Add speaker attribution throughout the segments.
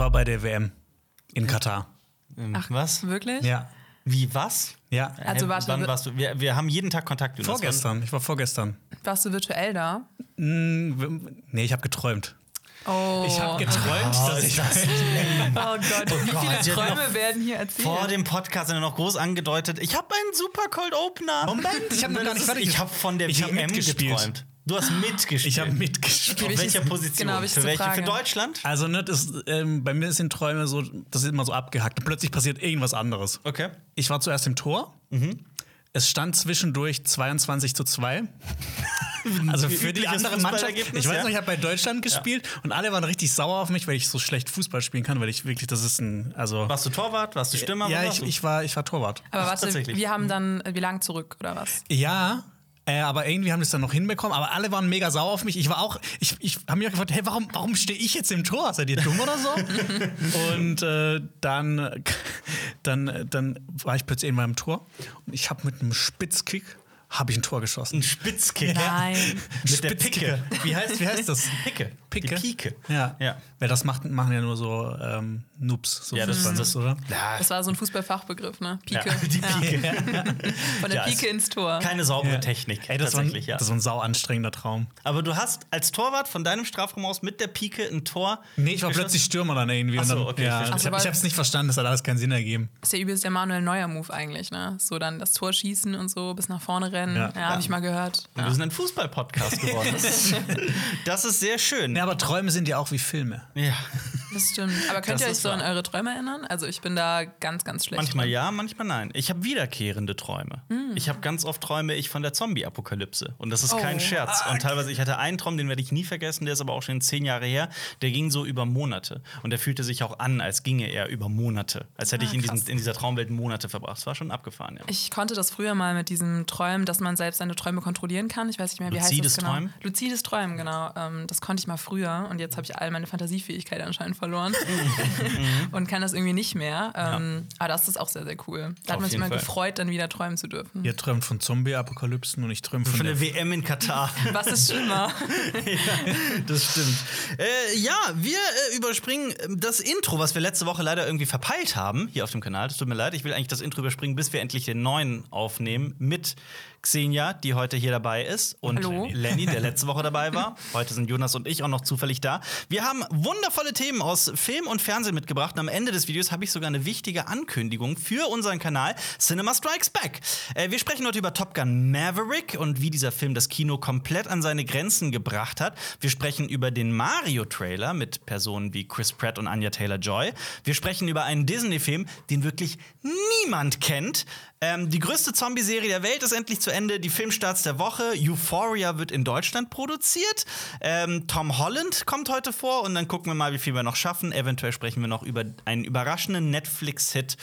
Speaker 1: war bei der WM in Katar.
Speaker 2: Ähm,
Speaker 3: Ach,
Speaker 2: was?
Speaker 3: Wirklich?
Speaker 1: Ja.
Speaker 2: Wie was?
Speaker 1: Ja.
Speaker 3: Also warte,
Speaker 2: wann
Speaker 3: wir-
Speaker 2: warst du? Wir, wir haben jeden Tag Kontakt. Jonas.
Speaker 1: Vorgestern. Ich war vorgestern.
Speaker 3: Warst du virtuell da?
Speaker 1: Hm, Nee, ich habe geträumt.
Speaker 3: Oh.
Speaker 1: Ich habe geträumt,
Speaker 2: Oh,
Speaker 1: dass ich.
Speaker 2: das
Speaker 3: Oh Gott, wie
Speaker 2: Gott,
Speaker 3: viele Träume werden hier erzählt?
Speaker 2: Vor dem Podcast sind wir noch groß angedeutet. Ich habe einen super Cold Opener.
Speaker 1: Moment, ich hab noch gar nicht fertig
Speaker 2: Ich habe von der
Speaker 1: Ich
Speaker 2: WM
Speaker 1: mitgespielt.
Speaker 2: geträumt. Du hast mitgespielt.
Speaker 1: Ich habe mitgespielt.
Speaker 2: Auf welcher Position?
Speaker 3: genau,
Speaker 2: Für welche?
Speaker 3: Frage?
Speaker 2: Für Deutschland?
Speaker 1: Also, ne, das, ähm, bei mir sind Träume so, das ist immer so abgehackt. Und plötzlich passiert irgendwas anderes.
Speaker 2: Okay.
Speaker 1: Ich war zuerst im Tor. Es stand zwischendurch 22 zu 2. Also für die andere Mannschaft. Ich weiß
Speaker 2: ja.
Speaker 1: noch, ich habe bei Deutschland gespielt und alle waren richtig sauer auf mich, weil ich so schlecht Fußball spielen kann, weil ich wirklich, das ist ein, also.
Speaker 2: Warst du Torwart? Warst du Stürmer?
Speaker 1: ja, ich, ich, war, ich war Torwart.
Speaker 3: Aber warte, wir haben dann, äh, wie lang zurück oder was?
Speaker 1: Ja, äh, aber irgendwie haben wir es dann noch hinbekommen. Aber alle waren mega sauer auf mich. Ich war auch, ich, ich habe mir gefragt, hey, warum, warum stehe ich jetzt im Tor? Seid ihr dumm oder so? und äh, dann, dann, dann war ich plötzlich in meinem Tor und ich habe mit einem Spitzkick habe ich ein Tor geschossen.
Speaker 2: Ein Spitzkick.
Speaker 3: Nein.
Speaker 2: Mit der
Speaker 1: Spitzkicker.
Speaker 2: Picke.
Speaker 1: Wie heißt, wie heißt das?
Speaker 2: Picke.
Speaker 1: Picke?
Speaker 2: Die Pike.
Speaker 1: Ja.
Speaker 2: Ja.
Speaker 1: Weil das macht, machen ja nur so ähm, Noobs. So
Speaker 2: Ja, das-
Speaker 1: Fußball,
Speaker 2: das-
Speaker 1: oder?
Speaker 2: Ja,
Speaker 3: Das war so ein Fußballfachbegriff, ne? Pike.
Speaker 2: Ja, die Pike.
Speaker 3: Von der
Speaker 2: Ja,
Speaker 3: Pike ins Tor.
Speaker 2: Keine saubere Technik.
Speaker 1: Ey, das war, ein,
Speaker 2: tatsächlich, ja.
Speaker 1: das war ein sau anstrengender Traum.
Speaker 2: Aber du hast als Torwart von deinem Strafraum aus mit der Pike ein Tor.
Speaker 1: Nee, ich war
Speaker 2: geschossen?
Speaker 1: plötzlich Stürmer dann irgendwie.
Speaker 2: Ach so,
Speaker 1: und dann,
Speaker 2: okay, ich
Speaker 1: ja,
Speaker 2: verstehe.
Speaker 1: ich
Speaker 3: so,
Speaker 1: habe es nicht verstanden, das hat alles keinen Sinn ergeben.
Speaker 3: ist ja übelst der Manuel Neuer Move eigentlich, ne? So dann das Tor schießen und so bis nach vorne rennen.
Speaker 1: Ja.
Speaker 3: Ja, habe ich mal gehört.
Speaker 2: Und Wir sind ein Fußball-Podcast geworden. Das ist, sehr schön.
Speaker 1: Ja, aber Träume sind ja auch wie Filme.
Speaker 2: Ja.
Speaker 3: Das stimmt. Aber könnt
Speaker 2: Das
Speaker 3: ihr euch so an
Speaker 2: wahr.
Speaker 3: eure Träume erinnern? Also ich bin da ganz, ganz schlecht.
Speaker 2: Manchmal
Speaker 3: drin.
Speaker 2: ja, manchmal nein. Ich habe wiederkehrende Träume.
Speaker 3: Hm.
Speaker 2: Ich habe ganz oft träume ich von der Zombie-Apokalypse. Und das ist kein
Speaker 3: Oh.
Speaker 2: Scherz. Und teilweise, ich hatte einen Traum, den werde ich nie vergessen, der ist aber auch schon zehn Jahre her. Der ging so über Monate. Und der fühlte sich auch an, als ginge er über Monate. Als hätte
Speaker 3: Ah,
Speaker 2: ich in,
Speaker 3: krass.
Speaker 2: in dieser Traumwelt Monate verbracht. Das war schon abgefahren, ja.
Speaker 3: Ich konnte das früher mal mit diesem Träumen, dass man selbst seine Träume kontrollieren kann. Ich weiß nicht mehr, wie heißt
Speaker 2: Luzides
Speaker 3: das genau.
Speaker 2: Träumen?
Speaker 3: Luzides Träumen, genau. Ähm, das konnte ich mal früher und jetzt habe ich all meine Fantasiefähigkeit anscheinend verloren und kann das irgendwie nicht mehr. Ähm, Aber das ist auch sehr, sehr cool. Da hat man sich mal gefreut, dann wieder träumen zu dürfen.
Speaker 1: Ihr träumt von Zombie-Apokalypsen und ich träume von,
Speaker 2: Von
Speaker 1: der,
Speaker 2: der WM in Katar.
Speaker 3: Was ist schlimmer?
Speaker 2: Das stimmt. Äh, ja, wir äh, überspringen äh, das Intro, was wir letzte Woche leider irgendwie verpeilt haben, hier auf dem Kanal. Das tut mir leid. Ich will eigentlich das Intro überspringen, bis wir endlich den neuen aufnehmen mit Xenia, die heute hier dabei ist, und
Speaker 3: Hallo.
Speaker 2: Lenny, der letzte Woche dabei war. Heute sind Jonas und ich auch noch zufällig da. Wir haben wundervolle Themen aus Film und Fernsehen mitgebracht. Und am Ende des Videos habe ich sogar eine wichtige Ankündigung für unseren Kanal Cinema Strikes Back. Äh, wir sprechen heute über Top Gun Maverick und wie dieser Film das Kino komplett an seine Grenzen gebracht hat. Wir sprechen über den Mario-Trailer mit Personen wie Chris Pratt und Anya Taylor-Joy. Wir sprechen über einen Disney-Film, den wirklich niemand kennt. Ähm, die größte Zombie-Serie der Welt ist endlich zu Ende. Die Filmstarts der Woche. Euphoria wird in Deutschland produziert. Ähm, Tom Holland kommt heute vor und dann gucken wir mal, wie viel wir noch schaffen. Eventuell sprechen wir noch über einen überraschenden Netflix-Hit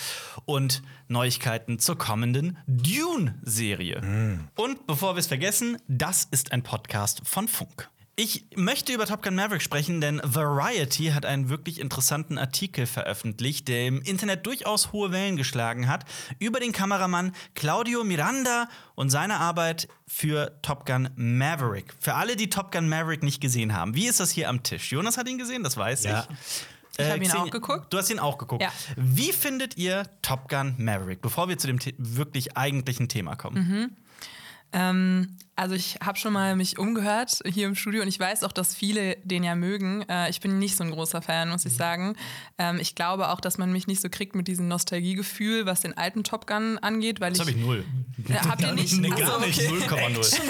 Speaker 2: und Neuigkeiten zur kommenden Dune-Serie. Und bevor wir es vergessen, das ist ein Podcast von Funk. Ich möchte über Top Gun Maverick sprechen, denn Variety hat einen wirklich interessanten Artikel veröffentlicht, der im Internet durchaus hohe Wellen geschlagen hat, über den Kameramann Claudio Miranda und seine Arbeit für Top Gun Maverick. Für alle, die Top Gun Maverick nicht gesehen haben, wie ist das hier am Tisch? Jonas hat ihn gesehen, das weiß
Speaker 1: Ja.
Speaker 2: ich.
Speaker 3: Ich hab ihn
Speaker 2: Xenia,
Speaker 3: auch geguckt.
Speaker 2: Du hast ihn auch geguckt.
Speaker 3: Ja.
Speaker 2: Wie findet ihr Top Gun Maverick, bevor wir zu dem wirklich eigentlichen Thema kommen?
Speaker 3: Ähm, also ich habe schon mal mich umgehört hier im Studio und ich weiß auch, dass viele den ja mögen. Äh, ich bin nicht so ein großer Fan, muss ich
Speaker 2: Mhm.
Speaker 3: sagen. Ähm, ich glaube auch, dass man mich nicht so kriegt mit diesem Nostalgiegefühl, was den alten Top Gun angeht, weil
Speaker 2: Das habe ich null.
Speaker 3: Äh, habt ihr nicht?
Speaker 1: Nee,
Speaker 3: Ach so,
Speaker 1: gar nicht.
Speaker 3: okay.
Speaker 2: 0,0.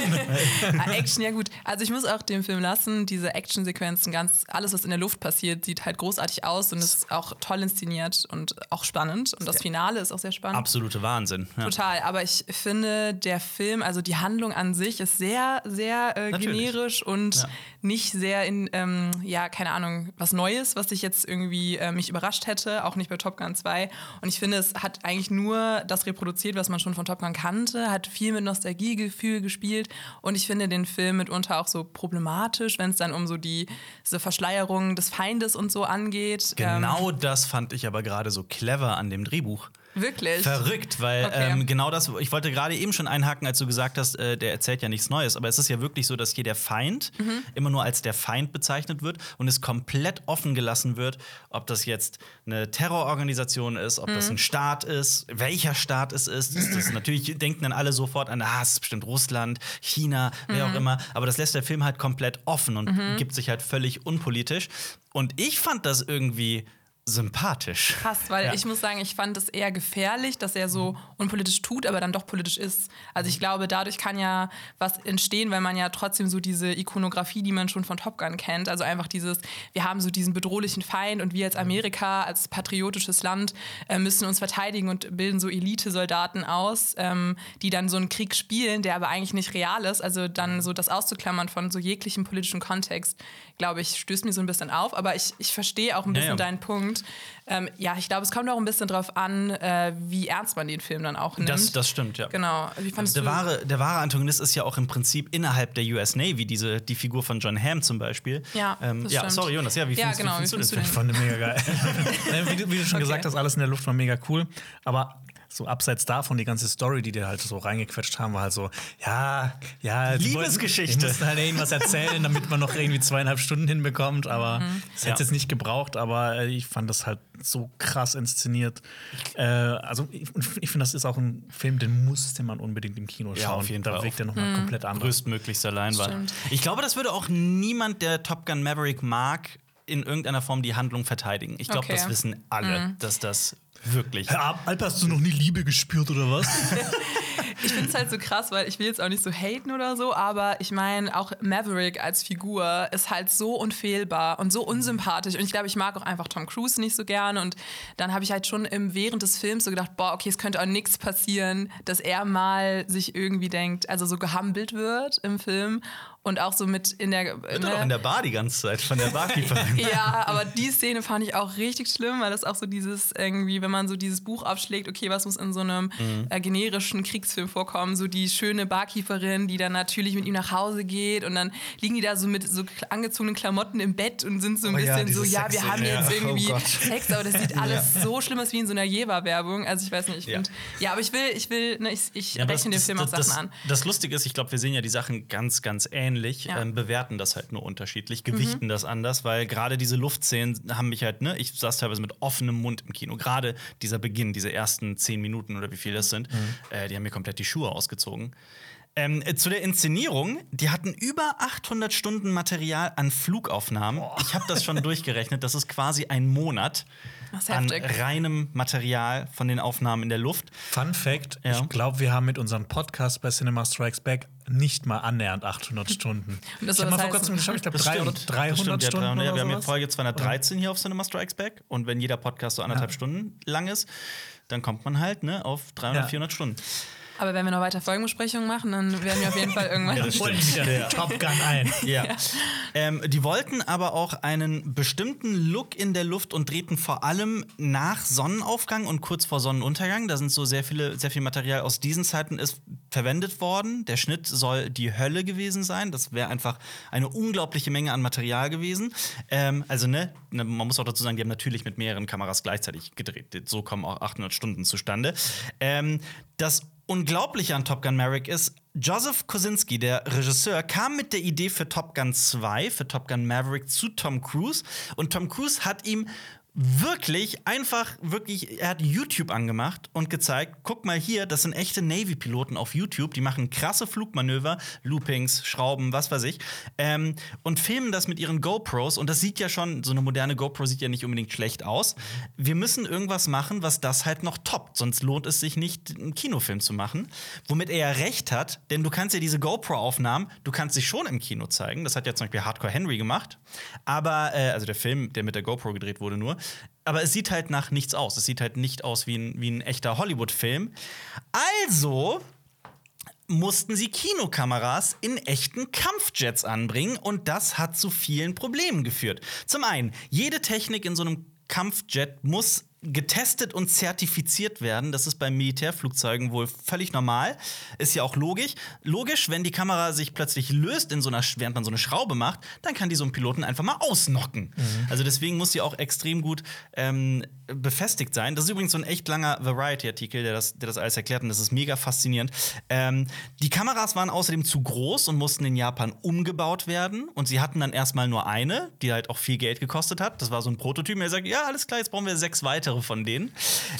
Speaker 3: Ah, Action, ja gut. Also ich muss auch den Film lassen. Diese Actionsequenzen, ganz alles, was in der Luft passiert, sieht halt großartig aus und ist auch toll inszeniert und auch spannend. Und das Finale ist auch sehr spannend.
Speaker 2: Absolute Wahnsinn. Ja.
Speaker 3: Total, aber ich finde, der Film, also die Handlung an sich ist sehr, sehr äh,
Speaker 2: Natürlich.
Speaker 3: generisch und
Speaker 2: Ja.
Speaker 3: nicht sehr in, ähm, ja, keine Ahnung, was Neues, was ich jetzt irgendwie äh, mich überrascht hätte, auch nicht bei Top Gun 2. Und ich finde, es hat eigentlich nur das reproduziert, was man schon von Top Gun kannte, hat viel mit Nostalgiegefühl gespielt und ich finde den Film mitunter auch so problematisch, wenn es dann um so die diese Verschleierung des Feindes und so angeht. Ähm,
Speaker 2: Genau das fand ich aber gerade so clever an dem Drehbuch.
Speaker 3: Wirklich?
Speaker 2: Verrückt, weil
Speaker 3: Okay.
Speaker 2: ähm, genau das, ich wollte gerade eben schon einhaken, als du gesagt hast, äh, der erzählt ja nichts Neues, aber es ist ja wirklich so, dass hier der Feind
Speaker 3: Mhm.
Speaker 2: immer nur als der Feind bezeichnet wird und es komplett offen gelassen wird, ob das jetzt eine Terrororganisation ist, ob
Speaker 3: Mhm.
Speaker 2: das ein Staat ist, welcher Staat es ist. ist das, natürlich denken dann alle sofort an, ah, es ist bestimmt Russland, China, wer
Speaker 3: Mhm.
Speaker 2: auch immer, aber das lässt der Film halt komplett offen und gibt sich halt völlig unpolitisch. Und ich fand das irgendwie sympathisch.
Speaker 3: Krass, weil
Speaker 2: Ja.
Speaker 3: ich muss sagen, ich fand es eher gefährlich, dass er so unpolitisch tut, aber dann doch politisch ist. Also ich glaube, dadurch kann ja was entstehen, weil man ja trotzdem so diese Ikonografie, die man schon von Top Gun kennt, also einfach dieses, wir haben so diesen bedrohlichen Feind und wir als Amerika, als patriotisches Land, äh, müssen uns verteidigen und bilden so Elite-Soldaten aus, ähm, die dann so einen Krieg spielen, der aber eigentlich nicht real ist. Also dann so das auszuklammern von so jeglichem politischen Kontext, glaube ich, stößt mir so ein bisschen auf. Aber ich, ich verstehe auch ein
Speaker 2: Ja,
Speaker 3: bisschen
Speaker 2: ja.
Speaker 3: deinen Punkt. Ähm, ja, ich glaube, es kommt auch ein bisschen drauf an, äh, wie ernst man den Film dann auch nimmt.
Speaker 2: Das, das stimmt, ja.
Speaker 3: genau. Wie fandest
Speaker 2: Der
Speaker 3: du?
Speaker 2: wahre, der wahre Antagonist ist ja auch im Prinzip innerhalb der US Navy, diese, die Figur von John Hamm zum Beispiel.
Speaker 3: Ja,
Speaker 2: ähm,
Speaker 3: das
Speaker 2: ja
Speaker 3: stimmt.
Speaker 2: sorry, Jonas, ja, wie
Speaker 3: Ja,
Speaker 2: findest,
Speaker 3: genau,
Speaker 2: wie findest
Speaker 3: wie
Speaker 2: du den
Speaker 3: findest du
Speaker 2: Film?
Speaker 1: Ich fand den mega geil. Wie, du, wie du schon
Speaker 3: Okay.
Speaker 1: gesagt hast, alles in der Luft war mega cool. Aber so abseits davon, die ganze Story, die die halt so reingequetscht haben, war halt so, ja, ja.
Speaker 2: Liebesgeschichte.
Speaker 1: Die mussten halt irgendwas erzählen, damit man noch irgendwie zweieinhalb Stunden hinbekommt. Aber
Speaker 3: Mhm.
Speaker 1: es
Speaker 2: Ja.
Speaker 1: hätte es nicht gebraucht, aber äh, ich fand das halt so krass inszeniert. Äh, also ich, ich finde, das ist auch ein Film, den musste man unbedingt im Kino schauen.
Speaker 2: Ja, auf jeden
Speaker 1: da
Speaker 2: Fall.
Speaker 1: wirkt er nochmal komplett anders.
Speaker 2: Größtmöglichster Leinwand. Ich glaube, das würde auch niemand, der Top Gun Maverick mag, in irgendeiner Form die Handlung verteidigen. Ich glaube,
Speaker 3: Okay.
Speaker 2: das wissen alle, dass das wirklich.
Speaker 1: Herr Alp, hast du noch nie Liebe gespürt oder was?
Speaker 3: Ich finde es halt so krass, weil ich will jetzt auch nicht so haten oder so, aber ich meine, auch Maverick als Figur ist halt so unfehlbar und so unsympathisch. Und ich glaube, ich mag auch einfach Tom Cruise nicht so gerne. Und dann habe ich halt schon im, während des Films so gedacht, boah, okay, es könnte auch nichts passieren, dass er mal sich irgendwie denkt, also so gehampelt wird im Film. Und auch so mit in der.
Speaker 2: Wird
Speaker 3: ne?
Speaker 2: doch in der Bar die ganze Zeit von der Barkeeperin.
Speaker 3: Ja, aber die Szene fand ich auch richtig schlimm, weil das auch so dieses irgendwie, wenn man so dieses Buch aufschlägt, okay, was muss in so einem
Speaker 2: Mhm.
Speaker 3: äh, generischen Kriegsfilm vorkommen, so die schöne Barkeeperin, die dann natürlich mit ihm nach Hause geht und dann liegen die da so mit so angezogenen Klamotten im Bett und sind so ein
Speaker 1: Oh ja,
Speaker 3: bisschen so,
Speaker 1: diese
Speaker 3: ja, wir haben jetzt
Speaker 1: ja.
Speaker 3: irgendwie
Speaker 1: Oh.
Speaker 3: Sex, aber das sieht alles so schlimm aus wie in so einer Jever-Werbung. Also ich weiß nicht, ich
Speaker 2: Ja.
Speaker 3: finde, ja, aber ich will, ich will, ne, ich, ich
Speaker 2: Ja,
Speaker 3: rechne dem Film auch Sachen
Speaker 2: das,
Speaker 3: an.
Speaker 2: Das Lustige ist, ich glaube, wir sehen ja die Sachen ganz, ganz ähnlich,
Speaker 3: Ja.
Speaker 2: ähm, bewerten das halt nur unterschiedlich, gewichten das anders, weil gerade diese Luftszenen haben mich halt, ne, ich saß teilweise mit offenem Mund im Kino. Gerade dieser Beginn, diese ersten zehn Minuten oder wie viel das sind, äh, die haben mir komplett die Schuhe ausgezogen. Ähm, äh, zu der Inszenierung, die hatten über 800 Stunden Material an Flugaufnahmen. Ich habe das schon durchgerechnet. Das ist quasi ein Monat an reinem Material von den Aufnahmen in der Luft.
Speaker 1: Fun Fact:
Speaker 2: Ja.
Speaker 1: Ich glaube, wir haben mit unserem Podcast bei Cinema Strikes Back nicht mal annähernd 800 Stunden.
Speaker 3: Und das
Speaker 1: ich habe mal vor kurzem geschaut, ich glaube
Speaker 2: Das
Speaker 1: 300,
Speaker 2: stimmt.
Speaker 1: 300
Speaker 2: Das stimmt, ja,
Speaker 1: Stunden.
Speaker 2: 300, ja, wir haben hier
Speaker 1: sowas.
Speaker 2: Folge 213 hier auf Cinema Strikes Back. Und wenn jeder Podcast so anderthalb
Speaker 1: Ja.
Speaker 2: Stunden lang ist, dann kommt man halt ne, auf 300,
Speaker 1: Ja.
Speaker 2: 400 Stunden.
Speaker 3: Aber wenn wir noch weiter Folgenbesprechungen machen, dann werden wir auf jeden Fall irgendwann.
Speaker 1: Holen wir Top Gun ein.
Speaker 2: Ja. Ähm, die wollten aber auch einen bestimmten Look in der Luft und drehten vor allem nach Sonnenaufgang und kurz vor Sonnenuntergang. Da sind so sehr viele, sehr viel Material aus diesen Zeiten ist verwendet worden. Der Schnitt soll die Hölle gewesen sein. Das wäre einfach eine unglaubliche Menge an Material gewesen. Ähm, also ne, ne, man muss auch dazu sagen, die haben natürlich mit mehreren Kameras gleichzeitig gedreht. So kommen auch 800 Stunden zustande. Ähm, das Unglaubliche an Top Gun Maverick ist, Joseph Kosinski, der Regisseur, kam mit der Idee für Top Gun 2, für Top Gun Maverick zu Tom Cruise. Und Tom Cruise hat ihm wirklich einfach, wirklich, er hat YouTube angemacht und gezeigt, guck mal hier, das sind echte Navy-Piloten auf YouTube, die machen krasse Flugmanöver, Loopings, Schrauben, was weiß ich, ähm, und filmen das mit ihren GoPros. Und das sieht ja schon, so eine moderne GoPro sieht ja nicht unbedingt schlecht aus. Wir müssen irgendwas machen, was das halt noch toppt, sonst lohnt es sich nicht, einen Kinofilm zu machen. Womit er ja recht hat, denn du kannst ja diese GoPro-Aufnahmen, du kannst sie schon im Kino zeigen. Das hat ja zum Beispiel Hardcore Henry gemacht. Aber, äh, also der Film, der mit der GoPro gedreht wurde, nur. Aber es sieht halt nach nichts aus. Es sieht halt nicht aus wie ein, wie ein echter Hollywood-Film. Also mussten sie Kinokameras in echten Kampfjets anbringen und das hat zu vielen Problemen geführt. Zum einen, jede Technik in so einem Kampfjet muss getestet und zertifiziert werden. Das ist bei Militärflugzeugen wohl völlig normal. Ist ja auch logisch. Logisch, wenn die Kamera sich plötzlich löst, in so einer, während man so eine Schraube macht, dann kann die so einen Piloten einfach mal ausnocken. Also deswegen muss sie auch extrem gut ähm, befestigt sein. Das ist übrigens so ein echt langer Variety-Artikel, der das, der das alles erklärt und das ist mega faszinierend. Ähm, die Kameras waren außerdem zu groß und mussten in Japan umgebaut werden und sie hatten dann erstmal nur eine, die halt auch viel Geld gekostet hat. Das war so ein Prototyp. Er sagt, ja, alles klar, jetzt brauchen wir sechs weitere von denen.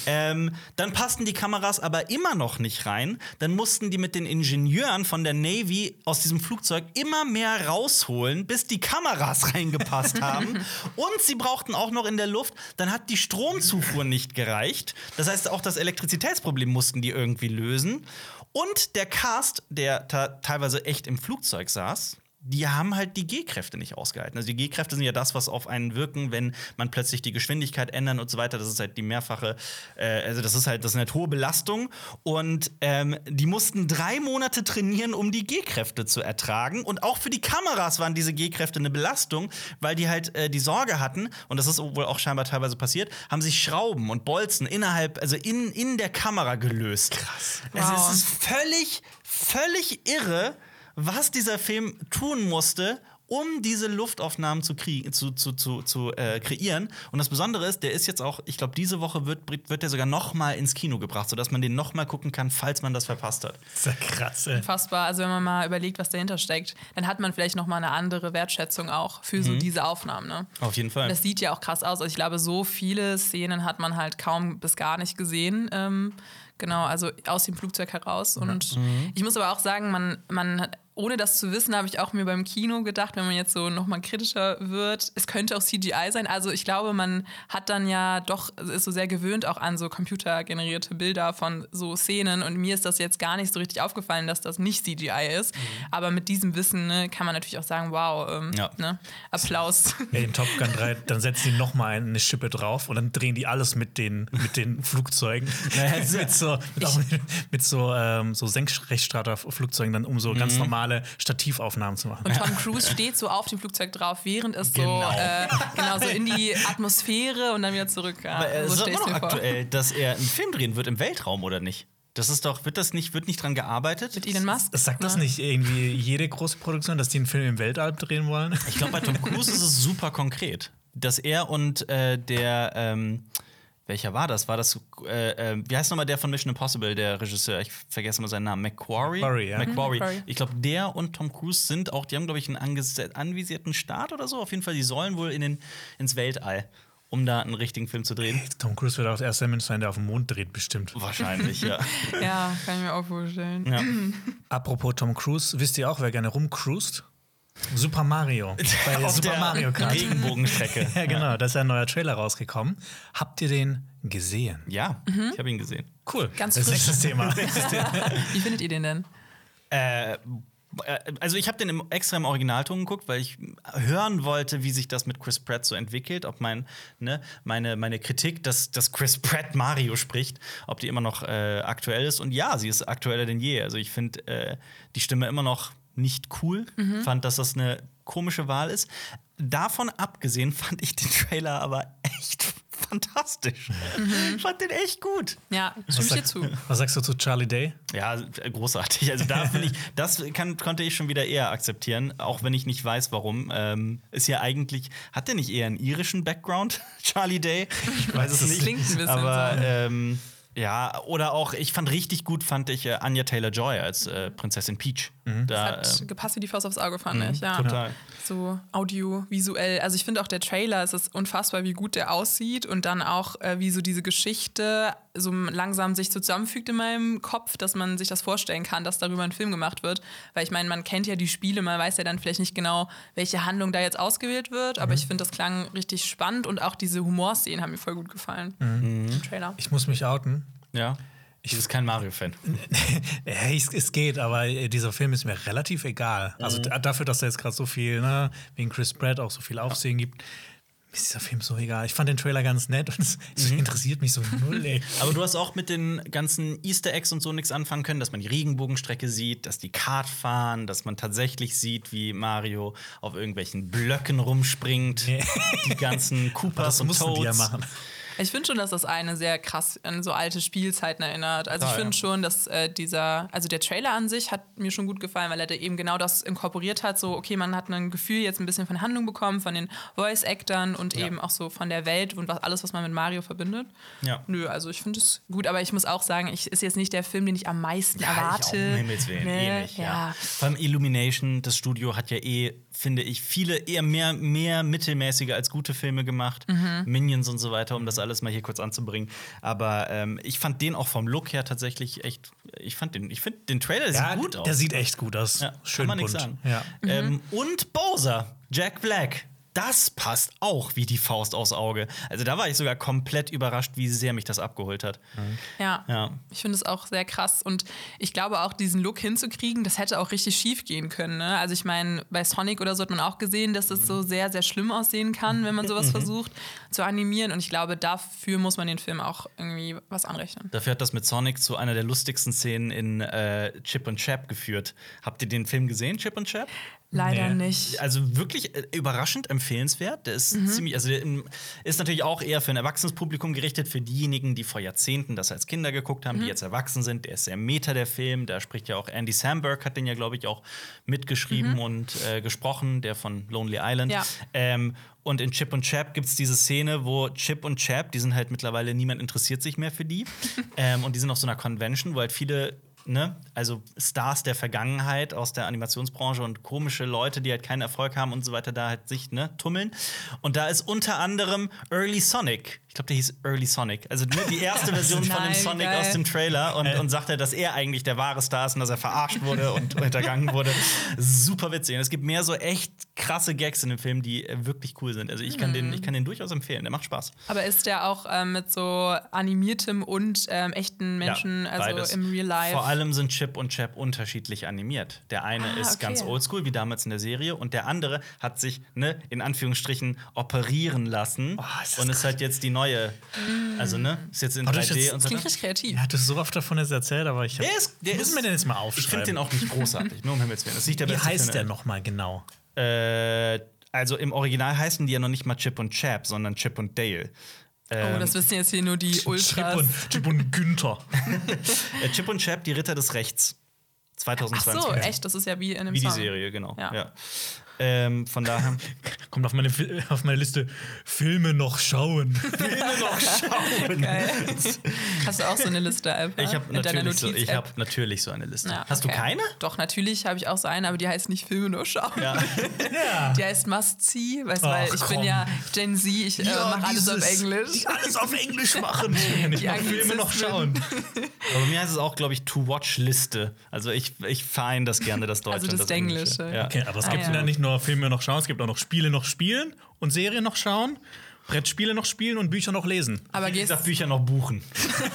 Speaker 2: Ähm, dann passten die Kameras aber immer noch nicht rein. Dann mussten die mit den Ingenieuren von der Navy aus diesem Flugzeug immer mehr rausholen, bis die Kameras reingepasst haben. Und sie brauchten auch noch in der Luft, dann hat die Stromzufuhr nicht gereicht. Das heißt, auch das Elektrizitätsproblem mussten die irgendwie lösen. Und der Cast, der teilweise echt im Flugzeug saß, die haben halt die G-Kräfte nicht ausgehalten. Also die G-Kräfte sind ja das, was auf einen wirken, wenn man plötzlich die Geschwindigkeit ändern und so weiter. Das ist halt die mehrfache, äh, also das ist halt, das ist eine hohe Belastung. Und ähm, die mussten drei Monate trainieren, um die G-Kräfte zu ertragen. Und auch für die Kameras waren diese G-Kräfte eine Belastung, weil die halt äh, die Sorge hatten, und das ist wohl auch scheinbar teilweise passiert, haben sich Schrauben und Bolzen innerhalb, also in, in der Kamera gelöst. Krass.
Speaker 3: Wow.
Speaker 2: es ist völlig, völlig irre, was dieser Film tun musste, um diese Luftaufnahmen zu, krie- zu, zu, zu, zu äh, kreieren. Und das Besondere ist, der ist jetzt auch, ich glaube, diese Woche wird, wird der sogar noch mal ins Kino gebracht, sodass man den noch mal gucken kann, falls man das verpasst hat.
Speaker 1: Das ist ja krass, ey.
Speaker 3: Unfassbar. Also wenn man mal überlegt, was dahinter steckt, dann hat man vielleicht noch mal eine andere Wertschätzung auch für so diese Aufnahmen. Ne?
Speaker 2: Auf jeden Fall.
Speaker 3: Das sieht ja auch krass aus. Also ich glaube, so viele Szenen hat man halt kaum bis gar nicht gesehen. Ähm, genau, also aus dem Flugzeug heraus. Und ich muss aber auch sagen, man, man hat- ohne das zu wissen, habe ich auch mir beim Kino gedacht, wenn man jetzt so nochmal kritischer wird, es könnte auch CGI sein. Also ich glaube, man hat dann ja doch, ist so sehr gewöhnt auch an so computergenerierte Bilder von so Szenen. Und mir ist das jetzt gar nicht so richtig aufgefallen, dass das nicht CGI ist. Aber mit diesem Wissen ne, kann man natürlich auch sagen, wow, ähm,
Speaker 2: Ja.
Speaker 3: ne? Applaus.
Speaker 1: Ja, in Top Gun 3, dann setzen die noch mal eine Schippe drauf und dann drehen die alles mit den, mit den Flugzeugen. mit so, mit, auch mit, mit so, ähm, so Senkrechtstarter-Flugzeugen, dann um so ganz normale Stativaufnahmen zu machen.
Speaker 3: Und Tom Cruise steht so auf dem Flugzeug drauf, während es
Speaker 1: Genau.
Speaker 3: so äh, genau so in die Atmosphäre und dann wieder zurück. Ja,
Speaker 2: Aber äh, es
Speaker 3: so
Speaker 2: ist immer noch
Speaker 3: mir vor.
Speaker 2: aktuell, dass er einen Film drehen wird im Weltraum, oder nicht? Das ist doch, wird das nicht, wird nicht dran gearbeitet?
Speaker 3: Mit Elon Musk?
Speaker 1: Sagt das
Speaker 3: Ne?
Speaker 1: nicht irgendwie jede große Produktion, dass die einen Film im Weltall drehen wollen?
Speaker 2: Ich glaube, bei Tom Cruise ist es super konkret, dass er und äh, der, ähm, welcher war das? War das, äh, äh, wie heißt nochmal der von Mission Impossible, der Regisseur? Ich vergesse mal seinen Namen. McQuarrie?
Speaker 1: McQuarrie, ja.
Speaker 2: McQuarrie.
Speaker 3: Mhm.
Speaker 2: Ich glaube, der und Tom Cruise sind auch, die haben, glaube ich, einen anvisierten Start oder so. Auf jeden Fall, die sollen wohl in den, ins Weltall, um da einen richtigen Film zu drehen.
Speaker 1: Tom Cruise wird auch der erste Mensch sein, der auf dem Mond dreht, bestimmt.
Speaker 2: Wahrscheinlich, ja.
Speaker 3: Ja, kann ich mir auch vorstellen.
Speaker 2: ja.
Speaker 1: Apropos Tom Cruise, wisst ihr auch, wer gerne rumcruist? Super Mario. Bei
Speaker 2: Auf
Speaker 1: Super
Speaker 2: der
Speaker 1: Mario Kart.
Speaker 2: Regenbogenstrecke.
Speaker 1: Ja, genau, da ist ja ein neuer Trailer rausgekommen. Habt ihr den gesehen?
Speaker 2: Ja, ich habe ihn gesehen.
Speaker 1: Cool.
Speaker 3: Ganz
Speaker 1: das
Speaker 3: frisch.
Speaker 1: Nächstes Thema.
Speaker 3: Wie findet ihr den denn?
Speaker 2: Äh, äh, also ich habe den im, extra im Originalton geguckt, weil ich hören wollte, wie sich das mit Chris Pratt so entwickelt, ob mein, ne, meine, meine Kritik, dass, dass Chris Pratt Mario spricht, ob die immer noch äh, aktuell ist. Und ja, sie ist aktueller denn je. Also ich finde äh, die Stimme immer noch nicht cool. Fand, dass das eine komische Wahl ist. Davon abgesehen fand ich den Trailer aber echt fantastisch. Ich fand den echt gut.
Speaker 3: Ja, stimme dir zu.
Speaker 1: was sagst du zu Charlie Day?
Speaker 2: Ja, großartig. Also da finde ich, das kann, konnte ich schon wieder eher akzeptieren, auch wenn ich nicht weiß, warum. Ähm, ist ja eigentlich, hat der nicht eher einen irischen Background, Charlie Day? Ich weiß es
Speaker 1: Das
Speaker 2: nicht.
Speaker 3: klingt ein bisschen
Speaker 2: Aber
Speaker 3: so.
Speaker 2: ähm, ja, oder auch, ich fand richtig gut, fand ich äh, Anya Taylor Joy als äh, Prinzessin Peach. Da,
Speaker 3: Hat
Speaker 2: äh,
Speaker 3: gepasst wie die Faust aufs Auge, fand ich. Ja.
Speaker 2: total.
Speaker 3: So audiovisuell. Also ich finde auch der Trailer, es ist unfassbar, wie gut der aussieht und dann auch, äh, wie so diese Geschichte so langsam sich so zusammenfügt in meinem Kopf, dass man sich das vorstellen kann, dass darüber ein Film gemacht wird. Weil ich meine, man kennt ja die Spiele, man weiß ja dann vielleicht nicht genau, welche Handlung da jetzt ausgewählt wird, aber ich finde, das klang richtig spannend und auch diese Humorszenen haben mir voll gut gefallen im Trailer.
Speaker 1: Ich muss mich outen.
Speaker 2: Ja. Ich bin kein Mario-Fan.
Speaker 1: Es, geht, aber äh, dieser Film ist mir relativ egal. Also da- dafür, dass er jetzt gerade so viel, ne, wegen Chris Pratt auch so viel Aufsehen gibt, ist dieser Film so egal. Ich fand den Trailer ganz nett und es, es interessiert mich so null, ey.
Speaker 2: Aber du hast auch mit den ganzen Easter Eggs und so nichts anfangen können, dass man die Regenbogenstrecke sieht, dass die Kart fahren, dass man tatsächlich sieht, wie Mario auf irgendwelchen Blöcken rumspringt.
Speaker 1: Nee.
Speaker 2: Die ganzen
Speaker 1: das
Speaker 2: und
Speaker 1: mussten
Speaker 2: Toads.
Speaker 1: die ja machen.
Speaker 3: Ich finde schon, dass das eine sehr krass an so alte Spielzeiten erinnert. Also
Speaker 2: Ah,
Speaker 3: ich finde
Speaker 2: ja.
Speaker 3: schon, dass äh, dieser, also der Trailer an sich hat mir schon gut gefallen, weil er da eben genau das inkorporiert hat. So, okay, man hat ein Gefühl jetzt ein bisschen von Handlung bekommen, von den Voice-Actern und
Speaker 2: Ja.
Speaker 3: eben auch so von der Welt und was, alles, was man mit Mario verbindet.
Speaker 2: Ja.
Speaker 3: Nö, also ich finde es gut, aber ich muss auch sagen, ich ist jetzt nicht der Film, den ich am meisten
Speaker 2: Ja, ich auch,
Speaker 3: erwarte.
Speaker 2: um Himmels Willen,
Speaker 3: Nee,
Speaker 2: eh nicht, ja.
Speaker 3: ja.
Speaker 2: Vor allem Illumination, das Studio hat ja eh, finde ich, viele eher mehr, mehr mittelmäßige als gute Filme gemacht.
Speaker 3: Mhm.
Speaker 2: Minions und so weiter, um das alles mal hier kurz anzubringen. Aber ähm, ich fand den auch vom Look her tatsächlich echt, ich fand den, ich finde den Trailer
Speaker 1: Ja,
Speaker 2: sieht gut aus.
Speaker 1: der sieht echt gut aus.
Speaker 2: ja,
Speaker 1: Schön
Speaker 2: kann man
Speaker 1: bunt.
Speaker 2: nichts sagen.
Speaker 1: Ja.
Speaker 2: Ähm, und Bowser, Jack Black. Das passt auch wie die Faust aufs Auge. Also da war ich sogar komplett überrascht, wie sehr mich das abgeholt hat.
Speaker 3: Ja.
Speaker 2: Ja.
Speaker 3: Ich finde es auch sehr krass. Und ich glaube auch, diesen Look hinzukriegen, das hätte auch richtig schief gehen können. Ne? Also ich meine, bei Sonic oder so hat man auch gesehen, dass es so sehr, sehr schlimm aussehen kann, wenn man sowas versucht zu animieren. Und ich glaube, dafür muss man den Film auch irgendwie was anrechnen.
Speaker 2: Dafür hat das mit Sonic zu einer der lustigsten Szenen in äh, Chip und Chap geführt. Habt ihr den Film gesehen, Chip und Chap?
Speaker 3: Leider
Speaker 1: Nee.
Speaker 3: nicht.
Speaker 2: Also wirklich äh, überraschend empfehlenswert. Der ist ziemlich, also der ähm, ist natürlich auch eher für ein erwachsenes Publikum gerichtet, für diejenigen, die vor Jahrzehnten das als Kinder geguckt haben, die jetzt erwachsen sind. Der ist sehr meta, der Film. Da spricht ja auch Andy Samberg, hat den ja, glaube ich, auch mitgeschrieben und äh, gesprochen, der von Lonely Island.
Speaker 3: Ja.
Speaker 2: Ähm, und in Chip und Chap gibt es diese Szene, wo Chip und Chap, die sind halt mittlerweile, niemand interessiert sich mehr für die. ähm, und die sind auf so einer Convention, wo halt viele, ne, also Stars der Vergangenheit aus der Animationsbranche und komische Leute, die halt keinen Erfolg haben und so weiter, da halt sich, ne, tummeln. Und da ist unter anderem Early Sonic. Ich glaube, der hieß Early Sonic. Also ne, die erste Version von dem
Speaker 3: Nein,
Speaker 2: Sonic
Speaker 3: geil.
Speaker 2: aus dem Trailer und, und sagte, dass er eigentlich der wahre Star ist und dass er verarscht wurde und hintergangen wurde. Super witzig. Und es gibt mehr so echt krasse Gags in dem Film, die äh, wirklich cool sind. Also ich kann, den, ich kann den durchaus empfehlen. Der macht Spaß.
Speaker 3: Aber ist der auch ähm, mit so animiertem und ähm, echten Menschen,
Speaker 2: Ja,
Speaker 3: also im Real Life?
Speaker 2: Vor allem sind Chip und Chap unterschiedlich animiert. Der eine
Speaker 3: Ah,
Speaker 2: ist
Speaker 3: okay.
Speaker 2: ganz oldschool, wie damals in der Serie, und der andere hat sich, ne, in Anführungsstrichen, operieren lassen.
Speaker 1: Oh, ist
Speaker 2: und ist halt jetzt die neue. Also, ne, ist jetzt in
Speaker 1: ist
Speaker 2: 3D
Speaker 1: jetzt-
Speaker 2: und
Speaker 3: das
Speaker 2: so.
Speaker 3: klingt richtig kreativ.
Speaker 1: Ja, du hast so oft davon jetzt erzählt, aber ich hab,
Speaker 2: Der ist, der
Speaker 1: muss
Speaker 2: ist,
Speaker 1: mir den jetzt mal
Speaker 2: Ich
Speaker 1: aufschreiben.
Speaker 2: finde den auch nicht großartig, nur um Himmels Willen. Das ist nicht der
Speaker 1: Wie
Speaker 2: beste
Speaker 1: heißt
Speaker 2: Film
Speaker 1: der nochmal genau?
Speaker 2: Äh, also im Original heißen die ja noch nicht mal Chip und Chap, sondern Chip und Dale.
Speaker 3: Oh,
Speaker 2: Ähm,
Speaker 3: das wissen jetzt hier nur die
Speaker 1: Chip
Speaker 3: Ultras.
Speaker 1: und, Chip und Günther.
Speaker 2: äh, Chip und Chap, die Ritter des Rechts.
Speaker 3: Ach
Speaker 2: 2020.
Speaker 3: so, echt, das ist ja wie in einem
Speaker 2: Wie die
Speaker 3: Song.
Speaker 2: Serie, genau. Ja.
Speaker 3: Ja.
Speaker 2: Ähm, von daher.
Speaker 1: Kommt auf meine, auf meine Liste Filme noch schauen.
Speaker 2: Filme noch schauen.
Speaker 3: Geil. Hast du auch so eine Liste, Alper?
Speaker 2: Ich habe natürlich, so, ich hab natürlich so eine Liste.
Speaker 3: Ja,
Speaker 2: Hast
Speaker 3: okay.
Speaker 2: du keine?
Speaker 3: Doch, natürlich habe ich auch so eine, aber die heißt nicht Filme nur schauen.
Speaker 2: Ja.
Speaker 1: ja.
Speaker 3: Die heißt Must See, weißt du, weil
Speaker 1: Ach,
Speaker 3: ich bin
Speaker 1: komm.
Speaker 3: ja Gen Z, ich äh, mache alles auf Englisch.
Speaker 1: Die alles auf Englisch machen. Nicht
Speaker 3: Die
Speaker 1: Filme noch schauen.
Speaker 2: Aber bei mir heißt es auch, glaube ich, To-Watch-Liste. Also ich, ich vereine das gerne, das Deutsche.
Speaker 3: Also
Speaker 2: und
Speaker 3: das
Speaker 2: Englische.
Speaker 3: Englische.
Speaker 2: Ja.
Speaker 1: Okay, aber es
Speaker 3: Ah,
Speaker 1: gibt
Speaker 3: ja.
Speaker 1: ja nicht nur Filme noch schauen, es gibt auch noch Spiele noch spielen und Serien noch schauen, Brettspiele noch spielen und Bücher noch lesen.
Speaker 3: Aber gehst,
Speaker 2: gesagt, Bücher noch buchen.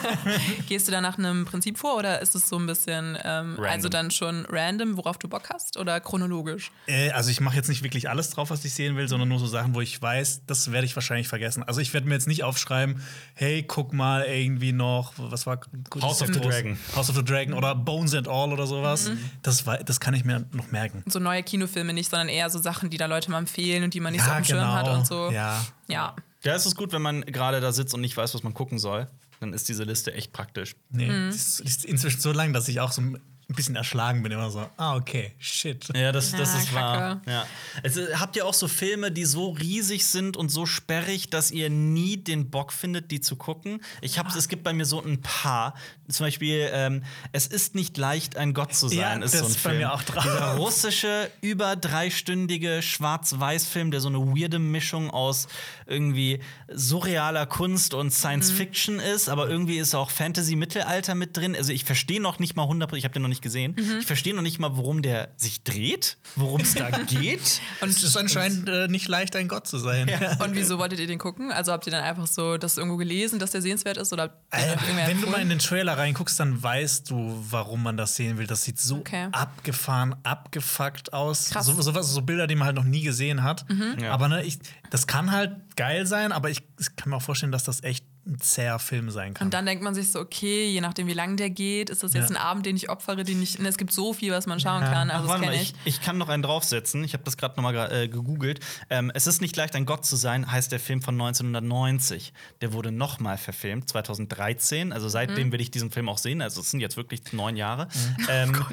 Speaker 3: gehst du da nach einem Prinzip vor oder ist es so ein bisschen, ähm,
Speaker 2: Random.
Speaker 3: also dann schon random, worauf du Bock hast oder chronologisch?
Speaker 1: Äh, also ich mache jetzt nicht wirklich alles drauf, was ich sehen will, sondern nur so Sachen, wo ich weiß, das werde ich wahrscheinlich vergessen. Also ich werde mir jetzt nicht aufschreiben, hey, guck mal irgendwie noch, was war
Speaker 2: House of the Dragon.
Speaker 1: House of the Dragon oder Bones and All oder sowas.
Speaker 3: Mhm.
Speaker 1: Das, wei- das kann ich mir noch merken.
Speaker 3: So neue Kinofilme nicht, sondern eher so Sachen, die da Leute mal empfehlen und die man nicht so
Speaker 1: Ja,
Speaker 3: auf dem Schirm
Speaker 1: genau.
Speaker 3: hat und so.
Speaker 1: Ja.
Speaker 3: Ja.
Speaker 2: Ja, es ist gut, wenn man gerade da sitzt und nicht weiß, was man gucken soll. Dann ist diese Liste echt praktisch.
Speaker 1: Nee,
Speaker 3: Mhm.
Speaker 1: die ist, die ist inzwischen so lang, dass ich auch so ein bisschen erschlagen bin. Immer so, ah, okay, shit.
Speaker 2: Ja, das, das
Speaker 3: Ja,
Speaker 2: ist wahr.
Speaker 3: Kacke.
Speaker 2: Ja. Also, habt ihr auch so Filme, die so riesig sind und so sperrig, dass ihr nie den Bock findet, die zu gucken? Ich hab's, es gibt bei mir so ein paar. Zum Beispiel, ähm, Es ist nicht leicht, ein Gott zu sein,
Speaker 1: Ja,
Speaker 2: ist
Speaker 1: das
Speaker 2: so ein
Speaker 1: ist bei
Speaker 2: Film.
Speaker 1: mir auch drauf.
Speaker 2: Dieser russische, über dreistündige Schwarz-Weiß-Film, der so eine weirde Mischung aus irgendwie surrealer Kunst und Science
Speaker 3: Mhm.
Speaker 2: Fiction ist, aber irgendwie ist auch Fantasy-Mittelalter mit drin. Also ich verstehe noch nicht mal 100%, ich habe den noch nicht gesehen.
Speaker 3: Mhm.
Speaker 2: Ich verstehe noch nicht mal, worum der sich dreht, worum es da geht.
Speaker 1: Und es ist anscheinend äh, nicht leicht, ein Gott zu sein.
Speaker 3: Und wieso wolltet ihr den gucken? Also habt ihr dann einfach so das irgendwo gelesen, dass der sehenswert ist? Oder
Speaker 1: Äh, wenn du mal in den Trailer reinguckst, dann weißt du, warum man das sehen will. Das sieht so
Speaker 3: Okay.
Speaker 1: abgefahren, abgefuckt aus.
Speaker 3: Krass. Mhm.
Speaker 1: So, sowas, so Bilder, die man halt noch nie gesehen hat.
Speaker 2: Ja.
Speaker 1: Aber ne, ich, das kann halt geil sein, aber ich, ich kann mir auch vorstellen, dass das echt ein zäher Film sein kann.
Speaker 3: Und dann denkt man sich so, okay, je nachdem, wie lang der geht, ist das jetzt
Speaker 2: Ja.
Speaker 3: ein Abend, den ich opfere, den ich. Und es gibt so viel, was man schauen kann.
Speaker 2: Ach,
Speaker 3: Also, das
Speaker 2: warte mal,
Speaker 3: kenne
Speaker 2: ich,
Speaker 3: ich.
Speaker 2: ich kann noch einen draufsetzen. Ich habe das gerade noch mal gra- äh, gegoogelt. Ähm, es ist nicht leicht, ein Gott zu sein, heißt der Film von 1990. Der wurde noch mal verfilmt, 2013. Also seitdem
Speaker 3: Mhm.
Speaker 2: will ich diesen Film auch sehen. Also es sind jetzt wirklich neun Jahre.
Speaker 3: Oh
Speaker 2: Ähm,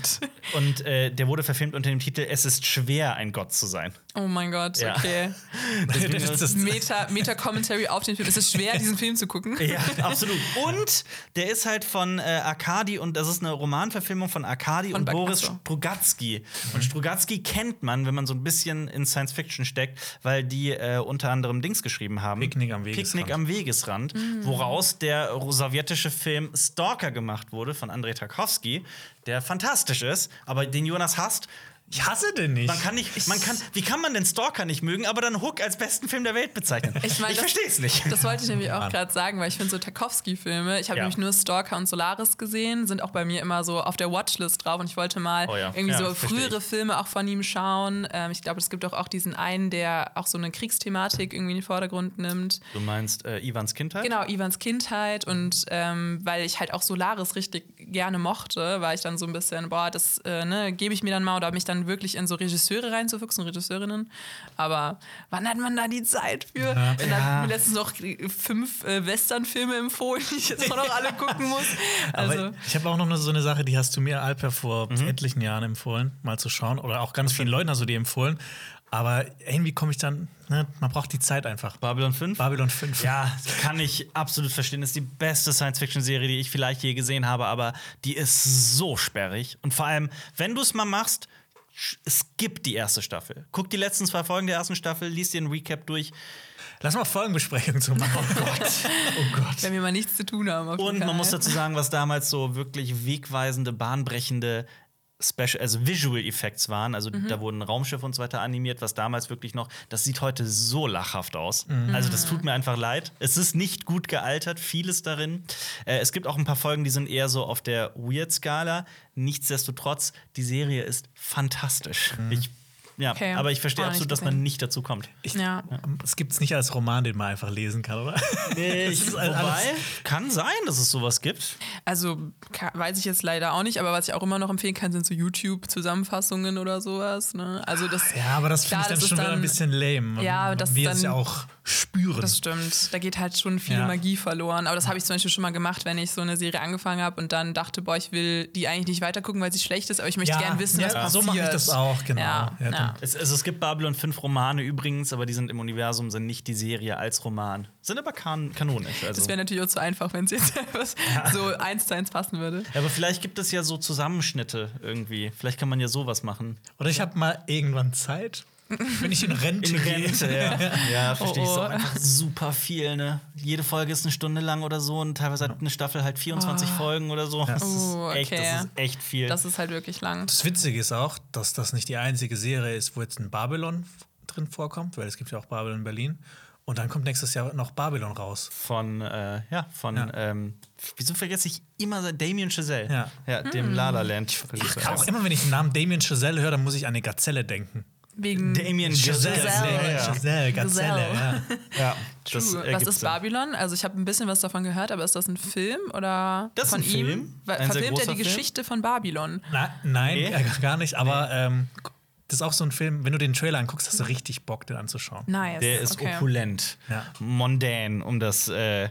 Speaker 2: Und äh, der wurde verfilmt unter dem Titel Es ist schwer, ein Gott zu sein.
Speaker 3: Oh mein Gott,
Speaker 2: Ja.
Speaker 3: okay.
Speaker 1: das, das,
Speaker 3: Meta- Meta-Commentary auf den Film. Es ist schwer, diesen Film zu gucken.
Speaker 2: Ja, absolut. Und der ist halt von äh, Arkadi und das ist eine Romanverfilmung von Arkadi
Speaker 3: Von
Speaker 2: und
Speaker 3: Bak-
Speaker 2: Boris. Strugatsky. Und Strugatsky kennt man, wenn man so ein bisschen in Science Fiction steckt, weil die äh, unter anderem Dings geschrieben haben.
Speaker 1: Picknick am Wegesrand.
Speaker 2: Picknick am Wegesrand, woraus der sowjetische Film Stalker gemacht wurde von Andrei Tarkovsky, der fantastisch ist, aber den Jonas hasst.
Speaker 1: Ich hasse den nicht.
Speaker 2: Man kann nicht, man kann, wie kann man den Stalker nicht mögen, aber dann Hook als besten Film der Welt bezeichnen?
Speaker 3: Ich, mein, das-
Speaker 2: verstehe es nicht.
Speaker 3: Das wollte ich nämlich auch gerade sagen, weil ich finde so Tarkovsky-Filme, ich habe
Speaker 2: Ja.
Speaker 3: nämlich nur Stalker und Solaris gesehen, sind auch bei mir immer so auf der Watchlist drauf und ich wollte mal
Speaker 2: Oh ja.
Speaker 3: irgendwie
Speaker 2: Ja,
Speaker 3: so frühere
Speaker 2: ich.
Speaker 3: Filme auch von ihm schauen. Ähm, ich glaube, es gibt auch, auch diesen einen, der auch so eine Kriegsthematik irgendwie in den Vordergrund nimmt.
Speaker 2: Du meinst äh, Ivans Kindheit?
Speaker 3: Genau, Ivans Kindheit und ähm, weil ich halt auch Solaris richtig gerne mochte, war ich dann so ein bisschen, boah, das äh, ne, gebe ich mir dann mal oder mich dann wirklich in so Regisseure reinzufuchsen, Regisseurinnen. Aber wann hat man da die Zeit für? Und dann
Speaker 2: Ja.
Speaker 3: hat mir letztens noch fünf äh, Western-Filme empfohlen, die ich jetzt auch noch alle gucken muss. Also,
Speaker 1: Aber ich habe auch noch so eine Sache, die hast du mir, Alper, vor
Speaker 2: Mhm.
Speaker 1: etlichen Jahren empfohlen, mal zu schauen. Oder auch ganz vielen Leuten hast du die empfohlen. Aber irgendwie komme ich dann, ne, man braucht die Zeit einfach.
Speaker 2: Babylon 5?
Speaker 1: Babylon 5.
Speaker 2: Ja, kann ich absolut verstehen. Das ist die beste Science-Fiction-Serie, die ich vielleicht je gesehen habe, aber die ist so sperrig. Und vor allem, wenn du es mal machst, sch- skip die erste Staffel. Guck die letzten zwei Folgen der ersten Staffel, liest dir einen Recap durch.
Speaker 1: Lass mal Folgenbesprechung zu machen. Oh Gott. Oh Gott.
Speaker 3: wenn wir mal nichts zu tun haben.
Speaker 2: Und man muss dazu sagen, was damals so wirklich wegweisende, bahnbrechende Special, also Visual Effects waren. Also
Speaker 3: Mhm.
Speaker 2: da wurden Raumschiffe und so weiter animiert, was damals wirklich noch, das sieht heute so lachhaft aus.
Speaker 3: Mhm.
Speaker 2: Also das tut mir einfach leid. Es ist nicht gut gealtert, vieles darin. Äh, es gibt auch ein paar Folgen, die sind eher so auf der Weird-Skala. Nichtsdestotrotz, die Serie ist fantastisch. Ich, ja,
Speaker 3: Okay.
Speaker 2: aber ich verstehe
Speaker 3: Auch nicht
Speaker 2: absolut, dass man nicht dazu kommt.
Speaker 1: Ich,
Speaker 3: Ja.
Speaker 1: Es gibt es nicht als Roman, den man einfach lesen kann, oder?
Speaker 2: Ich,
Speaker 1: ist alles-
Speaker 2: wobei, kann sein, dass es sowas gibt.
Speaker 3: Also ka- weiß ich jetzt leider auch nicht, aber was ich auch immer noch empfehlen kann, sind so YouTube-Zusammenfassungen oder sowas. Ne? Also das,
Speaker 1: Ja, aber das finde ich dann schon wieder ein
Speaker 3: dann-
Speaker 1: bisschen lame.
Speaker 3: Ja, das
Speaker 1: wir
Speaker 3: dann-
Speaker 1: es ja auch spüren.
Speaker 3: das stimmt. Da geht halt schon viel
Speaker 1: Ja.
Speaker 3: Magie verloren. Aber das habe ich zum Beispiel schon mal gemacht, wenn ich so eine Serie angefangen habe und dann dachte, boah, ich will die eigentlich nicht weitergucken, weil sie schlecht ist, aber ich möchte
Speaker 1: Ja,
Speaker 3: gerne wissen,
Speaker 1: ja,
Speaker 3: was passiert.
Speaker 1: so mache ich das auch, genau.
Speaker 3: Ja,
Speaker 1: Ja,
Speaker 3: ja.
Speaker 2: Es, also es gibt Babylon 5 Romane übrigens, aber die sind im Universum, sind nicht die Serie als Roman. Sind aber kan kanonisch. Also.
Speaker 3: Das wäre natürlich auch zu einfach, wenn es jetzt etwas so eins zu eins passen würde.
Speaker 2: Ja, aber vielleicht gibt es ja so Zusammenschnitte irgendwie. Vielleicht kann man ja sowas machen.
Speaker 1: Oder ich habe mal irgendwann Zeit, wenn ich in Rente
Speaker 2: In
Speaker 1: gehe.
Speaker 2: Rente, ja. Ja, verstehe ich.
Speaker 3: Oh, oh.
Speaker 2: auch einfach super viel, ne? Jede Folge ist eine Stunde lang oder so und teilweise hat eine Staffel halt 24 Folgen oder so. Das,
Speaker 3: Oh,
Speaker 2: ist echt,
Speaker 3: okay.
Speaker 2: das ist echt viel.
Speaker 3: Das ist halt wirklich lang.
Speaker 1: Das Witzige ist auch, dass das nicht die einzige Serie ist, wo jetzt ein Babylon drin vorkommt, weil es gibt ja auch Babylon Berlin. Und dann kommt nächstes Jahr noch Babylon raus.
Speaker 2: von, äh, ja, von,
Speaker 1: Ja.
Speaker 2: Ähm, wieso vergesse ich immer Damien Chazelle?
Speaker 1: Ja.
Speaker 2: ja dem La La Land.
Speaker 1: Auch immer, wenn ich den Namen Damien Chazelle höre, dann muss ich an eine Gazelle denken.
Speaker 3: Wegen
Speaker 2: Damien.
Speaker 3: Gazelle.
Speaker 2: Ja.
Speaker 1: Chazelle, Gazelle,
Speaker 3: Gazelle.
Speaker 1: ja.
Speaker 2: Ja, das.
Speaker 3: Was ist. Babylon? Also ich habe ein bisschen was davon gehört, aber ist das ein Film oder
Speaker 2: Das ist
Speaker 3: von
Speaker 2: ein
Speaker 3: ihm?
Speaker 2: Film. Ein sehr
Speaker 3: Verfilmt er die
Speaker 2: Film.
Speaker 3: Geschichte von Babylon?
Speaker 1: Na, nein,
Speaker 2: Nee.
Speaker 1: äh, gar nicht. Aber ähm, das ist auch so ein Film, wenn du den Trailer anguckst, hast du richtig Bock, den anzuschauen.
Speaker 3: Nice.
Speaker 2: Der ist
Speaker 3: okay.
Speaker 2: opulent,
Speaker 1: Ja.
Speaker 2: mondän, um das, äh,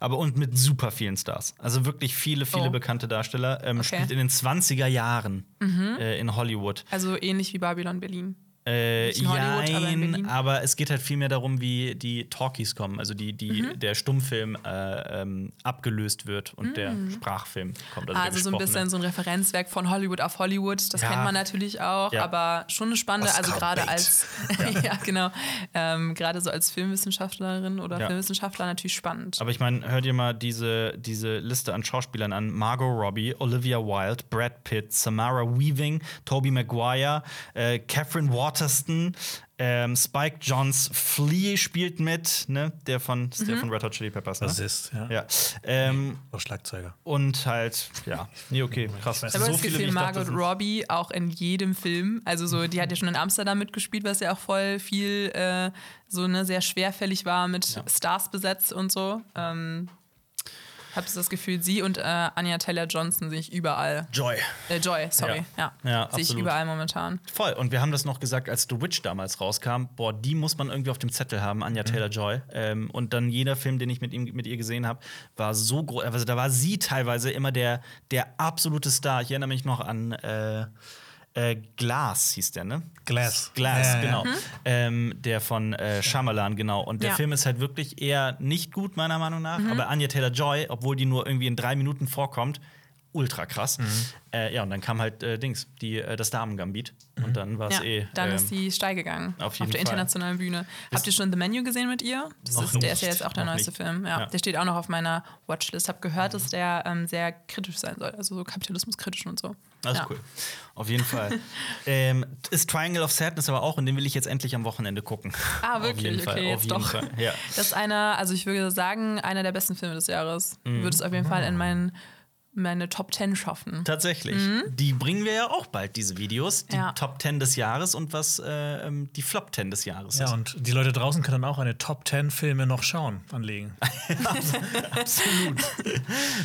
Speaker 2: aber und mit super vielen Stars. Also wirklich viele, viele
Speaker 3: Oh.
Speaker 2: bekannte Darsteller. Ähm,
Speaker 3: Okay. Mhm.
Speaker 2: Spielt in den 20er Jahren äh, in Hollywood.
Speaker 3: Also ähnlich wie Babylon Berlin.
Speaker 2: Äh,
Speaker 3: aber
Speaker 2: jein,
Speaker 3: Berlin.
Speaker 2: aber es geht halt viel mehr darum, wie die Talkies kommen, also die, die
Speaker 3: Mhm.
Speaker 2: der Stummfilm äh, ähm, abgelöst wird und der Sprachfilm kommt. Also, der
Speaker 3: Also so ein bisschen so ein Referenzwerk von Hollywood auf Hollywood. Das
Speaker 2: Ja.
Speaker 3: kennt man natürlich auch,
Speaker 2: Ja.
Speaker 3: aber schon eine spannende, also
Speaker 1: Oscar
Speaker 3: gerade
Speaker 1: Bait.
Speaker 3: als ja genau, ähm, gerade so als Filmwissenschaftlerin oder
Speaker 2: Ja.
Speaker 3: Filmwissenschaftler natürlich spannend.
Speaker 2: Aber ich meine, hör dir mal diese, diese Liste an Schauspielern an: Margot Robbie, Olivia Wilde, Brad Pitt, Samara Weaving, Tobey Maguire, äh, Catherine Waterston, ähm, Spike Johns Flea spielt mit, ne? Der von,
Speaker 3: Mhm.
Speaker 2: der von Red Hot Chili Peppers, ne?
Speaker 1: Bassist, ja.
Speaker 2: Ja. Ähm,
Speaker 1: Auch Schlagzeuger.
Speaker 2: und halt, ja. Nee, okay, krass.
Speaker 3: Ich habe das
Speaker 2: viele,
Speaker 3: Gefühl,
Speaker 2: dachte,
Speaker 3: Margot
Speaker 2: sind-
Speaker 3: Robbie auch in jedem Film. Also so, die hat ja schon in Amsterdam mitgespielt, was ja auch voll viel äh, so ne, sehr schwerfällig war mit Stars besetzt und so. Ähm, habe das Gefühl, sie und äh, Anya Taylor Johnson sehe ich überall.
Speaker 2: Joy.
Speaker 3: Äh, Joy, sorry. Ja,
Speaker 2: Ja,
Speaker 3: sehe ich überall momentan.
Speaker 2: Voll. Und wir haben das noch gesagt, als The Witch damals rauskam. Boah, die muss man irgendwie auf dem Zettel haben, Anya Taylor Joy. Ähm, und dann jeder Film, den ich mit, ihm, mit ihr gesehen habe, war so groß. Also da war sie teilweise immer der, der absolute Star. Ich erinnere mich noch an äh, äh, Glass, hieß der, ne?
Speaker 1: Glass.
Speaker 2: Glass,
Speaker 1: Ja, ja.
Speaker 2: genau. Ähm, der von äh, Shyamalan, genau. Und der
Speaker 3: Ja.
Speaker 2: Film ist halt wirklich eher nicht gut, meiner Meinung nach. Aber Anya Taylor Joy, obwohl die nur irgendwie in drei Minuten vorkommt, ultra krass. Äh, ja, und dann kam halt äh, Dings, die, äh, das Damen-Gambit. Und dann war es
Speaker 3: Ja,
Speaker 2: eh.
Speaker 3: dann
Speaker 2: ähm,
Speaker 3: ist sie steil gegangen.
Speaker 2: auf jeden
Speaker 3: der
Speaker 2: Fall.
Speaker 3: internationalen Bühne. Habt ihr schon The Menu gesehen mit ihr? Das
Speaker 2: Noch
Speaker 3: ist, der ist ja
Speaker 2: nicht.
Speaker 3: jetzt auch der
Speaker 2: Noch
Speaker 3: neueste
Speaker 2: nicht.
Speaker 3: Film. Ja,
Speaker 2: Ja.
Speaker 3: Der steht auch noch auf meiner Watchlist. Hab gehört, dass der ähm, sehr kritisch sein soll. Also so kapitalismuskritisch und so.
Speaker 2: Das ist
Speaker 3: ja.
Speaker 2: cool. Auf jeden Fall. ähm, ist Triangle of Sadness aber auch und den will ich jetzt endlich am Wochenende gucken.
Speaker 3: Ah,
Speaker 2: Auf
Speaker 3: wirklich?
Speaker 2: jeden Fall,
Speaker 3: okay,
Speaker 2: auf
Speaker 3: jetzt
Speaker 2: jeden
Speaker 3: doch.
Speaker 2: Fall, ja.
Speaker 3: Das ist einer, also ich würde sagen, einer der besten Filme des Jahres.
Speaker 2: Mhm.
Speaker 3: Würde es auf jeden Fall in mein, meine Top 10 schaffen.
Speaker 2: Tatsächlich. Die bringen wir ja auch bald, diese Videos. Die
Speaker 3: Mhm. Ja.
Speaker 2: Top 10 des Jahres und was äh, ähm, die Flop 10 des Jahres
Speaker 1: Ja,
Speaker 2: ist.
Speaker 1: und die Leute draußen können dann auch eine Top 10 Filme noch schauen, anlegen.
Speaker 2: Absolut.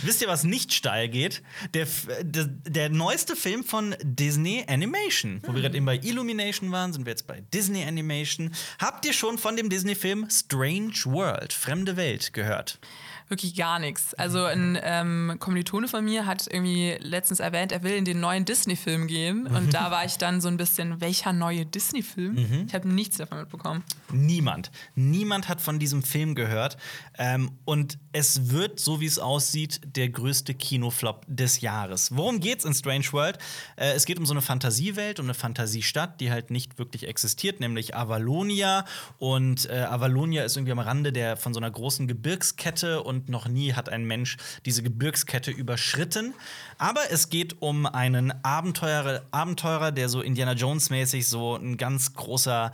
Speaker 2: Wisst ihr, was nicht steil geht? Der, der, der neueste Film von Disney Animation. Wo wir gerade eben bei Illumination waren, sind wir jetzt bei Disney Animation. Habt ihr schon von dem Disney-Film Strange World, Fremde Welt, gehört?
Speaker 3: Wirklich gar nichts. Also ein ähm, Kommilitone von mir hat irgendwie letztens erwähnt, er will in den neuen Disney-Film gehen. Und da war ich dann so ein bisschen, welcher neue Disney-Film? Ich habe nichts davon mitbekommen.
Speaker 2: Niemand. Niemand hat von diesem Film gehört. Ähm, und es wird, so wie es aussieht, der größte Kinoflop des Jahres. Worum geht's in Strange World? Äh, es geht um so eine Fantasiewelt, um eine Fantasiestadt, die halt nicht wirklich existiert, nämlich Avalonia. Und äh, Avalonia ist irgendwie am Rande der, von so einer großen Gebirgskette und noch nie hat ein Mensch diese Gebirgskette überschritten. Aber es geht um einen Abenteurer, Abenteurer der so Indiana Jones-mäßig so ein ganz großer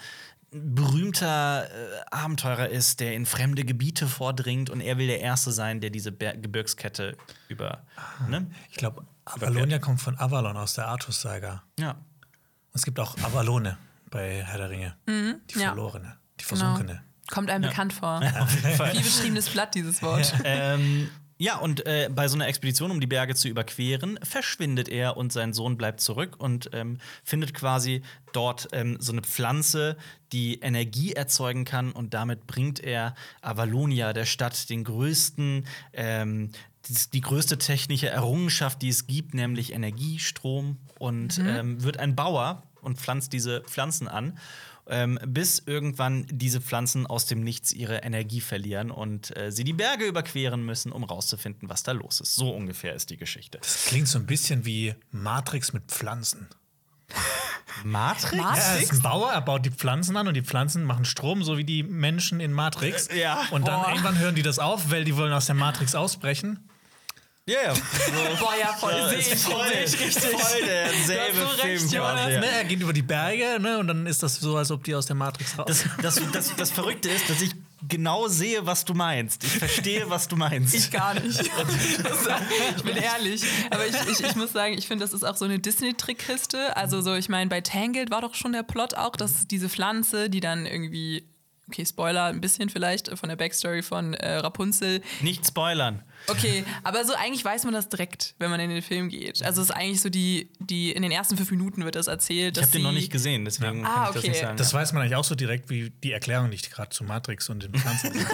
Speaker 2: berühmter äh, Abenteurer ist, der in fremde Gebiete vordringt und er will der Erste sein, der diese Ber Gebirgskette über. Ne?
Speaker 1: Ich glaube, Avalonia kommt von Avalon aus der Artus-Saga.
Speaker 2: Ja.
Speaker 1: Und es gibt auch Avalone bei Herr der Ringe. Die
Speaker 3: Mhm. ja.
Speaker 1: verlorene, die
Speaker 3: Genau.
Speaker 1: versunkene.
Speaker 3: Kommt einem bekannt vor. Wie beschriebenes Blatt, dieses Wort.
Speaker 2: ähm, ja, und äh, bei so einer Expedition, um die Berge zu überqueren, verschwindet er und sein Sohn bleibt zurück und ähm, findet quasi dort ähm, so eine Pflanze, die Energie erzeugen kann und damit bringt er Avalonia, der Stadt, den größten, ähm, die, größte technische Errungenschaft, die es gibt, nämlich Energiestrom und ähm, wird ein Bauer und pflanzt diese Pflanzen an ähm, bis irgendwann diese Pflanzen aus dem Nichts ihre Energie verlieren und äh, sie die Berge überqueren müssen, um rauszufinden, was da los ist. So ungefähr ist die Geschichte.
Speaker 1: Das klingt so ein bisschen wie Matrix mit Pflanzen.
Speaker 2: Matrix?
Speaker 3: Matrix?
Speaker 1: Ja, er ist ein Bauer, er baut die Pflanzen an und die Pflanzen machen Strom, so wie die Menschen in Matrix.
Speaker 2: Ja.
Speaker 1: Und dann
Speaker 3: Boah.
Speaker 1: irgendwann hören die das auf, weil die wollen aus der Matrix ausbrechen.
Speaker 2: Ja, ja.
Speaker 3: Boah, ja, voll.
Speaker 2: Ja,
Speaker 3: Sehe
Speaker 2: ist
Speaker 3: ich,
Speaker 2: voll,
Speaker 3: sehe ich richtig.
Speaker 2: voll derselbe
Speaker 3: so recht,
Speaker 2: Film
Speaker 3: Jonas.
Speaker 2: quasi. Ja.
Speaker 1: Ne, er geht über die Berge ne, und dann ist das so, als ob die aus der Matrix raus.
Speaker 2: Das, das, das, das Verrückte ist, dass ich genau sehe, was du meinst. Ich verstehe, was du meinst.
Speaker 3: Ich gar nicht. ich bin ehrlich. Aber ich, ich, ich muss sagen, ich finde, das ist auch so eine Disney-Trickkiste. Also so, ich meine, bei Tangled war doch schon der Plot auch, dass diese Pflanze, die dann irgendwie, okay, Spoiler, ein bisschen vielleicht von der Backstory von äh, Rapunzel.
Speaker 2: Nicht spoilern.
Speaker 3: Okay, aber so eigentlich weiß man das direkt, wenn man in den Film geht. Also es ist eigentlich so die, die in den ersten fünf Minuten wird das erzählt,
Speaker 2: Ich habe den noch nicht gesehen, deswegen
Speaker 3: Ah,
Speaker 2: kann ich das
Speaker 3: okay.
Speaker 2: nicht sagen.
Speaker 1: Das weiß man eigentlich auch so direkt wie die Erklärung, die ich gerade zu Matrix und den Pflanzen.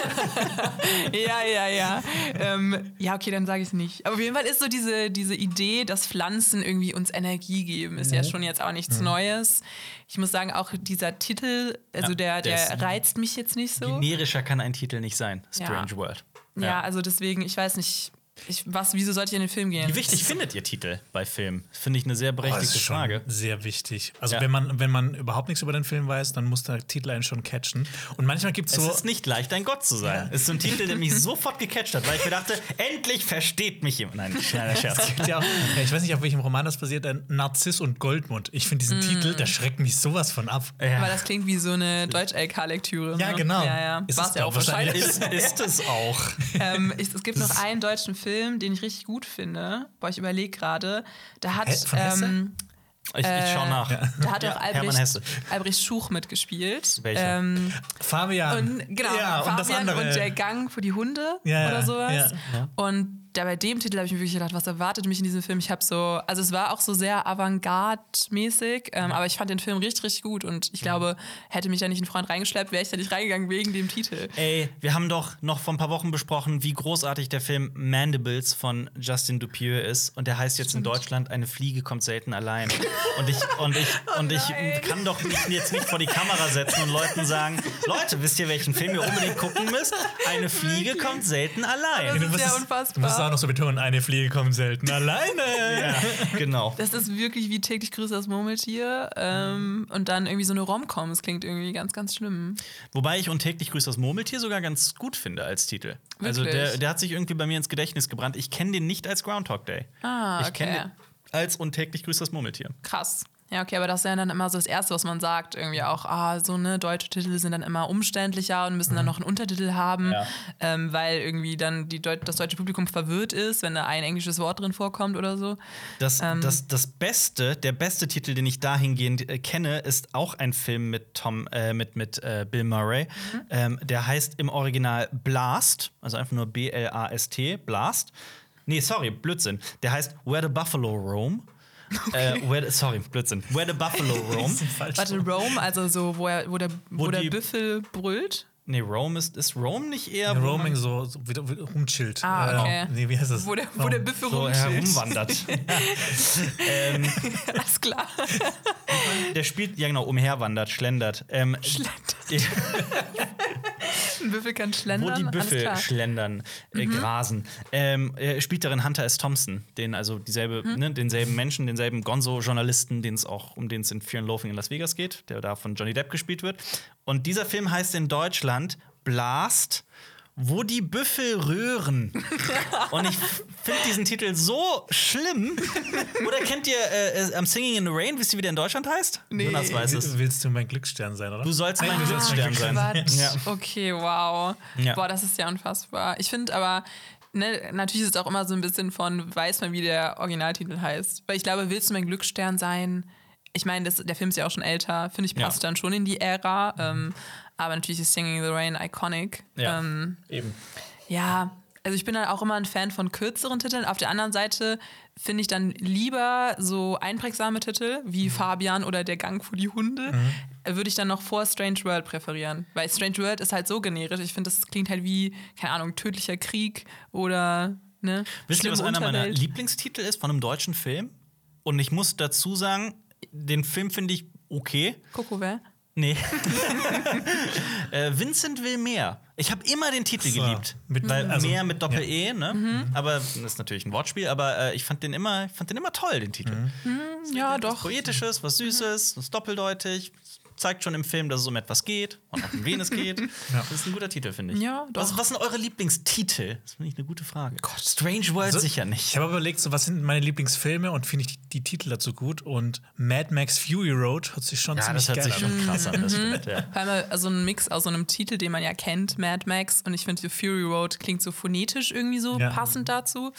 Speaker 3: Ja, ja, ja. ähm, ja, okay, dann sage ich es nicht. Aber auf jeden Fall ist so diese, diese Idee, dass Pflanzen irgendwie uns Energie geben, ist ja schon jetzt auch nichts Neues. Ich muss sagen, auch dieser Titel, also
Speaker 2: Ja,
Speaker 3: der,
Speaker 2: der
Speaker 3: der reizt mich jetzt nicht so.
Speaker 2: Generischer kann ein Titel nicht sein. Strange
Speaker 3: Ja.
Speaker 2: World.
Speaker 3: Ja, also deswegen, ich weiß nicht, ich, was, wieso sollte ich in den Film gehen?
Speaker 2: Wie wichtig findet ihr Titel bei Filmen? Finde ich eine sehr
Speaker 1: Oh, das
Speaker 2: berechtigte
Speaker 1: schon
Speaker 2: Frage.
Speaker 1: sehr wichtig. Also
Speaker 2: Ja.
Speaker 1: wenn, man, wenn man überhaupt nichts über den Film weiß, dann muss der Titel einen schon catchen. Und manchmal gibt es
Speaker 2: Es
Speaker 1: so.
Speaker 2: ist nicht leicht, ein Gott zu sein. Es ist so ein Titel, der mich sofort gecatcht hat, weil ich mir dachte, endlich versteht mich jemand. Nein, kleiner Scherz.
Speaker 1: Ja, ja, ich weiß nicht, auf welchem Roman das basiert, ein Narziss und Goldmund. Ich finde diesen Titel, der schreckt mich sowas von ab.
Speaker 2: Ja.
Speaker 3: Weil das klingt wie so eine Deutsch-LK-Lektüre.
Speaker 1: Ja,
Speaker 3: ne?
Speaker 1: genau.
Speaker 3: Ja, ja.
Speaker 1: Ist es
Speaker 3: es ja auch wahrscheinlich.
Speaker 1: wahrscheinlich.
Speaker 2: Ist, ist es auch.
Speaker 3: ähm, ich, es gibt noch einen deutschen Film, den ich richtig gut finde. Boah, ich überlege gerade. Da hat. Ähm,
Speaker 2: Ich, ich schau nach.
Speaker 3: da hat
Speaker 2: Ja,
Speaker 3: auch Albrecht. Albrecht Schuch mitgespielt.
Speaker 2: Welcher?
Speaker 3: Ähm,
Speaker 1: Fabian.
Speaker 3: und genau,
Speaker 1: ja, und das
Speaker 3: Fabian
Speaker 1: andere.
Speaker 3: und der Gang für die Hunde
Speaker 1: Ja, ja,
Speaker 3: oder sowas.
Speaker 1: ja.
Speaker 3: Und da bei dem Titel habe ich mir wirklich gedacht, was erwartet mich in diesem Film? Ich habe so, also es war auch so sehr avantgarde-mäßig, ähm, aber ich fand den Film richtig, richtig gut und ich glaube, hätte mich da nicht ein Freund reingeschleppt, wäre ich da nicht reingegangen wegen dem Titel.
Speaker 2: Ey, wir haben doch noch vor ein paar Wochen besprochen, wie großartig der Film Mandibles von Justin Dupieux ist. Und der heißt jetzt in Deutschland Eine Fliege kommt selten allein. Und ich, und ich, und ich kann doch mich jetzt nicht vor die Kamera setzen und Leuten sagen: Leute, wisst ihr, welchen Film ihr unbedingt gucken müsst? Eine Fliege kommt selten allein.
Speaker 3: Das ist ja unfassbar.
Speaker 1: Musst auch noch so betonen, eine Fliege kommt selten alleine.
Speaker 2: Ja, genau.
Speaker 3: Das ist wirklich wie täglich grüßt das Murmeltier ähm, und dann irgendwie so eine Rom-Com. Es klingt irgendwie ganz, ganz schlimm.
Speaker 2: Wobei ich und täglich grüßt das Murmeltier sogar ganz gut finde als Titel. Also
Speaker 3: Wirklich?
Speaker 2: der, der hat sich irgendwie bei mir ins Gedächtnis gebrannt. Ich kenne den nicht als Groundhog Day.
Speaker 3: Ah,
Speaker 2: Ich kenne
Speaker 3: okay.
Speaker 2: den als und täglich grüßt das Murmeltier.
Speaker 3: Krass. Ja, okay, aber das ist ja dann immer so das Erste, was man sagt. Irgendwie auch, ah, so ne, deutsche Titel sind dann immer umständlicher und müssen dann noch einen Untertitel haben,
Speaker 2: Ja.
Speaker 3: ähm, weil irgendwie dann die Deut das deutsche Publikum verwirrt ist, wenn da ein englisches Wort drin vorkommt oder so.
Speaker 2: Das,
Speaker 3: Ähm.
Speaker 2: das, das Beste, der beste Titel, den ich dahingehend äh, kenne, ist auch ein Film mit Tom, äh, mit, mit äh, Bill Murray.
Speaker 3: Mhm.
Speaker 2: Ähm, der heißt im Original Blast, also einfach nur B-L-A-S-T, Blast. Nee, sorry, Blödsinn. Der heißt Where the Buffalo Roam. äh, where the, sorry, Blödsinn. Where the Buffalo Roam.
Speaker 3: Warte, Rome, also so, wo, er, wo der, wo
Speaker 2: Wo
Speaker 3: der
Speaker 2: die-
Speaker 3: Büffel brüllt.
Speaker 2: Nee, Roam ist, ist Roam nicht eher. wo
Speaker 1: Roaming so, so wieder, wieder rumchillt.
Speaker 3: Ah, okay.
Speaker 1: nee, wie heißt das?
Speaker 3: Wo der, wo der Büffel
Speaker 2: so
Speaker 3: rumchillt.
Speaker 2: herumwandert. ähm,
Speaker 3: Alles klar.
Speaker 2: der spielt, ja genau, umherwandert, schlendert. Ähm,
Speaker 3: Ein Büffel kann schlendern.
Speaker 2: Wo die
Speaker 3: alles
Speaker 2: Büffel
Speaker 3: klar. Mhm.
Speaker 2: schlendern, äh, grasen. Ähm, er spielt darin Hunter S. Thompson, den also dieselbe,
Speaker 3: Mhm.
Speaker 2: ne, denselben Menschen, denselben Gonzo-Journalisten, den es auch um den es in Fear and Loafing in Las Vegas geht, der da von Johnny Depp gespielt wird. Und dieser Film heißt in Deutschland Blast. Wo die Büffel röhren. Und ich finde diesen Titel so schlimm. Oder kennt ihr äh, äh, I'm Singing in the Rain? Wisst ihr, wie der in Deutschland heißt?
Speaker 3: Nee.
Speaker 2: Jonas weiß es.
Speaker 1: Willst du mein Glücksstern sein, oder?
Speaker 2: Du sollst mein
Speaker 1: mein
Speaker 2: Glücksstern sein. Ja.
Speaker 3: Okay, wow.
Speaker 2: Ja.
Speaker 3: Boah, das ist ja unfassbar. Ich finde aber, ne, natürlich ist es auch immer so ein bisschen von, weiß man, wie der Originaltitel heißt. Weil ich glaube, willst du mein Glücksstern sein? Ich meine, das- der Film ist ja auch schon älter. Finde ich, passt
Speaker 2: Ja.
Speaker 3: dann schon in die Ära. Ähm, aber natürlich ist Singing in the Rain iconic.
Speaker 2: Ja.
Speaker 3: Ähm,
Speaker 2: Eben.
Speaker 3: ja, also ich bin dann auch immer ein Fan von kürzeren Titeln. Auf der anderen Seite finde ich dann lieber so einprägsame Titel wie
Speaker 2: Mhm.
Speaker 3: Fabian oder Der Gang für die Hunde. äh, Würde ich dann noch vor Strange World präferieren. Weil Strange World ist halt so generisch. Ich finde, das klingt halt wie, keine Ahnung, tödlicher Krieg oder, ne?
Speaker 2: Wisst ihr, was
Speaker 3: schlimme
Speaker 2: einer meiner
Speaker 3: Unterwelt.
Speaker 2: Lieblingstitel ist von einem deutschen Film? Und ich muss dazu sagen, den Film finde ich okay.
Speaker 3: Coco, wer?
Speaker 2: Nee. äh, Vincent will mehr. Ich habe immer den Titel
Speaker 1: So,
Speaker 2: geliebt.
Speaker 1: mit-
Speaker 2: Weil
Speaker 1: also-
Speaker 2: mehr mit Doppel-E, ne? Aber das ist natürlich ein Wortspiel, aber äh, ich fand den immer, fand den immer toll, den Titel.
Speaker 3: Ja,
Speaker 2: Was
Speaker 3: doch.
Speaker 2: Poetisches, was Süßes, ist doppeldeutig. Zeigt schon im Film, dass es um etwas geht und auch um wen es geht. Das ist ein guter Titel, finde ich.
Speaker 3: Ja, doch.
Speaker 2: Was, was sind eure Lieblingstitel? Das finde ich eine gute Frage. Strange World
Speaker 1: Also,
Speaker 2: sicher nicht.
Speaker 1: Ich habe überlegt, so, was sind meine Lieblingsfilme und finde ich die, die Titel dazu gut. Und Mad Max Fury Road hört sich schon
Speaker 2: Ja,
Speaker 1: ziemlich
Speaker 2: das hört
Speaker 1: geil
Speaker 2: sich
Speaker 1: an.
Speaker 2: schon krass an. Das
Speaker 3: Mhm.
Speaker 2: ja.
Speaker 3: Vor allem also ein Mix aus so einem Titel, den man ja kennt, Mad Max. Und ich finde, Fury Road klingt so phonetisch irgendwie so
Speaker 1: Ja.
Speaker 3: passend dazu.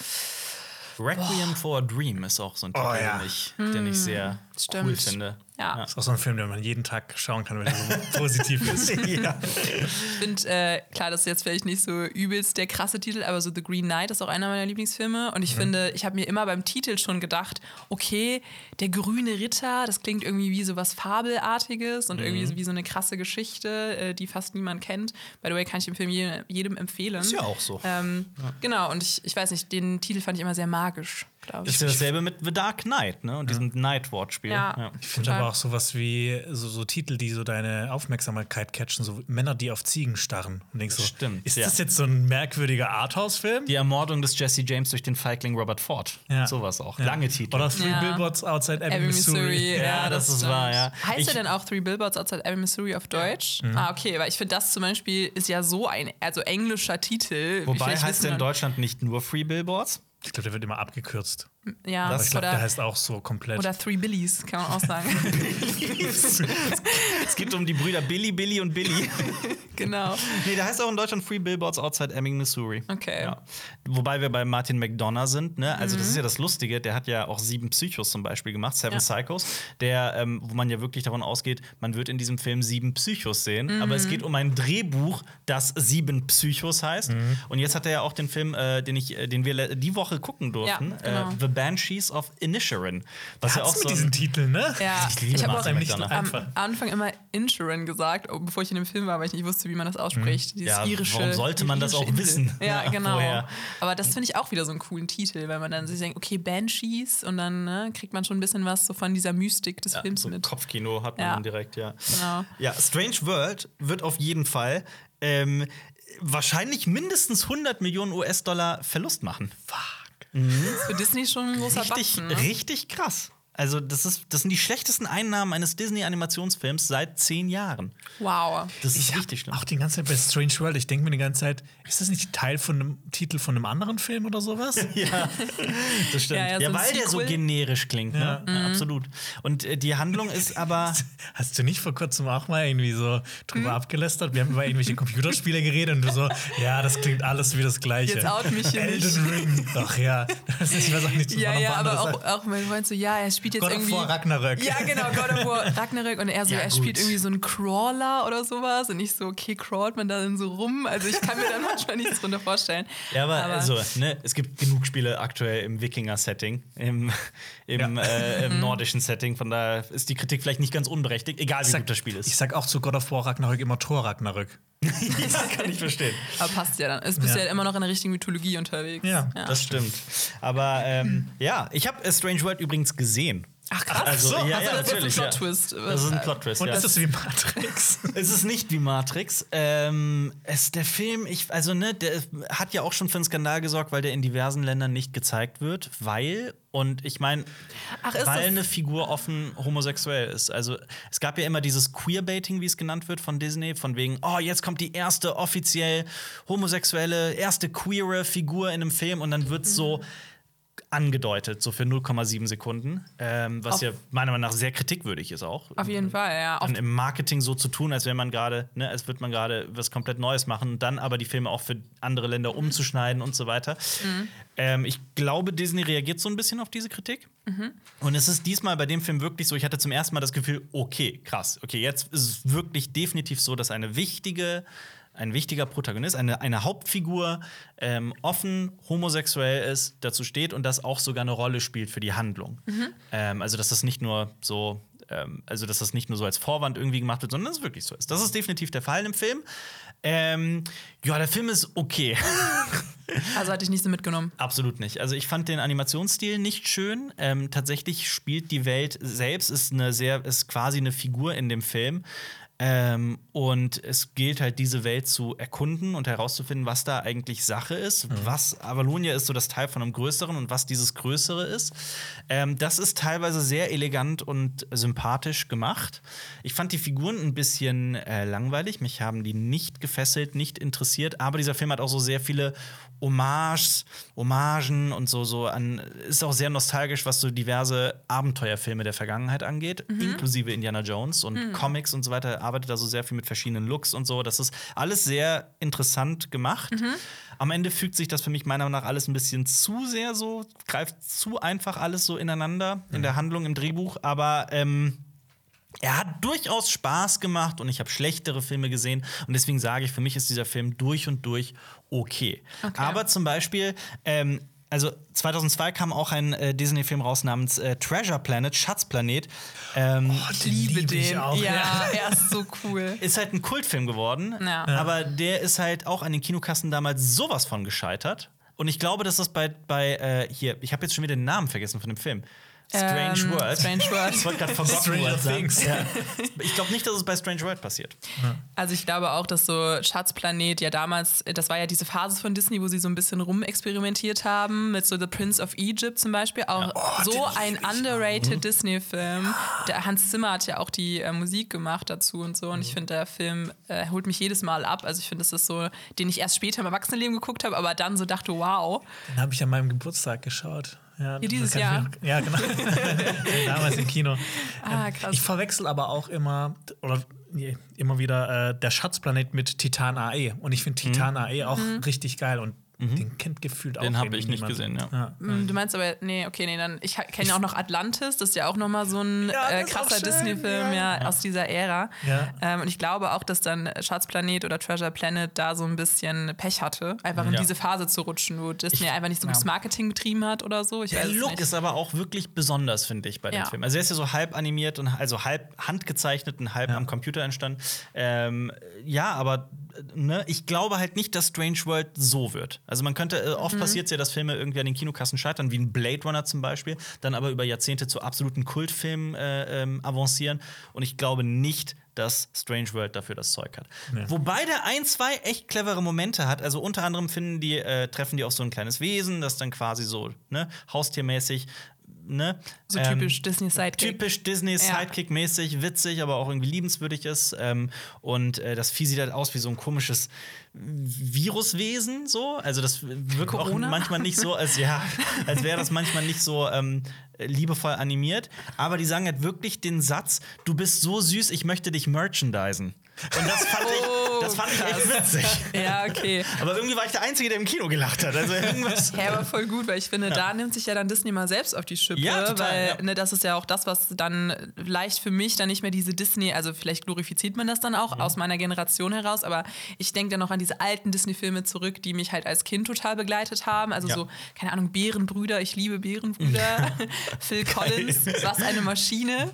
Speaker 2: Requiem for a Dream ist auch so ein Titel,
Speaker 1: Oh, ja.
Speaker 2: den, ich, den ich sehr cool
Speaker 3: Stimmt.
Speaker 2: finde.
Speaker 3: Ja.
Speaker 1: Das ist auch so ein Film, den man jeden Tag schauen kann, wenn er so positiv ist. ja.
Speaker 3: Ich finde, äh, klar, das ist jetzt vielleicht nicht so übelst der krasse Titel, aber so The Green Knight ist auch einer meiner Lieblingsfilme. Und ich finde, ich habe mir immer beim Titel schon gedacht, okay, der grüne Ritter, das klingt irgendwie wie so was Fabelartiges und irgendwie so wie so eine krasse Geschichte, äh, die fast niemand kennt. By the way, kann ich den Film jedem, jedem empfehlen.
Speaker 2: Ist ja auch so.
Speaker 3: Ähm, Genau, und ich, ich weiß nicht, den Titel fand ich immer sehr magisch, glaube
Speaker 2: Das
Speaker 3: ich.
Speaker 2: ist ja dasselbe mit The Dark Knight, ne? Und diesem Night-Wortspiel.
Speaker 3: Ja.
Speaker 1: Ich finde aber auch sowas wie so, so Titel, die so deine Aufmerksamkeit catchen, so Männer, die auf Ziegen starren. Und denkst so,
Speaker 2: Stimmt,
Speaker 1: ist
Speaker 2: ja.
Speaker 1: das jetzt so ein merkwürdiger Arthouse-Film?
Speaker 2: Die Ermordung des Jesse James durch den Feigling Robert Ford.
Speaker 1: Ja.
Speaker 2: Sowas auch.
Speaker 1: Ja.
Speaker 2: Lange Titel.
Speaker 1: Oder Three
Speaker 3: Ja.
Speaker 1: Billboards Outside Ebbing,
Speaker 3: Ebbing,
Speaker 1: Missouri.
Speaker 3: Missouri.
Speaker 2: Ja, das ist
Speaker 3: stimmt.
Speaker 2: wahr, ja.
Speaker 3: Heißt
Speaker 2: Ich-
Speaker 3: er denn auch Three Billboards Outside Ebbing, Missouri auf Deutsch?
Speaker 2: Mhm.
Speaker 3: Ah, okay, weil ich finde, das zum Beispiel ist ja so ein also englischer Titel.
Speaker 2: Wobei heißt der in Deutschland nicht nur Free Billboards?
Speaker 1: Ich glaube, der wird immer abgekürzt.
Speaker 3: Ja,
Speaker 1: Aber ich glaube, der
Speaker 3: oder,
Speaker 1: heißt auch so komplett.
Speaker 3: oder Three Billies, kann man auch sagen.
Speaker 2: es geht um die Brüder Billy, Billy und Billy.
Speaker 3: genau.
Speaker 2: nee, der heißt auch in Deutschland Free Billboards Outside Ebbing, Missouri.
Speaker 3: Okay.
Speaker 2: Ja. Wobei wir bei Martin McDonough sind, ne? Also,
Speaker 3: Mhm.
Speaker 2: das ist ja das Lustige, der hat ja auch sieben Psychos zum Beispiel gemacht, Seven
Speaker 3: Ja.
Speaker 2: Psychos, der, ähm, wo man ja wirklich davon ausgeht, man wird in diesem Film sieben Psychos sehen. Aber es
Speaker 3: Mhm.
Speaker 2: geht um ein Drehbuch, das sieben Psychos heißt. Und jetzt hat er ja auch den Film, äh, den, ich, äh, den wir die Woche gucken durften,
Speaker 3: Ja, genau.
Speaker 2: äh, The Banshees of Inisherin. Was ja auch
Speaker 1: mit
Speaker 2: so
Speaker 1: diesen Titeln, ne?
Speaker 3: Ja,
Speaker 2: Ich liebe
Speaker 3: ich habe auch am. Anfang immer Insurin gesagt, oh, bevor ich in dem Film war, weil ich nicht wusste, wie man das ausspricht. Dieses
Speaker 2: Ja,
Speaker 3: irische.
Speaker 2: warum sollte man das auch
Speaker 3: Insel.
Speaker 2: wissen?
Speaker 3: Ja,
Speaker 2: Ja,
Speaker 3: genau.
Speaker 2: vorher.
Speaker 3: Aber das finde ich auch wieder so einen coolen Titel, weil man dann sich denkt, okay, Banshees und dann ne, kriegt man schon ein bisschen was so von dieser Mystik des
Speaker 2: Ja,
Speaker 3: Films
Speaker 2: so
Speaker 3: mit.
Speaker 2: Kopfkino hat man
Speaker 3: Ja.
Speaker 2: dann direkt, ja.
Speaker 3: Genau.
Speaker 2: Ja, Strange World wird auf jeden Fall ähm, wahrscheinlich mindestens 100 Millionen US-Dollar Verlust machen.
Speaker 3: Für Disney schon ein großer
Speaker 2: Richtig,
Speaker 3: Batzen. Ne?
Speaker 2: richtig krass. Also, das, ist, das sind die schlechtesten Einnahmen eines Disney-Animationsfilms seit zehn Jahren.
Speaker 3: Wow.
Speaker 2: Das ist
Speaker 1: Ich
Speaker 2: richtig schlimm.
Speaker 1: Auch die ganze Zeit bei Strange World, ich denke mir die ganze Zeit, ist das nicht Teil von einem Titel von einem anderen Film oder sowas?
Speaker 2: Ja, das stimmt.
Speaker 3: Ja,
Speaker 2: Ja,
Speaker 3: ja, so ein
Speaker 2: weil der so generisch klingt. Ne? Ja. absolut. Und äh, die Handlung ist aber.
Speaker 1: Hast du nicht vor kurzem auch mal irgendwie so drüber abgelästert? Wir haben über irgendwelche Computerspiele geredet und du so, ja, das klingt alles wie das Gleiche.
Speaker 3: Jetzt out mich hier nicht.
Speaker 1: Elden Ring. Ach ja, das ist, ich weiß auch nicht,
Speaker 3: Ja,
Speaker 1: noch
Speaker 3: ja,
Speaker 1: was
Speaker 3: aber auch, auch mein Freund so, ja, er spielt jetzt
Speaker 1: God of
Speaker 3: irgendwie.
Speaker 1: War Ragnarök.
Speaker 3: Ja, genau, God of War Ragnarök. Und er so,
Speaker 2: Ja,
Speaker 3: er
Speaker 2: gut.
Speaker 3: spielt irgendwie so einen Crawler oder sowas. Und ich so, okay, crawlt man da dann so rum? Also ich kann mir dann manchmal nichts drunter vorstellen.
Speaker 2: Ja, aber, also, ne, es gibt genug Spiele aktuell im Wikinger-Setting, im, im,
Speaker 1: Ja.
Speaker 2: äh,
Speaker 3: Mhm.
Speaker 2: im nordischen Setting. Von daher ist die Kritik vielleicht nicht ganz unberechtigt, egal wie
Speaker 1: Ich sag,
Speaker 2: gut das Spiel
Speaker 1: ich
Speaker 2: ist.
Speaker 1: sag auch zu God of War Ragnarök immer Thor Ragnarök.
Speaker 2: das kann ich verstehen.
Speaker 3: Aber passt ja dann. Ist bist
Speaker 1: Ja.
Speaker 3: ja immer noch in der richtigen Mythologie unterwegs.
Speaker 1: Ja,
Speaker 2: Das stimmt. Aber ähm, ja, ich habe Strange World übrigens gesehen.
Speaker 3: Ach krass.
Speaker 2: Also,
Speaker 1: so,
Speaker 2: ja,
Speaker 3: also
Speaker 2: ja,
Speaker 3: das ist ein
Speaker 2: natürlich. ja.
Speaker 3: Plot-Twist.
Speaker 2: Das ist ein Plot-Twist.
Speaker 1: Und
Speaker 2: ja.
Speaker 1: ist es wie Matrix?
Speaker 2: Es ist nicht wie Matrix. Ähm, es, der Film, ich, also ne, der hat ja auch schon für einen Skandal gesorgt, weil der in diversen Ländern nicht gezeigt wird, weil und ich meine, weil eine Figur offen homosexuell ist. Also es gab ja immer dieses Queerbaiting, wie es genannt wird von Disney, von wegen, oh jetzt kommt die erste offiziell homosexuelle, erste queere Figur in einem Film und dann wird so angedeutet, so für 0,7 Sekunden, ähm, was
Speaker 3: Auf-
Speaker 2: ja meiner Meinung nach sehr kritikwürdig ist auch.
Speaker 3: Auf jeden Fall, ja.
Speaker 2: Dann im Marketing so zu tun, als wäre man gerade, ne, als würde man gerade was komplett Neues machen dann aber die Filme auch für andere Länder umzuschneiden und so weiter. Ähm, ich glaube, Disney reagiert so ein bisschen auf diese Kritik. Und es ist diesmal bei dem Film wirklich so, ich hatte zum ersten Mal das Gefühl, okay, krass, okay, jetzt ist es wirklich definitiv so, dass eine wichtige ein wichtiger Protagonist, eine, eine Hauptfigur, ähm, offen homosexuell ist, dazu steht und das auch sogar eine Rolle spielt für die Handlung. Ähm, also, dass das nicht nur so, ähm, also, dass das nicht nur so als Vorwand irgendwie gemacht wird, sondern dass es wirklich so ist. Das ist definitiv der Fall im Film. Ähm, ja, der Film ist okay.
Speaker 3: also hatte ich nicht so mitgenommen.
Speaker 2: Absolut nicht. Also ich fand den Animationsstil nicht schön. Ähm, tatsächlich spielt die Welt selbst ist eine sehr ist quasi eine Figur in dem Film. Ähm, und es gilt halt, diese Welt zu erkunden und herauszufinden, was da eigentlich Sache ist. Was Avalonia ist so das Teil von einem Größeren und was dieses Größere ist. Ähm, das ist teilweise sehr elegant und sympathisch gemacht. Ich fand die Figuren ein bisschen äh, langweilig. Mich haben die nicht gefesselt, nicht interessiert. Aber dieser Film hat auch so sehr viele Hommages, Hommagen und so, so an, ist auch sehr nostalgisch, was so diverse Abenteuerfilme der Vergangenheit angeht, inklusive Indiana Jones und Comics und so weiter. Er arbeitet da so sehr viel mit verschiedenen Looks und so. Das ist alles sehr interessant gemacht. Am Ende fügt sich das für mich meiner Meinung nach alles ein bisschen zu sehr so, greift zu einfach alles so ineinander in der Handlung, im Drehbuch, aber ähm, er hat durchaus Spaß gemacht und ich habe schlechtere Filme gesehen und deswegen sage ich, für mich ist dieser Film durch und durch okay.
Speaker 3: Okay.
Speaker 2: Aber zum Beispiel, ähm, also 2002 kam auch ein äh, Disney-Film raus namens äh, Treasure Planet, Schatzplanet. Ähm,
Speaker 3: Ich
Speaker 1: Den
Speaker 3: liebe
Speaker 1: lieb ich
Speaker 3: den.
Speaker 1: auch,
Speaker 3: ja,
Speaker 1: ja.
Speaker 3: er ist so cool.
Speaker 2: ist halt ein Kultfilm geworden,
Speaker 3: Ja.
Speaker 2: aber der ist halt auch an den Kinokassen damals sowas von gescheitert. Und ich glaube, dass das bei, bei äh, hier, ich habe jetzt schon wieder den Namen vergessen von dem Film. Strange
Speaker 3: Ähm,
Speaker 2: World.
Speaker 3: Strange World.
Speaker 2: Ich wollte gerade Forgotten
Speaker 1: Stranger
Speaker 2: World sagen.
Speaker 1: Things.
Speaker 2: Ja. Ich glaube nicht, dass es bei Strange World passiert.
Speaker 3: Also ich glaube auch, dass so Schatzplanet ja damals, das war ja diese Phase von Disney, wo sie so ein bisschen rumexperimentiert haben, mit so The Prince of Egypt zum Beispiel. Auch
Speaker 1: Oh,
Speaker 3: so ein underrated Disney-Film. Der Hans Zimmer hat ja auch die äh, Musik gemacht dazu und so. Und
Speaker 1: Mhm.
Speaker 3: ich finde, der Film äh, holt mich jedes Mal ab. Also ich finde, das ist so, den ich erst später im Erwachsenenleben geguckt habe, aber dann so dachte, wow.
Speaker 1: Den habe ich an meinem Geburtstag geschaut. Ja,
Speaker 3: Hier dieses
Speaker 1: mir- Ja, genau. Damals im Kino.
Speaker 3: Ah, krass.
Speaker 1: Ich verwechsel aber auch immer, oder nee, immer wieder äh, der Schatzplanet mit Titan AE. Und ich finde Titan AE auch richtig geil und den kennt gefühlt auch
Speaker 2: Den hab
Speaker 1: irgendwie
Speaker 2: ich nicht
Speaker 1: niemand.
Speaker 2: gesehen, ja.
Speaker 1: ja.
Speaker 3: Mm, Du meinst aber, nee, okay, nee, dann, ich kenne ja auch noch Atlantis, das ist ja auch nochmal so ein
Speaker 1: Ja,
Speaker 3: äh, krasser Disney-Film ja. aus dieser Ära.
Speaker 1: Ja.
Speaker 3: Ähm, und ich glaube auch, dass dann Schatzplanet oder Treasure Planet da so ein bisschen Pech hatte, einfach in
Speaker 2: Ja.
Speaker 3: diese Phase zu rutschen, wo Disney einfach nicht so gutes Marketing betrieben hat oder so. Ich
Speaker 2: Der Look
Speaker 3: nicht.
Speaker 2: ist aber auch wirklich besonders, finde ich, bei dem
Speaker 3: Ja.
Speaker 2: Film. Also er ist ja so halb animiert und also halb handgezeichnet und halb am Computer entstanden. Ähm, ja, aber ne, ich glaube halt nicht, dass Strange World so wird. Also man könnte, äh, oft passiert es ja, dass Filme irgendwie an den Kinokassen scheitern, wie ein Blade Runner zum Beispiel, dann aber über Jahrzehnte zu absoluten Kultfilmen äh, ähm, avancieren. Und ich glaube nicht, dass Strange World dafür das Zeug hat. Wobei der ein, zwei echt clevere Momente hat. Also unter anderem finden die, äh, treffen die auf so ein kleines Wesen, das dann quasi so, ne, haustiermäßig, ne?
Speaker 3: So
Speaker 2: ähm,
Speaker 3: typisch Disney Sidekick.
Speaker 2: Typisch Disney Sidekick-mäßig, witzig, aber auch irgendwie liebenswürdig ist. Ähm, und äh, das Vieh sieht halt aus wie so ein komisches Viruswesen, so. Also das wirkt auch
Speaker 3: Corona?
Speaker 2: manchmal nicht so, als ja, als wäre das manchmal nicht so ähm, liebevoll animiert. Aber die sagen halt wirklich den Satz: Du bist so süß, ich möchte dich merchandisen. Und das fand ich, das fand ich echt witzig.
Speaker 3: Ja, okay.
Speaker 2: Aber irgendwie war ich der Einzige, der im Kino gelacht hat. Also irgendwas.
Speaker 3: Ja, aber voll gut, weil ich finde, da nimmt sich ja dann Disney mal selbst auf die Schippe.
Speaker 2: Ja, total,
Speaker 3: weil
Speaker 2: ja.
Speaker 3: ne, das ist ja auch das, was dann leicht für mich dann nicht mehr diese Disney, also vielleicht glorifiziert man das dann auch
Speaker 2: Mhm.
Speaker 3: aus meiner Generation heraus, aber ich denke dann noch an diese alten Disney-Filme zurück, die mich halt als Kind total begleitet haben. Also
Speaker 2: Ja.
Speaker 3: so, keine Ahnung, Bärenbrüder, ich liebe Bärenbrüder. Phil Collins, was eine Maschine.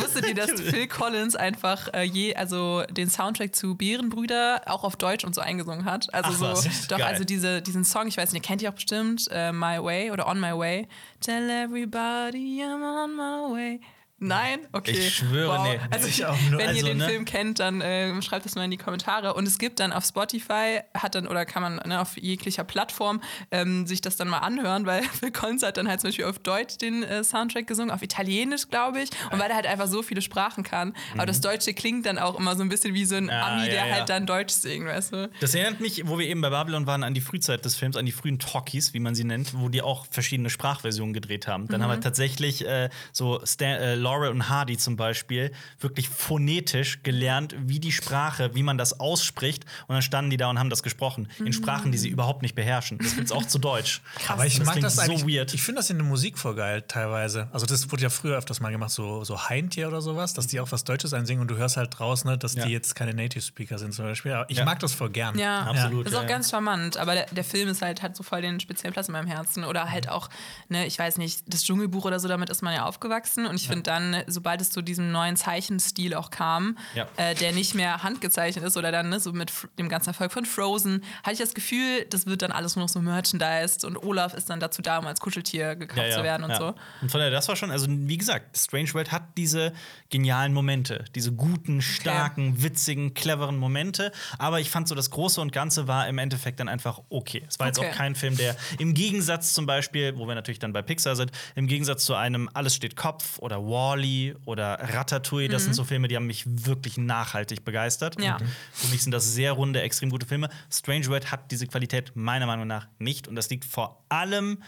Speaker 3: Wusstet ihr, dass Phil Collins einfach äh, je, also den Soundtrack zu Bärenbrüder auch auf Deutsch und so eingesungen hat? Also
Speaker 2: Ach
Speaker 3: so, doch,
Speaker 2: geil.
Speaker 3: also diese, diesen Song, ich weiß nicht, ihr kennt ihr auch bestimmt, äh, My Way oder On My Way. Tell everybody I'm on my way. Nein? Okay.
Speaker 2: Ich schwöre, nee.
Speaker 3: Also,
Speaker 1: Ich auch nur.
Speaker 3: wenn
Speaker 2: Also,
Speaker 3: ihr den
Speaker 2: ne?
Speaker 3: Film kennt, dann äh, schreibt es mal in die Kommentare. Und es gibt dann auf Spotify, hat dann, oder kann man ne, auf jeglicher Plattform ähm, sich das dann mal anhören, weil Phil Collins hat dann halt zum Beispiel auf Deutsch den äh, Soundtrack gesungen, auf Italienisch, glaube ich. Und weil er halt einfach so viele Sprachen kann. Aber das Deutsche klingt dann auch immer so ein bisschen wie so ein
Speaker 2: Mhm. Ah,
Speaker 3: Ami,
Speaker 2: ja,
Speaker 3: der
Speaker 2: ja.
Speaker 3: halt dann Deutsch singt, weißt du?
Speaker 2: Das erinnert mich, wo wir eben bei Babylon waren, an die Frühzeit des Films, an die frühen Talkies, wie man sie nennt, wo die auch verschiedene Sprachversionen gedreht haben. Dann haben wir tatsächlich äh, so Stan äh, Laurel und Hardy zum Beispiel wirklich phonetisch gelernt, wie die Sprache, wie man das ausspricht. Und dann standen die da und haben das gesprochen. In Sprachen, die sie überhaupt nicht beherrschen. Das gibt's auch zu Deutsch.
Speaker 1: Aber ich
Speaker 2: Das
Speaker 1: mag das
Speaker 2: so
Speaker 1: eigentlich.
Speaker 2: weird.
Speaker 1: Ich finde das in der Musik voll geil, teilweise. Also, das wurde ja früher öfters mal gemacht, so, so Heintje oder sowas, dass die auch was Deutsches einsingen und du hörst halt draußen, ne, dass
Speaker 2: Ja.
Speaker 1: die jetzt keine Native Speaker sind zum Beispiel. Aber ich
Speaker 2: Ja.
Speaker 1: mag das voll gern.
Speaker 3: Ja,
Speaker 2: Absolut,
Speaker 3: Das ist auch
Speaker 2: ja,
Speaker 3: ganz charmant, aber der, der Film ist halt, hat so voll den speziellen Platz in meinem Herzen. Oder halt
Speaker 2: Mhm.
Speaker 3: auch, ne, ich weiß nicht, das Dschungelbuch oder so, damit ist man ja aufgewachsen. Und ich finde dann, sobald es zu diesem neuen Zeichenstil auch kam,
Speaker 2: Ja.
Speaker 3: äh, der nicht mehr handgezeichnet ist oder dann ne, so mit dem ganzen Erfolg von Frozen, hatte ich das Gefühl, das wird dann alles nur noch so merchandised und Olaf ist dann dazu da, um als Kuscheltier gekauft zu werden und
Speaker 2: ja.
Speaker 3: so.
Speaker 2: Und von daher, das war schon, also wie gesagt, Strange World hat diese genialen Momente, diese guten, starken, witzigen, cleveren Momente. Aber ich fand so, das Große und Ganze war im Endeffekt dann einfach okay. Es war jetzt
Speaker 3: Okay.
Speaker 2: auch kein Film, der im Gegensatz zum Beispiel, wo wir natürlich dann bei Pixar sind, im Gegensatz zu einem Alles steht Kopf oder Wally oder Ratatouille, das sind so Filme, die haben mich wirklich nachhaltig begeistert.
Speaker 3: Mhm. Ja.
Speaker 2: Und für mich sind das sehr runde, extrem gute Filme. Strange World hat diese Qualität meiner Meinung nach nicht. Und das liegt vor allem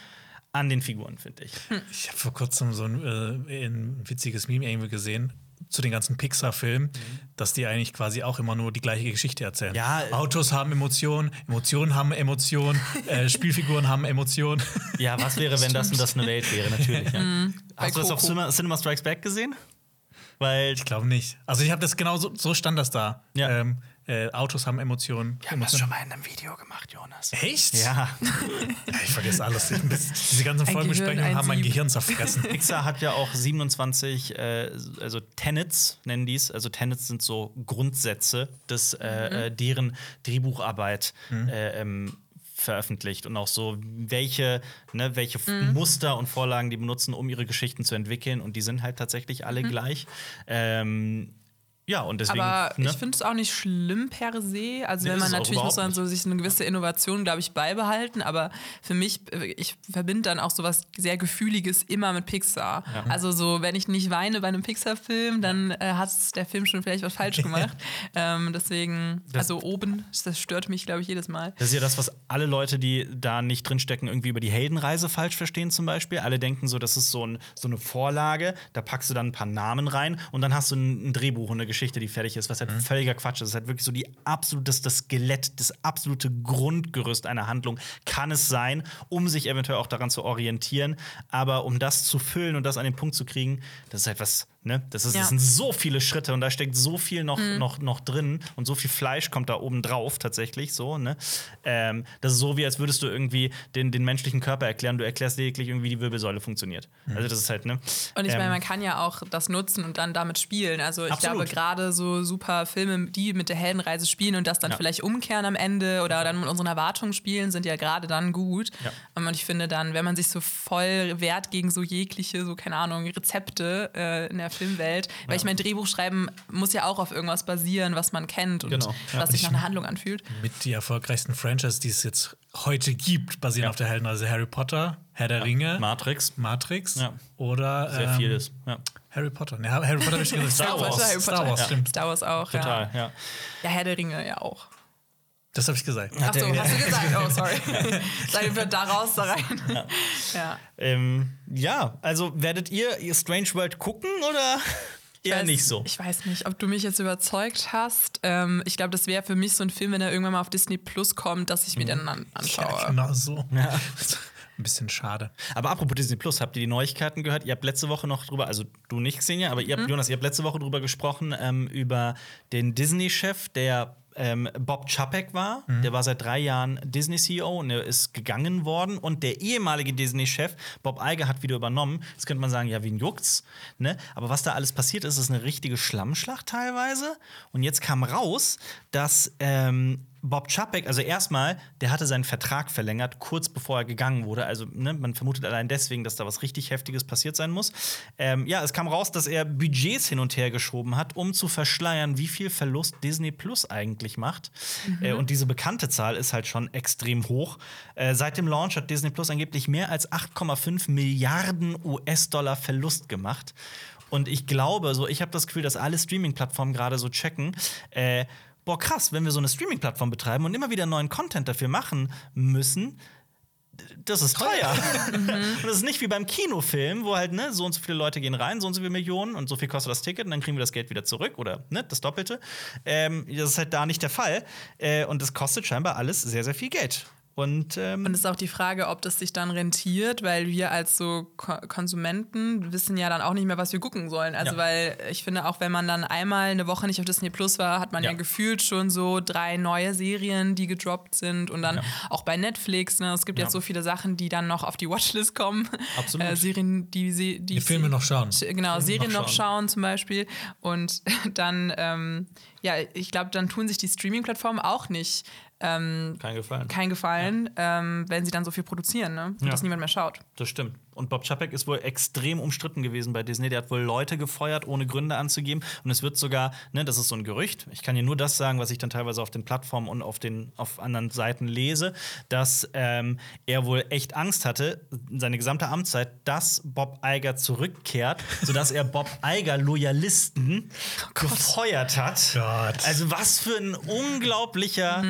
Speaker 2: an den Figuren, finde ich.
Speaker 1: Ich habe vor kurzem so ein, äh, ein witziges Meme irgendwie gesehen zu den ganzen Pixar-Filmen, dass die eigentlich quasi auch immer nur die gleiche Geschichte erzählen.
Speaker 2: Ja, äh,
Speaker 1: Autos haben Emotionen, Emotionen haben Emotionen, äh, Spielfiguren haben Emotionen.
Speaker 2: Ja, was wäre, wenn das und das eine Welt wäre, natürlich. Ja.
Speaker 3: Bei
Speaker 2: Hast du das auf. Cinema, Cinema Strikes Back gesehen? Weil
Speaker 1: Ich glaube nicht. Also ich habe das genau so, so stand das da.
Speaker 2: Ja.
Speaker 1: Ähm, äh, Autos haben Emotionen. Emotionen.
Speaker 2: mal in einem Video gemacht, Jonas.
Speaker 1: Echt?
Speaker 2: Ja.
Speaker 1: Ich vergesse alles. Ich- das- Diese ganzen Folgenbesprechungen haben mein. Gehirn zerfressen.
Speaker 2: Pixar hat ja auch 27, äh, also Tenets nennen dies. Also Tenets sind so Grundsätze, des, äh, äh, deren Drehbucharbeit äh, ähm, veröffentlicht und auch so, welche, ne, welche F- Muster und Vorlagen die benutzen, um ihre Geschichten zu entwickeln. Und die sind halt tatsächlich alle gleich. Ähm, Ja, und deswegen.
Speaker 3: Aber
Speaker 2: ne?
Speaker 3: ich finde es auch nicht schlimm per se. Also
Speaker 2: Nee,
Speaker 3: wenn man natürlich muss man so sich eine gewisse Innovation, glaube ich, beibehalten. Aber für mich, ich verbinde dann auch so was sehr Gefühliges immer mit Pixar. Also so, wenn ich nicht weine bei einem Pixar-Film, dann äh, hat der Film schon vielleicht was falsch gemacht. ähm, deswegen, also oben, das stört mich, glaube ich, jedes Mal.
Speaker 2: Das ist ja das, was alle Leute, die da nicht drinstecken, irgendwie über die Heldenreise falsch verstehen, zum Beispiel. Alle denken so, das ist so, ein, so eine Vorlage, da packst du dann ein paar Namen rein und dann hast du ein, ein Drehbuch und eine Geschichte, die fertig ist, was halt völliger Quatsch ist. Das ist halt wirklich so die absolute, das, das Skelett, das absolute Grundgerüst einer Handlung kann es sein, um sich eventuell auch daran zu orientieren. Aber um das zu füllen und das an den Punkt zu kriegen, das ist halt was. Ne? Das, ist,
Speaker 3: Ja.
Speaker 2: das sind so viele Schritte und da steckt so viel noch, noch, noch drin und so viel Fleisch kommt da oben drauf tatsächlich so. Ne? Ähm, das ist so wie als würdest du irgendwie den, den menschlichen Körper erklären. Du erklärst lediglich irgendwie, wie die Wirbelsäule funktioniert. Also das ist halt ne.
Speaker 3: Und ich
Speaker 2: ähm,
Speaker 3: meine, man kann ja auch das nutzen und dann damit spielen. Also ich
Speaker 2: Absolut.
Speaker 3: glaube, gerade so super Filme, die mit der Heldenreise spielen und das dann
Speaker 2: Ja.
Speaker 3: vielleicht umkehren am Ende oder dann mit unseren Erwartungen spielen, sind ja gerade dann gut.
Speaker 2: Ja.
Speaker 3: Und ich finde dann, wenn man sich so voll wehrt gegen so jegliche, so keine Ahnung, Rezepte äh, in der Filmwelt, weil ich mein Drehbuch schreiben muss ja auch auf irgendwas basieren, was man kennt und
Speaker 2: Genau. Ja.
Speaker 3: was sich
Speaker 1: Ich-
Speaker 3: nach einer Handlung anfühlt.
Speaker 1: Mit die erfolgreichsten Franchise, die es jetzt heute gibt, basieren
Speaker 2: Ja.
Speaker 1: auf der Heldenreise Harry Potter, Herr der Ringe,
Speaker 2: Matrix.
Speaker 1: Matrix
Speaker 2: Ja.
Speaker 1: oder
Speaker 2: Sehr
Speaker 1: ähm,
Speaker 2: vieles. Ja.
Speaker 1: Harry Potter. Ja, Harry Potter habe ich gesagt.
Speaker 2: Star Wars.
Speaker 3: Harry Potter.
Speaker 1: Star Wars,
Speaker 3: Ja.
Speaker 1: stimmt.
Speaker 3: Star Wars auch,
Speaker 2: Total,
Speaker 3: ja.
Speaker 2: ja.
Speaker 3: Ja, Herr der Ringe ja auch.
Speaker 1: Das habe ich gesagt.
Speaker 3: Ach so, hast du gesagt? Oh, sorry. Sag wir da raus, da rein. Ja.
Speaker 2: Ähm, ja, also werdet ihr, ihr Strange World gucken oder eher
Speaker 3: weiß,
Speaker 2: nicht so?
Speaker 3: Ich weiß nicht, ob du mich jetzt überzeugt hast. Ähm, ich glaube, das wäre für mich so ein Film, wenn er irgendwann mal auf Disney Plus kommt, dass ich mir den an anschaue.
Speaker 1: Ja, genau so.
Speaker 2: Ja.
Speaker 1: Ein bisschen schade.
Speaker 2: Aber apropos Disney Plus, habt ihr die Neuigkeiten gehört? Ihr habt letzte Woche noch drüber, also du nicht, Xenia, aber ihr habt, Jonas, ihr habt letzte Woche drüber gesprochen, ähm, über den Disney-Chef, der ähm, Bob Chapek war. Der war seit drei Jahren Disney-CEO und er ist gegangen worden. Und der ehemalige Disney-Chef, Bob Iger, hat wieder übernommen. Jetzt könnte man sagen, ja, wen juckt's? Ne? Aber was da alles passiert ist, ist eine richtige Schlammschlacht teilweise. Und jetzt kam raus, dass ähm, Bob Chapek, also erstmal, der hatte seinen Vertrag verlängert, kurz bevor er gegangen wurde. Also ne, man vermutet allein deswegen, dass da was richtig Heftiges passiert sein muss. Ähm, ja, es kam raus, dass er Budgets hin und her geschoben hat, um zu verschleiern, wie viel Verlust Disney Plus eigentlich macht. Äh, und diese bekannte Zahl ist halt schon extrem hoch. Äh, seit dem Launch hat Disney Plus angeblich mehr als 8,5 Milliarden US-Dollar Verlust gemacht. Und ich glaube, so ich habe das Gefühl, dass alle Streaming-Plattformen gerade so checken. Äh, boah, krass, wenn wir so eine Streaming-Plattform betreiben und immer wieder neuen Content dafür machen müssen, das ist teuer. und das ist nicht wie beim Kinofilm, wo halt, ne, so und so viele Leute gehen rein, so und so viele Millionen und so viel kostet das Ticket und dann kriegen wir das Geld wieder zurück oder ne, das Doppelte. Ähm, das ist halt da nicht der Fall. Äh, und das kostet scheinbar alles sehr, sehr viel Geld. Und, ähm,
Speaker 3: Und es ist auch die Frage, ob das sich dann rentiert, weil wir als so Ko Konsumenten wissen ja dann auch nicht mehr, was wir gucken sollen. Also,
Speaker 2: Ja.
Speaker 3: weil ich finde, auch wenn man dann einmal eine Woche nicht auf Disney Plus war, hat man ja,
Speaker 2: Ja.
Speaker 3: gefühlt schon so drei neue Serien, die gedroppt sind. Und dann
Speaker 2: Ja.
Speaker 3: auch bei Netflix. Ne, es gibt
Speaker 2: Ja.
Speaker 3: jetzt so viele Sachen, die dann noch auf die Watchlist kommen.
Speaker 2: Absolut.
Speaker 3: Äh, Serien, die, sie- die
Speaker 1: Die Filme noch schauen.
Speaker 3: Genau, Serien
Speaker 2: noch
Speaker 3: noch
Speaker 2: schauen.
Speaker 3: schauen zum Beispiel. Und dann, ähm, ja, ich glaube, dann tun sich die Streaming-Plattformen auch nicht ähm,
Speaker 2: kein Gefallen.
Speaker 3: kein Gefallen, ähm, wenn sie dann so viel produzieren, ne? Und
Speaker 2: Ja.
Speaker 3: dass niemand mehr schaut.
Speaker 2: Das stimmt. Und Bob Chapek ist wohl extrem umstritten gewesen bei Disney. Der hat wohl Leute gefeuert, ohne Gründe anzugeben. Und es wird sogar, ne, das ist so ein Gerücht. Ich kann dir nur das sagen, was ich dann teilweise auf den Plattformen und auf den auf anderen Seiten lese, dass ähm, er wohl echt Angst hatte, seine gesamte Amtszeit, dass Bob Iger zurückkehrt, sodass er Bob Iger Loyalisten gefeuert hat.
Speaker 1: Gott.
Speaker 2: Also was für ein unglaublicher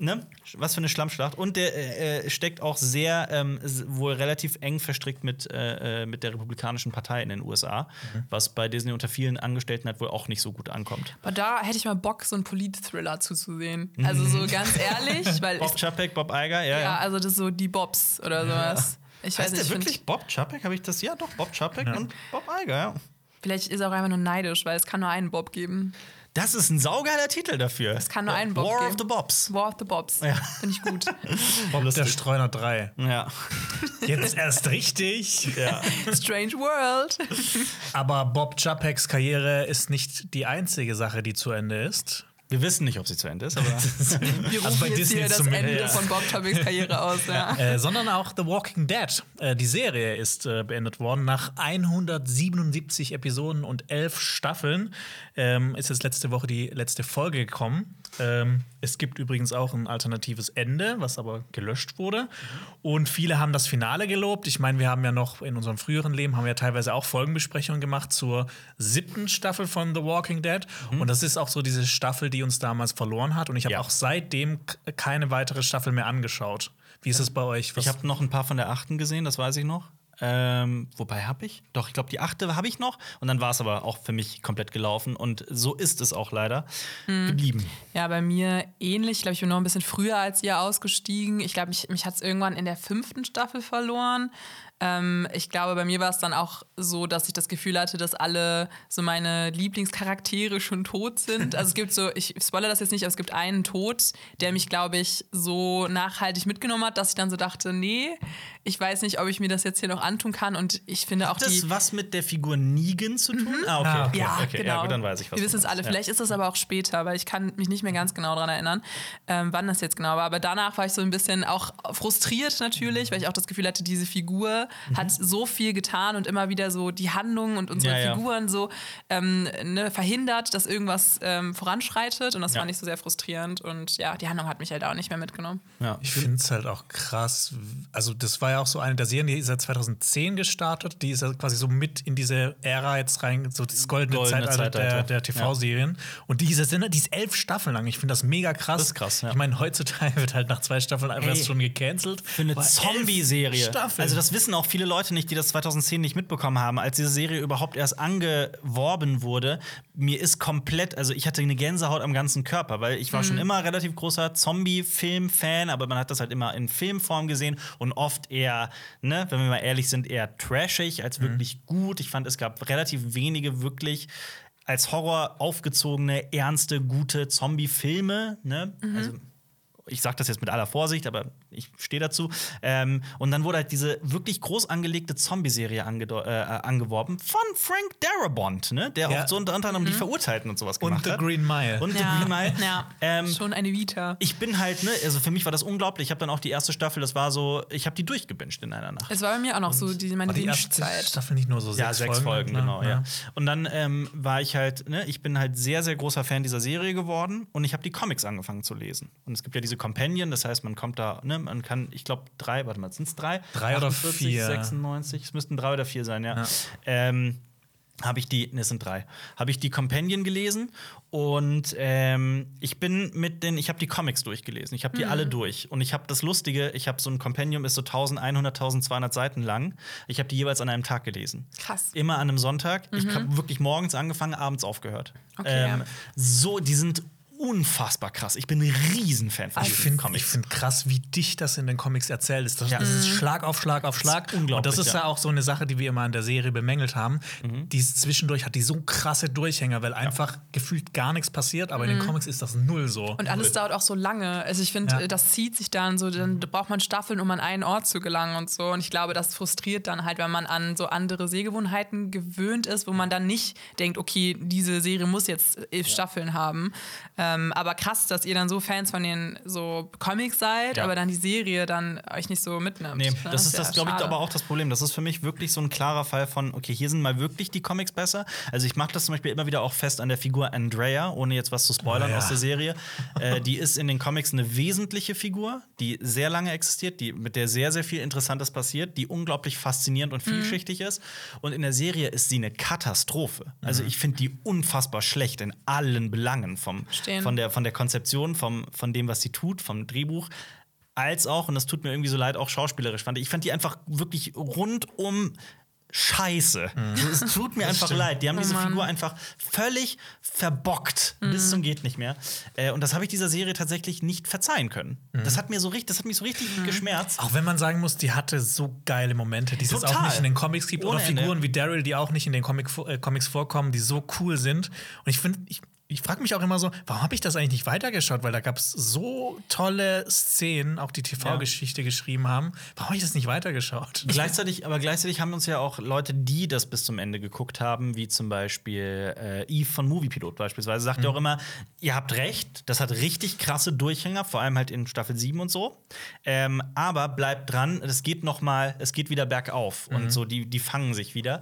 Speaker 2: Ne? Was für eine Schlammschlacht. Und der äh, äh, steckt auch sehr, ähm, wohl relativ eng verstrickt mit, äh, äh, mit der Republikanischen Partei in den USA, was bei Disney unter vielen Angestellten halt wohl auch nicht so gut ankommt.
Speaker 3: Aber da hätte ich mal Bock, so einen Polit-Thriller zuzusehen. Also so ganz ehrlich, weil
Speaker 2: Bob Chapek, Bob Iger, ja,
Speaker 3: ja,
Speaker 2: ja.
Speaker 3: also das ist so die Bobs oder sowas. Ich weiß
Speaker 2: Heißt
Speaker 3: nicht,
Speaker 2: der wirklich Bob Chapek? Habe ich das? Ja, doch, Bob Chapek und Bob Iger, ja.
Speaker 3: vielleicht ist er auch einfach nur neidisch, weil es kann nur einen Bob geben.
Speaker 2: Das ist ein saugeiler Titel dafür.
Speaker 3: Es kann nur einen Bob
Speaker 2: War
Speaker 3: geben.
Speaker 2: of the Bobs.
Speaker 3: War of the Bobs.
Speaker 2: Ja.
Speaker 3: Finde ich gut.
Speaker 1: Bob der Streuner 3.
Speaker 2: Ja.
Speaker 1: Jetzt erst richtig.
Speaker 2: ja.
Speaker 3: Strange World.
Speaker 1: Aber Bob Chapeks Karriere ist nicht die einzige Sache, die zu Ende ist.
Speaker 2: Wir wissen nicht, ob sie zu Ende ist, aber.
Speaker 3: Wir rufen
Speaker 1: Also bei
Speaker 3: jetzt
Speaker 1: Disney
Speaker 3: hier das. Ende
Speaker 1: Ja.
Speaker 3: von Bob Topics Karriere aus. Ja.
Speaker 1: äh, sondern auch The Walking Dead. Äh, die Serie ist äh, beendet worden. Nach 177 Episoden und 11 Staffeln ähm, ist jetzt letzte Woche die letzte Folge gekommen. Ähm, es gibt übrigens auch ein alternatives Ende, was aber gelöscht wurde. Und viele haben das Finale gelobt. Ich meine, wir haben ja noch in unserem früheren Leben haben wir ja teilweise auch Folgenbesprechungen gemacht zur siebten Staffel von The Walking Dead. Und das ist auch so diese Staffel, die uns damals verloren hat. Und ich habe
Speaker 2: Ja.
Speaker 1: auch seitdem keine weitere Staffel mehr angeschaut. Wie ist es bei euch? Was-
Speaker 2: Ich habe noch ein paar von der achten gesehen, das weiß ich noch. Ähm, wobei habe ich? Doch, ich glaube, die achte habe ich noch. Und dann war es aber auch für mich komplett gelaufen. Und so ist es auch leider geblieben.
Speaker 3: Ja, bei mir ähnlich. Ich glaube, ich bin noch ein bisschen früher als ihr ausgestiegen. Ich glaube, mich, mich hat es irgendwann in der fünften Staffel verloren. Ähm, ich glaube, bei mir war es dann auch so, dass ich das Gefühl hatte, dass alle so meine Lieblingscharaktere schon tot sind. Also es gibt so, ich spoilere das jetzt nicht, aber es gibt einen Tod, der mich, glaube ich, so nachhaltig mitgenommen hat, dass ich dann so dachte, nee, ich weiß nicht, ob ich mir das jetzt hier noch antun kann. Und ich finde auch
Speaker 2: Hat das
Speaker 3: die.
Speaker 2: was mit der Figur Negan zu tun? Ah, okay.
Speaker 1: Ah,
Speaker 2: okay,
Speaker 3: Ja,
Speaker 2: okay.
Speaker 3: genau.
Speaker 2: Ja, gut, dann weiß ich was.
Speaker 3: Wir wissen es alle.
Speaker 2: Ja.
Speaker 3: Vielleicht ist das aber auch später, weil ich kann mich nicht mehr ganz genau daran erinnern, ähm, wann das jetzt genau war. Aber danach war ich so ein bisschen auch frustriert natürlich, weil ich auch das Gefühl hatte, diese Figur hat so viel getan und immer wieder so die Handlungen und unsere
Speaker 2: Ja, ja.
Speaker 3: Figuren so ähm, ne, verhindert, dass irgendwas ähm, voranschreitet. Und das
Speaker 2: Ja.
Speaker 3: fand ich so sehr frustrierend. Und ja, die Handlung hat mich halt auch nicht mehr mitgenommen.
Speaker 2: Ja.
Speaker 1: Ich finde es halt auch krass. Also, das war ja auch so eine der Serien, die ist ja 2010 gestartet. Die ist ja quasi so mit in diese Ära jetzt rein, so das goldene,
Speaker 2: Goldene
Speaker 1: Zeitalter der,
Speaker 2: Zeitalter.
Speaker 1: der TV-Serien. Und diese sind, die ist elf Staffeln lang. Ich finde das mega krass.
Speaker 2: Das ist krass, ja.
Speaker 1: Ich meine, heutzutage wird halt nach zwei Staffeln einfach
Speaker 2: Ey,
Speaker 1: erst schon gecancelt.
Speaker 2: Für eine Zombie-Serie. Also, das wissen auch viele Leute nicht, die das 2010 nicht mitbekommen haben. Als diese Serie überhaupt erst angeworben wurde, mir ist komplett, also ich hatte eine Gänsehaut am ganzen Körper, weil ich war schon immer relativ großer Zombie-Film-Fan, aber man hat das halt immer in Filmform gesehen und oft eher, ne, wenn wir mal ehrlich sind, eher trashig als wirklich gut. Ich fand, es gab relativ wenige wirklich als Horror aufgezogene, ernste, gute Zombie-Filme. Ne? Also ich sage das jetzt mit aller Vorsicht, aber ich stehe dazu. Ähm, und dann wurde halt diese wirklich groß angelegte Zombie-Serie äh, angeworben von Frank Darabont, ne? der
Speaker 1: Ja.
Speaker 2: auch so unter anderem die Verurteilten und sowas
Speaker 1: Und
Speaker 2: gemacht
Speaker 1: The
Speaker 2: hat.
Speaker 1: Green Mile.
Speaker 2: Und The
Speaker 3: Ja,
Speaker 2: Green Mile.
Speaker 3: ja.
Speaker 2: Ähm,
Speaker 3: schon eine Vita.
Speaker 2: ich bin halt, ne, also für mich war das unglaublich. Ich habe dann auch die erste Staffel, das war so, ich habe die durchgebinged in einer Nacht.
Speaker 3: Es war bei mir auch noch so die, meine
Speaker 1: War die erste
Speaker 3: Binge-Zeit.
Speaker 1: Staffel nicht nur so sechs,
Speaker 2: Ja, sechs Folgen, genau, ja.
Speaker 1: ja.
Speaker 2: Und dann ähm, war ich halt, ne, ich bin halt sehr, sehr großer Fan dieser Serie geworden und ich habe die Comics angefangen zu lesen. Und es gibt ja diese Companion, das heißt, man kommt da, ne, man kann, ich glaube, drei, warte mal, sind es drei?
Speaker 1: Drei oder vier.
Speaker 2: 96, es müssten drei oder vier sein, ja.
Speaker 1: Ja.
Speaker 2: Ähm, habe ich die, ne, es sind drei, habe ich die Companion gelesen und ähm, ich bin mit den, ich habe die Comics durchgelesen, ich habe die alle durch und ich habe das Lustige, ich habe so ein Compendium, ist so 1100, 1200 Seiten lang, ich habe die jeweils an einem Tag gelesen.
Speaker 3: Krass.
Speaker 2: Immer an einem Sonntag. Ich habe wirklich morgens angefangen, abends aufgehört.
Speaker 3: Okay,
Speaker 2: ähm,
Speaker 3: ja.
Speaker 2: So, die sind unfassbar krass. Ich bin ein Riesenfan von
Speaker 1: Ich
Speaker 2: diesen
Speaker 1: finde
Speaker 2: Comics.
Speaker 1: find krass, wie dicht das in den Comics erzählt ist. Das,
Speaker 2: Ja.
Speaker 1: das ist Schlag auf Schlag auf Schlag.
Speaker 2: Das ist unglaublich,
Speaker 1: Und das ist
Speaker 2: ja.
Speaker 1: ja auch so eine Sache, die wir immer in der Serie bemängelt haben. Die ist zwischendurch hat die so krasse Durchhänger, weil einfach gefühlt gar nichts passiert, aber in den Comics ist das null so.
Speaker 3: Und alles dauert auch so lange. Also ich finde,
Speaker 1: Ja.
Speaker 3: das zieht sich dann so, dann braucht man Staffeln, um an einen Ort zu gelangen und so. Und ich glaube, das frustriert dann halt, wenn man an so andere Sehgewohnheiten gewöhnt ist, wo man dann nicht denkt, okay, diese Serie muss jetzt elf Staffeln haben. Ähm, aber krass, dass ihr dann so Fans von den so Comics seid,
Speaker 2: Ja.
Speaker 3: aber dann die Serie dann euch nicht so mitnimmt.
Speaker 2: Nee,
Speaker 3: Ne?
Speaker 2: das ist
Speaker 3: ja
Speaker 2: das, glaube ich, aber auch das Problem. Das ist für mich wirklich so ein klarer Fall von, okay, hier sind mal wirklich die Comics besser. Also ich mache das zum Beispiel immer wieder auch fest an der Figur Andrea, ohne jetzt was zu spoilern
Speaker 1: Oh ja.
Speaker 2: aus der Serie. äh, die ist in den Comics eine wesentliche Figur, die sehr lange existiert, die, mit der sehr, sehr viel Interessantes passiert, die unglaublich faszinierend und vielschichtig ist. Und in der Serie ist sie eine Katastrophe. Also ich finde die unfassbar schlecht in allen Belangen. Vom,
Speaker 3: Verstehen.
Speaker 2: von, der, von der Konzeption, vom, von dem, was sie tut, vom Drehbuch als auch, und das tut mir irgendwie so leid, auch schauspielerisch fand ich. Ich fand die einfach wirklich rundum scheiße. Es tut mir einfach leid. Die haben diese Figur einfach völlig verbockt. Bis zum geht nicht mehr. Äh, und das habe ich dieser Serie tatsächlich nicht verzeihen können. Das hat mir so richtig, das hat mich so richtig geschmerzt.
Speaker 1: Auch wenn man sagen muss, die hatte so geile Momente, die es jetzt auch nicht in den Comics gibt.
Speaker 2: Ohne
Speaker 1: oder
Speaker 2: Ende.
Speaker 1: Figuren wie Daryl, die auch nicht in den Comic, äh, Comics vorkommen, die so cool sind. Und ich finde, ich, ich frage mich auch immer so, warum habe ich das eigentlich nicht weitergeschaut? Weil da gab es so tolle Szenen, auch die TV-Geschichte geschrieben haben. Warum habe ich das nicht weitergeschaut?
Speaker 2: Gleichzeitig, aber gleichzeitig haben uns ja auch Leute, die das bis zum Ende geguckt haben, wie zum Beispiel äh, Eve von Moviepilot beispielsweise, sagt ja auch immer, ihr habt recht, das hat richtig krasse Durchhänger, vor allem halt in Staffel 7 und so. Ähm, aber bleibt dran, es geht noch mal, es geht wieder bergauf und so, die, die fangen sich wieder.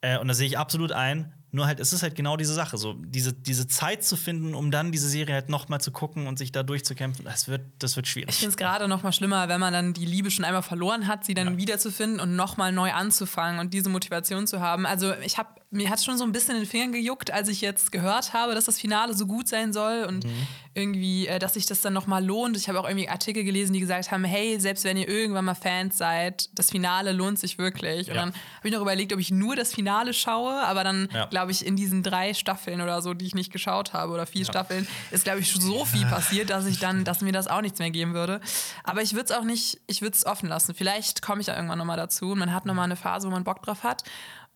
Speaker 2: Äh, und das sehe ich absolut ein. Nur halt, es ist halt genau diese Sache, so diese, diese Zeit zu finden, um dann diese Serie halt noch mal zu gucken und sich da durchzukämpfen, das wird, das wird schwierig.
Speaker 3: Ich finde es gerade noch mal schlimmer, wenn man dann die Liebe schon einmal verloren hat, sie dann wiederzufinden und noch mal neu anzufangen und diese Motivation zu haben. Also ich habe mir hat schon so ein bisschen in den Fingern gejuckt, als ich jetzt gehört habe, dass das Finale so gut sein soll und irgendwie, äh, dass sich das dann noch mal lohnt. Ich habe auch irgendwie Artikel gelesen, die gesagt haben, hey, selbst wenn ihr irgendwann mal Fans seid, das Finale lohnt sich wirklich. Und
Speaker 2: Ja.
Speaker 3: dann habe ich noch überlegt, ob ich nur das Finale schaue, aber dann
Speaker 2: Ja.
Speaker 3: glaube ich in diesen drei Staffeln oder so, die ich nicht geschaut habe oder vier Staffeln, ist glaube ich so viel passiert, dass ich dann, dass mir das auch nichts mehr geben würde. Aber ich würde es auch nicht, ich würde es offen lassen. Vielleicht komme ich ja irgendwann noch mal dazu und man hat noch mal eine Phase, wo man Bock drauf hat.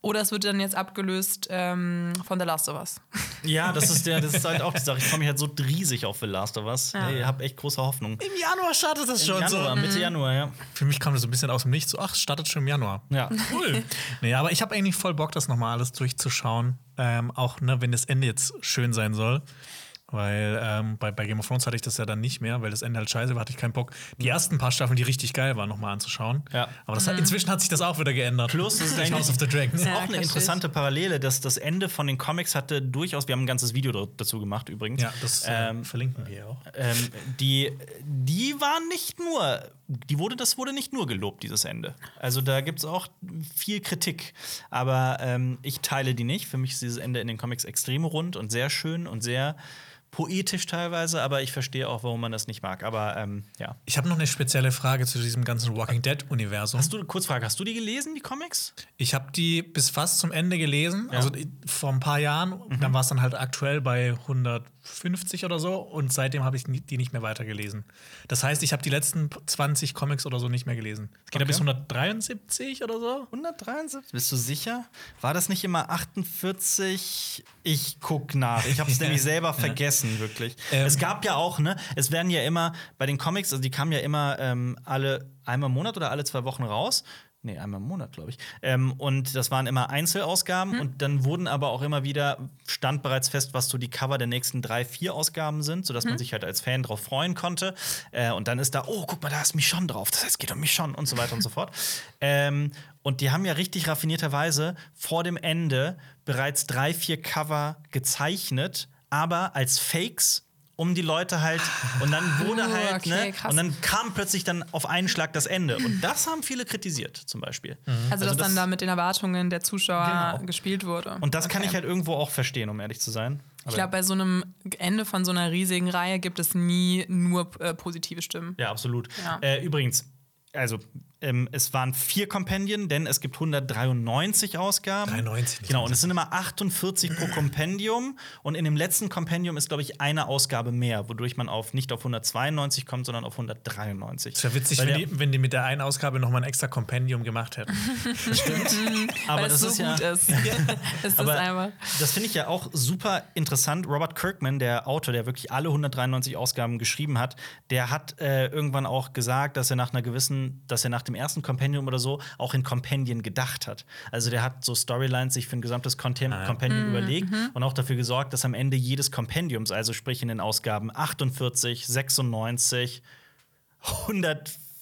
Speaker 3: Oder es wird dann jetzt abgelöst ähm, von The Last of Us.
Speaker 2: Ja, das ist, der, das ist halt auch die Sache. Ich freue mich halt so riesig auf The Last of Us.
Speaker 3: Ja.
Speaker 2: Ich habe echt große Hoffnung.
Speaker 1: Im Januar startet das schon.
Speaker 2: Januar,
Speaker 1: So.
Speaker 2: Mitte Januar, ja.
Speaker 1: Für mich kam das so ein bisschen aus dem Nichts. So, ach, es startet schon im Januar.
Speaker 2: Ja.
Speaker 1: Cool. nee, aber ich habe eigentlich voll Bock, das nochmal alles durchzuschauen. Ähm, auch ne, wenn das Ende jetzt schön sein soll. Weil ähm, bei, bei Game of Thrones hatte ich das ja dann nicht mehr, weil das Ende halt scheiße war, hatte ich keinen Bock. Die ersten paar Staffeln, die richtig geil waren, nochmal anzuschauen.
Speaker 2: Ja.
Speaker 1: Aber das hat, inzwischen hat sich das auch wieder geändert.
Speaker 2: Plus, es ist
Speaker 1: House of the Dragon.
Speaker 3: Ja,
Speaker 2: auch eine interessante Parallele, dass das Ende von den Comics hatte durchaus, wir haben ein ganzes Video da- dazu gemacht übrigens.
Speaker 1: Ja, das äh,
Speaker 2: ähm,
Speaker 1: verlinken wir ja auch.
Speaker 2: ähm, die, die waren nicht nur, die wurde, das wurde nicht nur gelobt, dieses Ende. Also da gibt es auch viel Kritik. Aber ähm, ich teile die nicht. Für mich ist dieses Ende in den Comics extrem rund und sehr schön und sehr poetisch teilweise, aber ich verstehe auch, warum man das nicht mag. Aber ähm, ja.
Speaker 1: Ich habe noch eine spezielle Frage zu diesem ganzen Walking Dead-Universum.
Speaker 2: Hast du, Kurzfrage, hast du die gelesen, die Comics?
Speaker 1: Ich habe die bis fast zum Ende gelesen,
Speaker 2: Ja.
Speaker 1: also vor ein paar Jahren. Dann war es dann halt aktuell bei 150 oder so und seitdem habe ich die nicht mehr weitergelesen. Das heißt, ich habe die letzten 20 Comics oder so nicht mehr gelesen. Es geht ja
Speaker 2: Okay.
Speaker 1: bis 173 oder so.
Speaker 2: 173? Bist du sicher? War das nicht immer 48? Ich guck nach. Ich habe es nämlich selber vergessen, wirklich.
Speaker 1: Ähm.
Speaker 2: es gab ja auch, ne? Es werden ja immer bei den Comics, also die kamen ja immer ähm, alle einmal im Monat oder alle zwei Wochen raus. Nee, einmal im Monat, glaube ich. Ähm, und das waren immer Einzelausgaben und dann wurden aber auch immer wieder, stand bereits fest, was so die Cover der nächsten drei, vier Ausgaben sind, sodass man sich halt als Fan drauf freuen konnte. Äh, und dann ist da, oh, guck mal, da ist Michonne drauf, das heißt, es geht um Michonne und so weiter und so fort. Ähm, und die haben ja richtig raffinierterweise vor dem Ende bereits drei, vier Cover gezeichnet, aber als Fakes. Um die Leute halt, und dann wurde
Speaker 3: Oh,
Speaker 2: halt,
Speaker 3: okay,
Speaker 2: ne,
Speaker 3: krass.
Speaker 2: und dann kam plötzlich dann auf einen Schlag das Ende. Und das haben viele kritisiert, zum Beispiel.
Speaker 3: Also, dass dann da mit den Erwartungen der Zuschauer
Speaker 2: Genau.
Speaker 3: gespielt wurde.
Speaker 2: Und das kann
Speaker 3: Okay.
Speaker 2: ich halt irgendwo auch verstehen, um ehrlich zu sein. Aber-
Speaker 3: Ich glaube, bei so einem Ende von so einer riesigen Reihe gibt es nie nur äh, positive Stimmen.
Speaker 2: Ja, absolut.
Speaker 3: Ja.
Speaker 2: Äh, übrigens, also ähm, es waren vier Kompendien, denn es gibt 193 Ausgaben.
Speaker 1: 93, nicht
Speaker 2: Genau, und es sind immer 48 pro Kompendium. Und in dem letzten Kompendium ist, glaube ich, eine Ausgabe mehr, wodurch man auf nicht auf 192 kommt, sondern auf 193.
Speaker 1: Es wäre witzig, wenn die, wenn die mit der einen Ausgabe noch mal ein extra Kompendium gemacht hätten.
Speaker 2: aber
Speaker 3: weil
Speaker 2: das
Speaker 3: es
Speaker 2: ist
Speaker 3: so
Speaker 2: ja.
Speaker 3: gut ist.
Speaker 2: Aber
Speaker 3: einfach.
Speaker 2: das finde ich ja auch super interessant. Robert Kirkman, der Autor, der wirklich alle 193 Ausgaben geschrieben hat, der hat äh, irgendwann auch gesagt, dass er nach einer gewissen, dass er nach dem ersten Kompendium oder so auch in Kompendien gedacht hat. Also der hat so Storylines sich für ein gesamtes Kontem Kompendium überlegt und auch dafür gesorgt, dass am Ende jedes Kompendiums, also sprich in den Ausgaben 48, 96,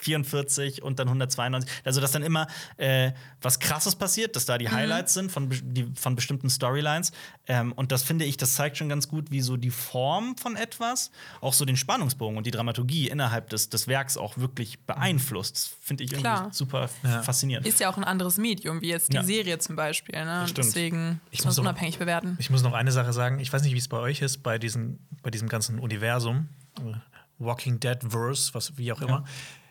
Speaker 2: 144 und dann 192. Also, dass dann immer äh, was Krasses passiert, dass da die Highlights sind von, die, von bestimmten Storylines. Ähm, und das finde ich, das zeigt schon ganz gut, wie so die Form von etwas auch so den Spannungsbogen und die Dramaturgie innerhalb des, des Werks auch wirklich beeinflusst. Das finde ich irgendwie
Speaker 3: Klar.
Speaker 2: super
Speaker 1: Ja.
Speaker 2: faszinierend.
Speaker 3: Ist ja auch ein anderes Medium, wie jetzt die
Speaker 2: Ja.
Speaker 3: Serie zum Beispiel. Ne? Deswegen
Speaker 1: Ich
Speaker 3: muss es
Speaker 1: noch-
Speaker 3: unabhängig bewerten.
Speaker 1: Ich muss noch eine Sache sagen. Ich weiß nicht, wie es bei euch ist, bei, diesen, bei diesem ganzen Universum. äh, Walking Dead Verse, was, wie auch immer.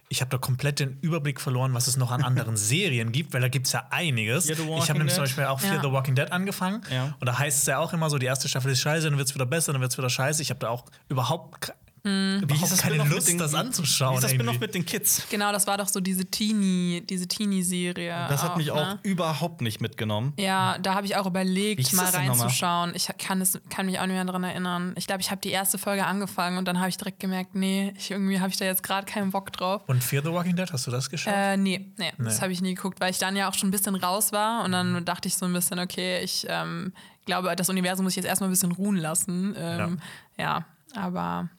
Speaker 1: Ich habe da komplett den Überblick verloren, was es noch an anderen Serien gibt, weil da gibt es ja einiges. Ich habe nämlich zum. Beispiel auch Fear
Speaker 3: Ja.
Speaker 1: the Walking Dead angefangen.
Speaker 2: Ja.
Speaker 1: Und da heißt es ja auch immer so, die erste Staffel ist scheiße, dann wird es wieder besser, dann wird es wieder scheiße. Ich habe da auch überhaupt ke- Überhaupt
Speaker 2: das
Speaker 1: keine Lust,
Speaker 2: den-
Speaker 1: das
Speaker 2: Wie
Speaker 1: anzuschauen.
Speaker 2: ist das Spin-off
Speaker 1: irgendwie.
Speaker 2: mit den Kids?
Speaker 3: Genau, das war doch so diese Teenie, diese Teenie-Serie.
Speaker 2: Das hat mich auch
Speaker 3: ne?
Speaker 2: überhaupt nicht mitgenommen.
Speaker 3: Ja, da habe ich auch
Speaker 2: Wie
Speaker 3: überlegt, mal
Speaker 2: das
Speaker 3: reinzuschauen. Ich kann, es, kann mich auch nicht mehr daran erinnern. Ich glaube, ich habe die erste Folge angefangen und dann habe ich direkt gemerkt, nee, ich, irgendwie habe ich da jetzt gerade keinen Bock drauf.
Speaker 1: Und Fear the Walking Dead, hast du das geschaut?
Speaker 3: Äh, nee, nee, das
Speaker 1: Nee.
Speaker 3: habe ich nie geguckt, weil ich dann ja auch schon ein bisschen raus war und dann dachte ich so ein bisschen, okay, ich ähm, glaube, das Universum muss ich jetzt erstmal ein bisschen ruhen lassen. Ähm, ja. aber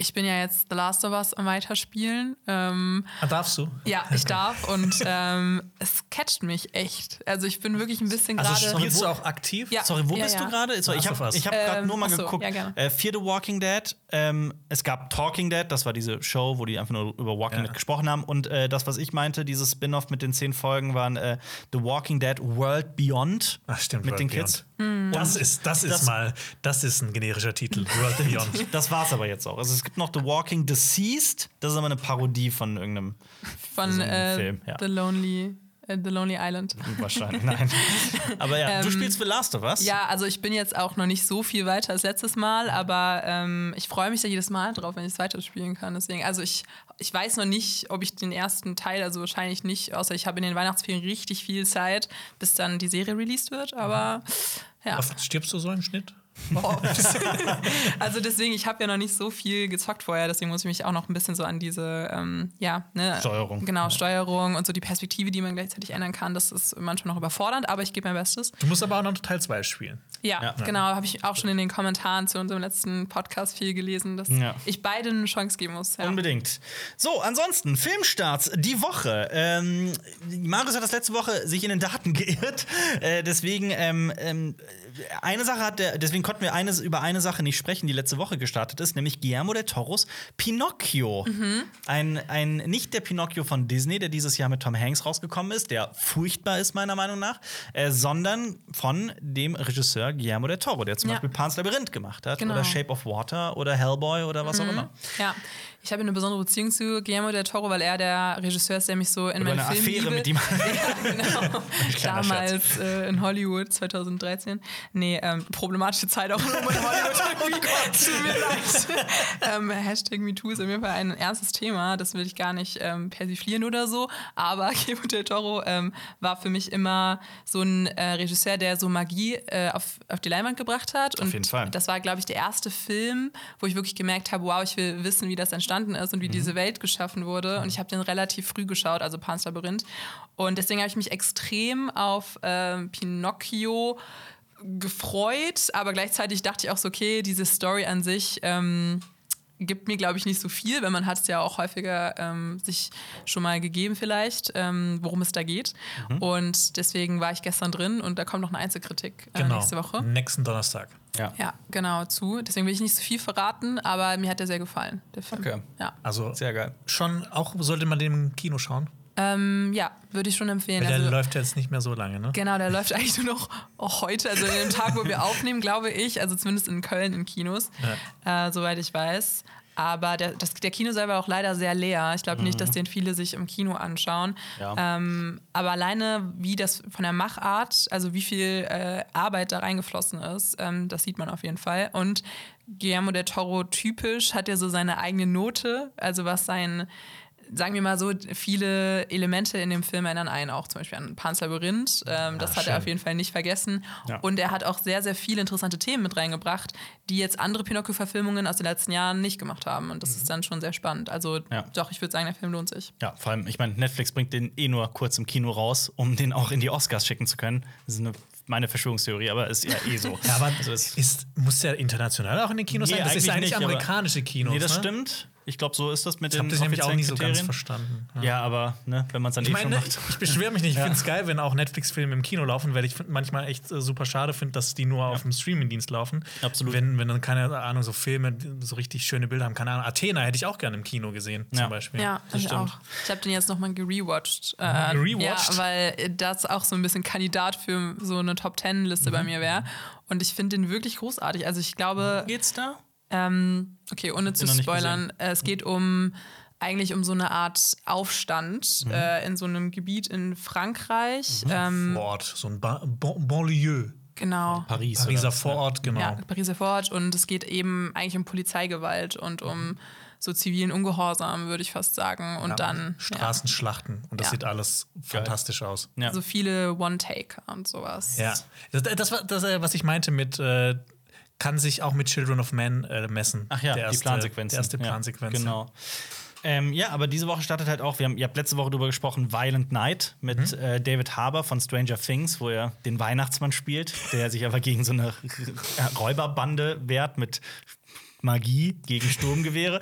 Speaker 3: ich bin ja jetzt The Last of Us am Weiterspielen. Ähm,
Speaker 1: ah, darfst du?
Speaker 3: ja, ich darf und ähm, es catcht mich echt. Also ich bin wirklich ein bisschen
Speaker 1: Also
Speaker 3: gerade.
Speaker 1: spielst du auch aktiv?
Speaker 3: Ja.
Speaker 2: Sorry, wo bist
Speaker 3: ja.
Speaker 2: du gerade? Sorry, Ich
Speaker 1: Last of
Speaker 2: habe
Speaker 1: Us.
Speaker 2: ich hab gerade
Speaker 3: Ähm,
Speaker 2: nur mal
Speaker 3: ach so,
Speaker 2: geguckt.
Speaker 3: ja, gerne.
Speaker 2: äh, Fear the Walking Dead. Ähm, es gab Talking Dead, das war diese Show, wo die einfach nur über Walking
Speaker 1: Ja.
Speaker 2: Dead gesprochen haben. Und äh, das, was ich meinte, dieses Spin-off mit den zehn Folgen, waren äh, The Walking Dead World Beyond.
Speaker 1: Ach, stimmt.
Speaker 2: Mit
Speaker 1: World
Speaker 2: den
Speaker 1: Beyond.
Speaker 2: Kids.
Speaker 1: Das ist, das ist
Speaker 2: Das-
Speaker 1: mal, das ist ein generischer Titel. World Beyond.
Speaker 2: Das war's aber jetzt auch. Also es gibt noch The Walking Deceased. Das ist aber eine Parodie von irgendeinem
Speaker 3: von
Speaker 2: so ein
Speaker 3: äh,
Speaker 2: Film, ja.
Speaker 3: The Lonely äh, The Lonely Island.
Speaker 2: wahrscheinlich. Nein. Aber ja, du
Speaker 3: Ähm,
Speaker 2: spielst The Last of Us.
Speaker 3: Ja, also ich bin jetzt auch noch nicht so viel weiter als letztes Mal, aber ähm, ich freue mich da jedes Mal drauf, wenn ich es weiterspielen kann. Deswegen, also ich, ich weiß noch nicht, ob ich den ersten Teil, also wahrscheinlich nicht, außer ich habe in den Weihnachtsferien richtig viel Zeit, bis dann die Serie released wird. Aber ja.
Speaker 1: Oft stirbst du so im Schnitt?
Speaker 3: Also deswegen, ich habe ja noch nicht so viel gezockt vorher, deswegen muss ich mich auch noch ein bisschen so an diese, ähm, ja, ne,
Speaker 2: Steuerung.
Speaker 3: Genau, Steuerung und so die Perspektive, die man gleichzeitig ändern kann, das ist manchmal noch überfordernd, aber ich gebe mein Bestes.
Speaker 1: Du musst aber auch noch Teil 2 spielen.
Speaker 3: Ja,
Speaker 2: Ja.
Speaker 3: genau, habe ich auch schon in den Kommentaren zu unserem letzten Podcast viel gelesen, dass
Speaker 2: Ja.
Speaker 3: ich beiden eine Chance geben muss. Ja.
Speaker 2: Unbedingt. So, ansonsten, Filmstarts die Woche. Ähm, Marius hat das letzte Woche sich in den Daten geirrt. Äh, deswegen, ähm, ähm, eine Sache hat der, deswegen konnten wir eines, über eine Sache nicht sprechen, die letzte Woche gestartet ist, nämlich Guillermo del Toros Pinocchio. Ein, ein, nicht der Pinocchio von Disney, der dieses Jahr mit Tom Hanks rausgekommen ist, der furchtbar ist, meiner Meinung nach, äh, sondern von dem Regisseur Guillermo del Toro, der zum
Speaker 3: Ja.
Speaker 2: Beispiel Pan's Labyrinth gemacht hat
Speaker 3: Genau.
Speaker 2: oder Shape of Water oder Hellboy oder was auch immer.
Speaker 3: Ja, ich habe eine besondere Beziehung zu Guillermo del Toro, weil er der Regisseur ist, der mich so in meinen
Speaker 2: eine
Speaker 3: Film
Speaker 2: Affäre mit ihm.
Speaker 3: Ja, genau. Damals äh, in Hollywood 2013. Nee, ähm, problematische Zeit auch in Hollywood. Tut mir leid. ähm, Hashtag MeToo ist auf jeden Fall ein ernstes Thema. Das will ich gar nicht ähm, persiflieren oder so. Aber Guillermo del Toro ähm, war für mich immer so ein äh, Regisseur, der so Magie äh, auf, auf die Leinwand gebracht hat. Und
Speaker 2: jeden Fall.
Speaker 3: das war, glaube ich, der erste Film, wo ich wirklich gemerkt habe, wow, ich will wissen, wie das entstanden ist und wie diese Welt geschaffen wurde. Und ich habe den relativ früh geschaut, also Pan's Labyrinth. Und deswegen habe ich mich extrem auf ähm, Pinocchio gefreut, aber gleichzeitig dachte ich auch so, okay, diese Story an sich ähm, gibt mir, glaube ich, nicht so viel, weil man hat es ja auch häufiger ähm, sich schon mal gegeben vielleicht, ähm, worum es da geht. Und deswegen war ich gestern drin und da kommt noch eine Einzelkritik äh,
Speaker 1: Genau.
Speaker 3: nächste Woche.
Speaker 1: Nächsten Donnerstag.
Speaker 2: Ja.
Speaker 3: Ja, genau, zu. Deswegen will ich nicht so viel verraten, aber mir hat der sehr gefallen, der Film.
Speaker 2: Okay.
Speaker 3: Ja,
Speaker 1: Also
Speaker 2: Sehr geil.
Speaker 1: schon auch sollte man den im Kino schauen.
Speaker 3: ähm, ja würde ich schon empfehlen.
Speaker 1: Weil der
Speaker 3: Also,
Speaker 1: läuft jetzt nicht mehr so lange, ne?
Speaker 3: Genau, der läuft eigentlich nur noch heute, also in dem Tag, wo wir aufnehmen, glaube ich. Also zumindest in Köln in Kinos, äh, soweit ich weiß. Aber der, das, der Kinosaal war auch leider sehr leer. Ich glaube nicht, dass den viele sich im Kino anschauen.
Speaker 2: Ja.
Speaker 3: Ähm, aber alleine, wie das von der Machart, also wie viel äh, Arbeit da reingeflossen ist, ähm, das sieht man auf jeden Fall. Und Guillermo del Toro typisch hat ja so seine eigene Note, also was sein sagen wir mal so, viele Elemente in dem Film erinnern einen auch zum Beispiel an Pan's Labyrinth. Ähm, das hat er
Speaker 1: schön.
Speaker 3: auf jeden Fall nicht vergessen.
Speaker 2: Ja.
Speaker 3: Und er hat auch sehr, sehr viele interessante Themen mit reingebracht, die jetzt andere Pinocchio-Verfilmungen aus den letzten Jahren nicht gemacht haben. Und das ist dann schon sehr spannend. Also
Speaker 2: Ja.
Speaker 3: doch, ich würde sagen, der Film lohnt sich.
Speaker 2: Ja, vor allem, ich meine, Netflix bringt den eh nur kurz im Kino raus, um den auch in die Oscars schicken zu können. Das ist eine, meine Verschwörungstheorie, aber ist ja eh so.
Speaker 1: Ja, aber
Speaker 2: Also es-
Speaker 1: ist, muss der international auch in den Kinos
Speaker 2: Nee,
Speaker 1: sein? Das ist
Speaker 2: eigentlich
Speaker 1: eigentlich
Speaker 2: nicht,
Speaker 1: amerikanische Kinos.
Speaker 2: nee, das
Speaker 1: ne?
Speaker 2: stimmt. Ich glaube, so ist das mit
Speaker 1: Ich habe
Speaker 2: den
Speaker 1: das nämlich auch nicht so ganz verstanden.
Speaker 2: Ja, aber ne, wenn man es dann
Speaker 1: Ich
Speaker 2: eh schon
Speaker 1: meine,
Speaker 2: macht.
Speaker 1: ich beschwere mich nicht. Ich finde es geil, wenn auch Netflix-Filme im Kino laufen, weil ich find- manchmal echt äh, super schade finde, dass die nur auf dem Streamingdienst laufen.
Speaker 2: Absolut.
Speaker 1: Wenn, wenn dann keine Ahnung, so Filme, so richtig schöne Bilder haben. Keine Ahnung, Athena hätte ich auch gerne im Kino gesehen,
Speaker 2: Ja.
Speaker 1: zum Beispiel.
Speaker 3: Ja,
Speaker 2: das
Speaker 3: ich
Speaker 2: stimmt.
Speaker 3: auch. Ich habe den jetzt nochmal gerewatcht. Äh,
Speaker 1: gerewatcht?
Speaker 3: Ja, weil das auch so ein bisschen Kandidat für so eine Top-Ten-Liste
Speaker 2: Mhm.
Speaker 3: bei mir wäre. Und ich finde den wirklich großartig. Also ich glaube,
Speaker 2: Geht's da?
Speaker 3: Ähm, okay, ohne zu spoilern. Äh, es geht um eigentlich um so eine Art Aufstand
Speaker 2: Mhm.
Speaker 3: äh, in so einem Gebiet in Frankreich. Ähm,
Speaker 1: Wort, so ein ba bon Banlieue.
Speaker 3: Genau.
Speaker 2: Paris.
Speaker 1: Pariser Vorort, genau.
Speaker 3: Ja, Pariser Vorort. Und es geht eben eigentlich um Polizeigewalt und um so zivilen Ungehorsam, würde ich fast sagen. Und
Speaker 1: Ja,
Speaker 3: dann
Speaker 1: Straßenschlachten. Und das
Speaker 3: Ja.
Speaker 1: sieht alles fantastisch aus.
Speaker 2: Ja.
Speaker 3: ja, so viele One-Taker und sowas.
Speaker 1: Ja. Das, das war das, äh, was ich meinte mit. Äh, kann sich auch mit Children of Men äh, messen.
Speaker 2: Ach ja,
Speaker 1: erste,
Speaker 2: die Plansequenzen.
Speaker 1: Die erste
Speaker 2: Ja,
Speaker 1: Plansequenz.
Speaker 2: Genau. Ähm, ja, aber diese Woche startet halt auch, wir haben, ihr habt letzte Woche drüber gesprochen, Violent Night mit
Speaker 1: Mhm.
Speaker 2: äh, David Harbour von Stranger Things, wo er den Weihnachtsmann spielt, der sich aber gegen so eine Räuberbande wehrt mit Magie gegen Sturmgewehre.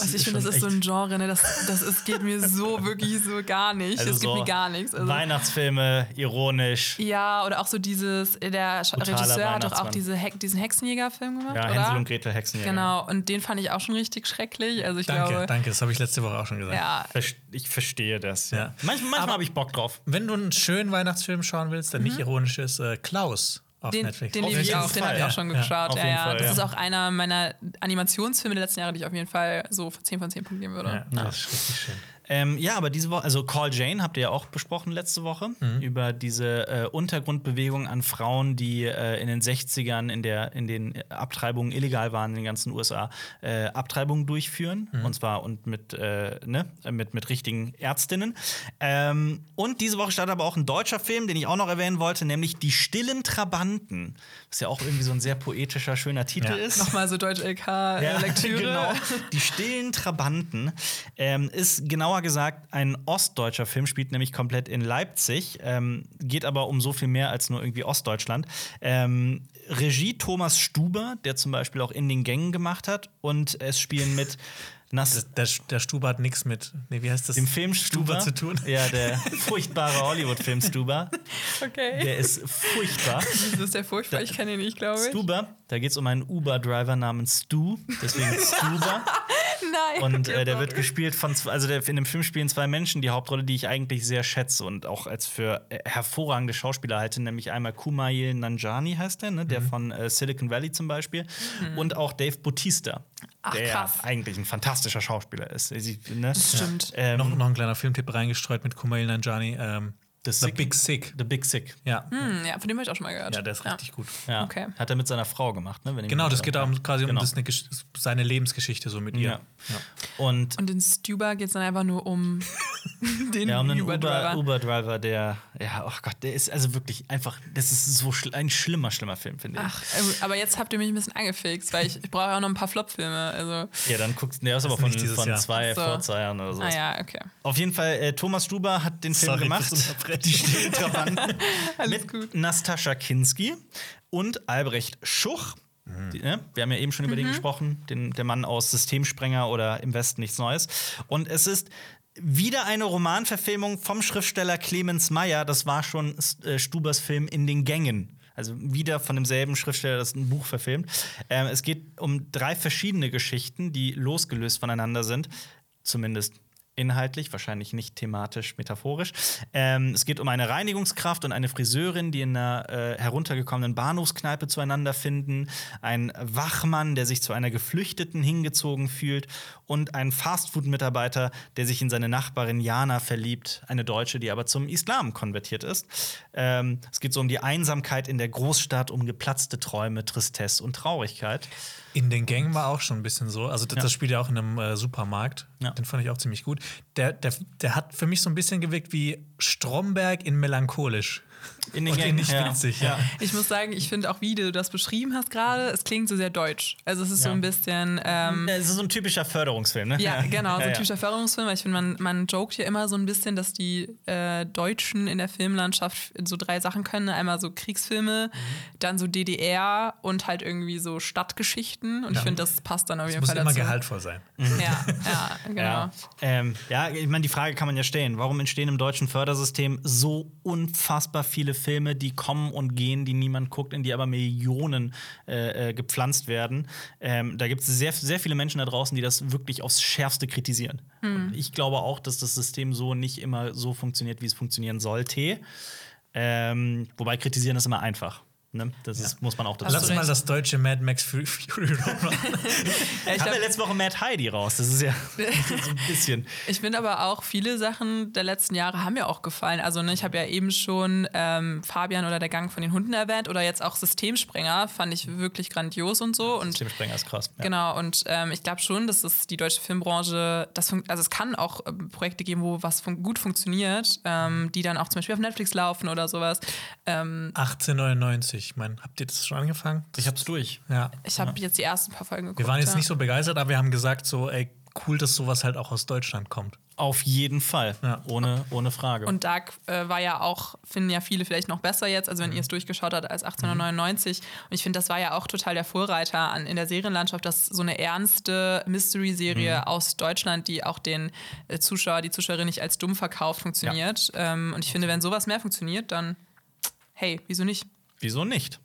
Speaker 3: Also ich finde, das ist so ein Genre, ne? das, das ist, geht mir so wirklich so gar nicht.
Speaker 2: Also
Speaker 3: es gibt
Speaker 2: so
Speaker 3: mir gar nichts. Also,
Speaker 2: Weihnachtsfilme, ironisch.
Speaker 3: ja, oder auch so dieses, der Sch-
Speaker 2: Brutaler
Speaker 3: Regisseur hat doch auch diese Heck, diesen Hexenjäger-Film gemacht,
Speaker 2: Ja,
Speaker 3: oder?
Speaker 2: Hänsel und Gretel Hexenjäger.
Speaker 3: Genau, und den fand ich auch schon richtig schrecklich. Also ich
Speaker 1: Danke,
Speaker 3: glaube,
Speaker 1: danke. Das habe ich letzte Woche auch schon gesagt.
Speaker 3: ja,
Speaker 2: Ich verstehe das. Ja.
Speaker 1: Ja.
Speaker 2: Manch, manchmal
Speaker 1: Aber-
Speaker 2: habe ich Bock drauf.
Speaker 1: Wenn du einen schönen Weihnachtsfilm schauen willst, der nicht ironisch ist, äh, Klaus auf
Speaker 3: den,
Speaker 1: Netflix.
Speaker 3: den liebe ich auch, den habe ich
Speaker 2: ja.
Speaker 3: auch schon geschaut. Ja, ja,
Speaker 2: Fall,
Speaker 3: das ist auch einer meiner Animationsfilme der letzten Jahre, die ich auf jeden Fall so 10 von 10 Punkten geben würde.
Speaker 1: ja, das ist richtig schön.
Speaker 2: Ähm, ja, aber diese Woche, also Call Jane habt ihr ja auch besprochen letzte Woche
Speaker 1: Mhm.
Speaker 2: über diese äh, Untergrundbewegung an Frauen, die äh, in den 60ern in, der, in den Abtreibungen illegal waren in den ganzen USA, äh, Abtreibungen durchführen.
Speaker 1: Mhm.
Speaker 2: Und zwar und mit, äh, ne, mit, mit richtigen Ärztinnen. Ähm, und diese Woche startet aber auch ein deutscher Film, den ich auch noch erwähnen wollte, nämlich Die stillen Trabanten. Was ja auch irgendwie so ein sehr poetischer, schöner Titel
Speaker 1: Ja.
Speaker 2: ist.
Speaker 3: Nochmal so Deutsch-LK-Lektüre.
Speaker 2: genau. Die stillen Trabanten ähm, ist genauer gesagt ein ostdeutscher Film, spielt nämlich komplett in Leipzig, ähm, geht aber um so viel mehr als nur irgendwie Ostdeutschland. Ähm, Regie Thomas Stuber, der zum Beispiel auch in den Gängen gemacht hat, und es spielen mit Nas
Speaker 1: Der, der Stuber hat nichts mit, nee, wie heißt das?
Speaker 2: dem Film Stuber,
Speaker 1: zu tun.
Speaker 2: Ja, der furchtbare Hollywood-Film Stuber.
Speaker 3: Okay.
Speaker 2: Der ist furchtbar.
Speaker 3: Das ist ja furchtbar, ich kenne ihn nicht, glaube ich.
Speaker 2: Stuber, da geht es um einen Uber-Driver namens Stu, deswegen Stuber.
Speaker 3: Nein.
Speaker 2: Und äh, der wird gespielt von, zwei- also der, in dem Film spielen zwei Menschen die Hauptrolle, die ich eigentlich sehr schätze und auch als für äh, hervorragende Schauspieler halte, nämlich einmal Kumail Nanjani heißt der, ne, der
Speaker 3: Mhm.
Speaker 2: von äh, Silicon Valley zum Beispiel, und auch Dave Bautista,
Speaker 3: Ach,
Speaker 2: der
Speaker 3: krass.
Speaker 2: eigentlich ein fantastischer Schauspieler ist. Sie- Ne?
Speaker 3: Das stimmt.
Speaker 2: Ähm,
Speaker 1: noch, noch ein kleiner Filmtipp reingestreut mit Kumail Nanjiani. Ähm,
Speaker 2: The
Speaker 1: The
Speaker 2: Sick.
Speaker 1: Big Sick.
Speaker 2: The Big Sick.
Speaker 1: Ja.
Speaker 3: Hm, ja, von dem habe ich auch schon mal gehört.
Speaker 1: ja, der ist richtig gut.
Speaker 2: Ja.
Speaker 3: Okay.
Speaker 2: Hat er mit seiner Frau gemacht, ne?
Speaker 1: Genau,
Speaker 2: mich
Speaker 1: das geht darum, quasi
Speaker 2: Genau.
Speaker 1: um das seine Lebensgeschichte so mit ihr.
Speaker 2: Ja. Und
Speaker 3: Und in Stuba geht es dann einfach nur um den
Speaker 2: Ja, um einen
Speaker 3: Uber-Driver.
Speaker 2: Uber-Driver, der, ja, oh Gott, der ist also wirklich einfach, das ist so schl ein schlimmer, schlimmer Film, finde ich.
Speaker 3: Ach, äh, aber jetzt habt ihr mich ein bisschen angefixt, weil ich, ich brauche auch noch ein paar Flop-Filme. Also,
Speaker 2: Ja, dann guckst du, der ist aber von, von zwei,
Speaker 3: So.
Speaker 2: vor zwei Jahren oder so.
Speaker 3: ah ja, okay.
Speaker 2: Auf jeden Fall, äh, Thomas Stuber hat den Film
Speaker 1: Sorry
Speaker 2: gemacht. Die Trabanten.
Speaker 3: Alles
Speaker 2: mit
Speaker 3: gut.
Speaker 2: Nastascha Kinski und Albrecht Schuch. Die, ne? Wir haben ja eben schon über den gesprochen, den, der Mann aus Systemsprenger oder Im Westen nichts Neues. Und es ist wieder eine Romanverfilmung vom Schriftsteller Clemens Meyer. Das war schon äh, Stubers Film In den Gängen. Also wieder von demselben Schriftsteller, das ein Buch verfilmt. Ähm, es geht um drei verschiedene Geschichten, die losgelöst voneinander sind. Zumindest inhaltlich, wahrscheinlich nicht thematisch, metaphorisch. Ähm, es geht um eine Reinigungskraft und eine Friseurin, die in einer äh, heruntergekommenen Bahnhofskneipe zueinander finden, ein Wachmann, der sich zu einer Geflüchteten hingezogen fühlt und ein Fastfood-Mitarbeiter, der sich in seine Nachbarin Jana verliebt, eine Deutsche, die aber zum Islam konvertiert ist. Ähm, es geht so um die Einsamkeit in der Großstadt, um geplatzte Träume, Tristesse und Traurigkeit.
Speaker 1: In den Gängen war auch schon ein bisschen so. Also, das,
Speaker 2: Ja.
Speaker 1: das spielt ja auch in einem äh, Supermarkt.
Speaker 2: Ja.
Speaker 1: Den fand ich auch ziemlich gut. Der, der, der hat für mich so ein bisschen gewirkt wie Stromberg in melancholisch.
Speaker 2: In den
Speaker 1: Und
Speaker 2: Gängen,
Speaker 1: nicht
Speaker 2: ja.
Speaker 1: witzig, ja.
Speaker 3: Ich muss sagen, ich finde auch, wie du das beschrieben hast gerade, es klingt so sehr deutsch. Also es ist so
Speaker 2: Ja.
Speaker 3: ein bisschen. Ähm,
Speaker 2: Ja, Es ist so ein typischer Förderungsfilm, ne?
Speaker 3: Ja, genau, so ein typischer Förderungsfilm. weil Ich finde, man, man joked ja immer so ein bisschen, dass die äh, Deutschen in der Filmlandschaft so drei Sachen können. Einmal so Kriegsfilme,
Speaker 2: Mhm.
Speaker 3: dann so DDR und halt irgendwie so Stadtgeschichten. Und ich finde, das passt dann auf jeden
Speaker 1: Muss
Speaker 3: Fall
Speaker 1: immer
Speaker 3: dazu.
Speaker 1: gehaltvoll sein.
Speaker 3: Ja, ja, genau.
Speaker 2: Ja, ähm, ja ich meine, die Frage kann man ja stellen. Warum entstehen im deutschen Fördersystem so unfassbar viele Filme, die kommen und gehen, die niemand guckt, in die aber Millionen äh, äh, gepflanzt werden? Ähm, da gibt es sehr, sehr viele Menschen da draußen, die das wirklich aufs Schärfste kritisieren. Und ich glaube auch, dass das System so nicht immer so funktioniert, wie es funktionieren sollte. Ähm, wobei kritisieren ist immer einfach. Ne? Das ist, muss man auch dazu
Speaker 3: Hast
Speaker 1: Lass mal das deutsche Mad Max Fury Road machen.
Speaker 3: Ja, ich
Speaker 2: wir
Speaker 3: glaub-
Speaker 2: letzte Woche Mad Heidi raus. Das ist ja so ein bisschen.
Speaker 3: Ich finde aber auch, viele Sachen der letzten Jahre haben mir auch gefallen. Also ne, ich habe ja eben schon ähm, Fabian oder der Gang von den Hunden erwähnt oder jetzt auch Systemsprenger, fand ich wirklich grandios und so. Und
Speaker 2: Systemsprenger ist krass. Ja.
Speaker 3: Genau, und ähm, ich glaube schon, dass es die deutsche Filmbranche, das also es kann auch ähm, Projekte geben, wo was fun gut funktioniert, ähm, die dann auch zum Beispiel auf Netflix laufen oder sowas. Ähm,
Speaker 1: 1899, ich meine, habt ihr das schon angefangen?
Speaker 2: Ich hab's durch.
Speaker 1: Ja.
Speaker 3: ich habe jetzt die ersten paar Folgen geguckt.
Speaker 1: Wir waren jetzt
Speaker 3: ja.
Speaker 1: nicht so begeistert, aber wir haben gesagt, so, ey, cool, dass sowas halt auch aus Deutschland kommt.
Speaker 2: Auf jeden Fall.
Speaker 1: Ja.
Speaker 2: Ohne, ohne Frage.
Speaker 3: Und Dark äh, war ja auch, finden ja viele vielleicht noch besser jetzt, also wenn
Speaker 1: Mhm.
Speaker 3: ihr es durchgeschaut habt, als 1899. Und ich finde, das war ja auch total der Vorreiter an, in der Serienlandschaft, dass so eine ernste Mystery-Serie
Speaker 1: Mhm.
Speaker 3: aus Deutschland, die auch den äh, Zuschauer, die Zuschauerin nicht als dumm verkauft, funktioniert. Ähm, und ich finde, wenn sowas mehr funktioniert, dann hey, wieso nicht?
Speaker 2: Wieso nicht?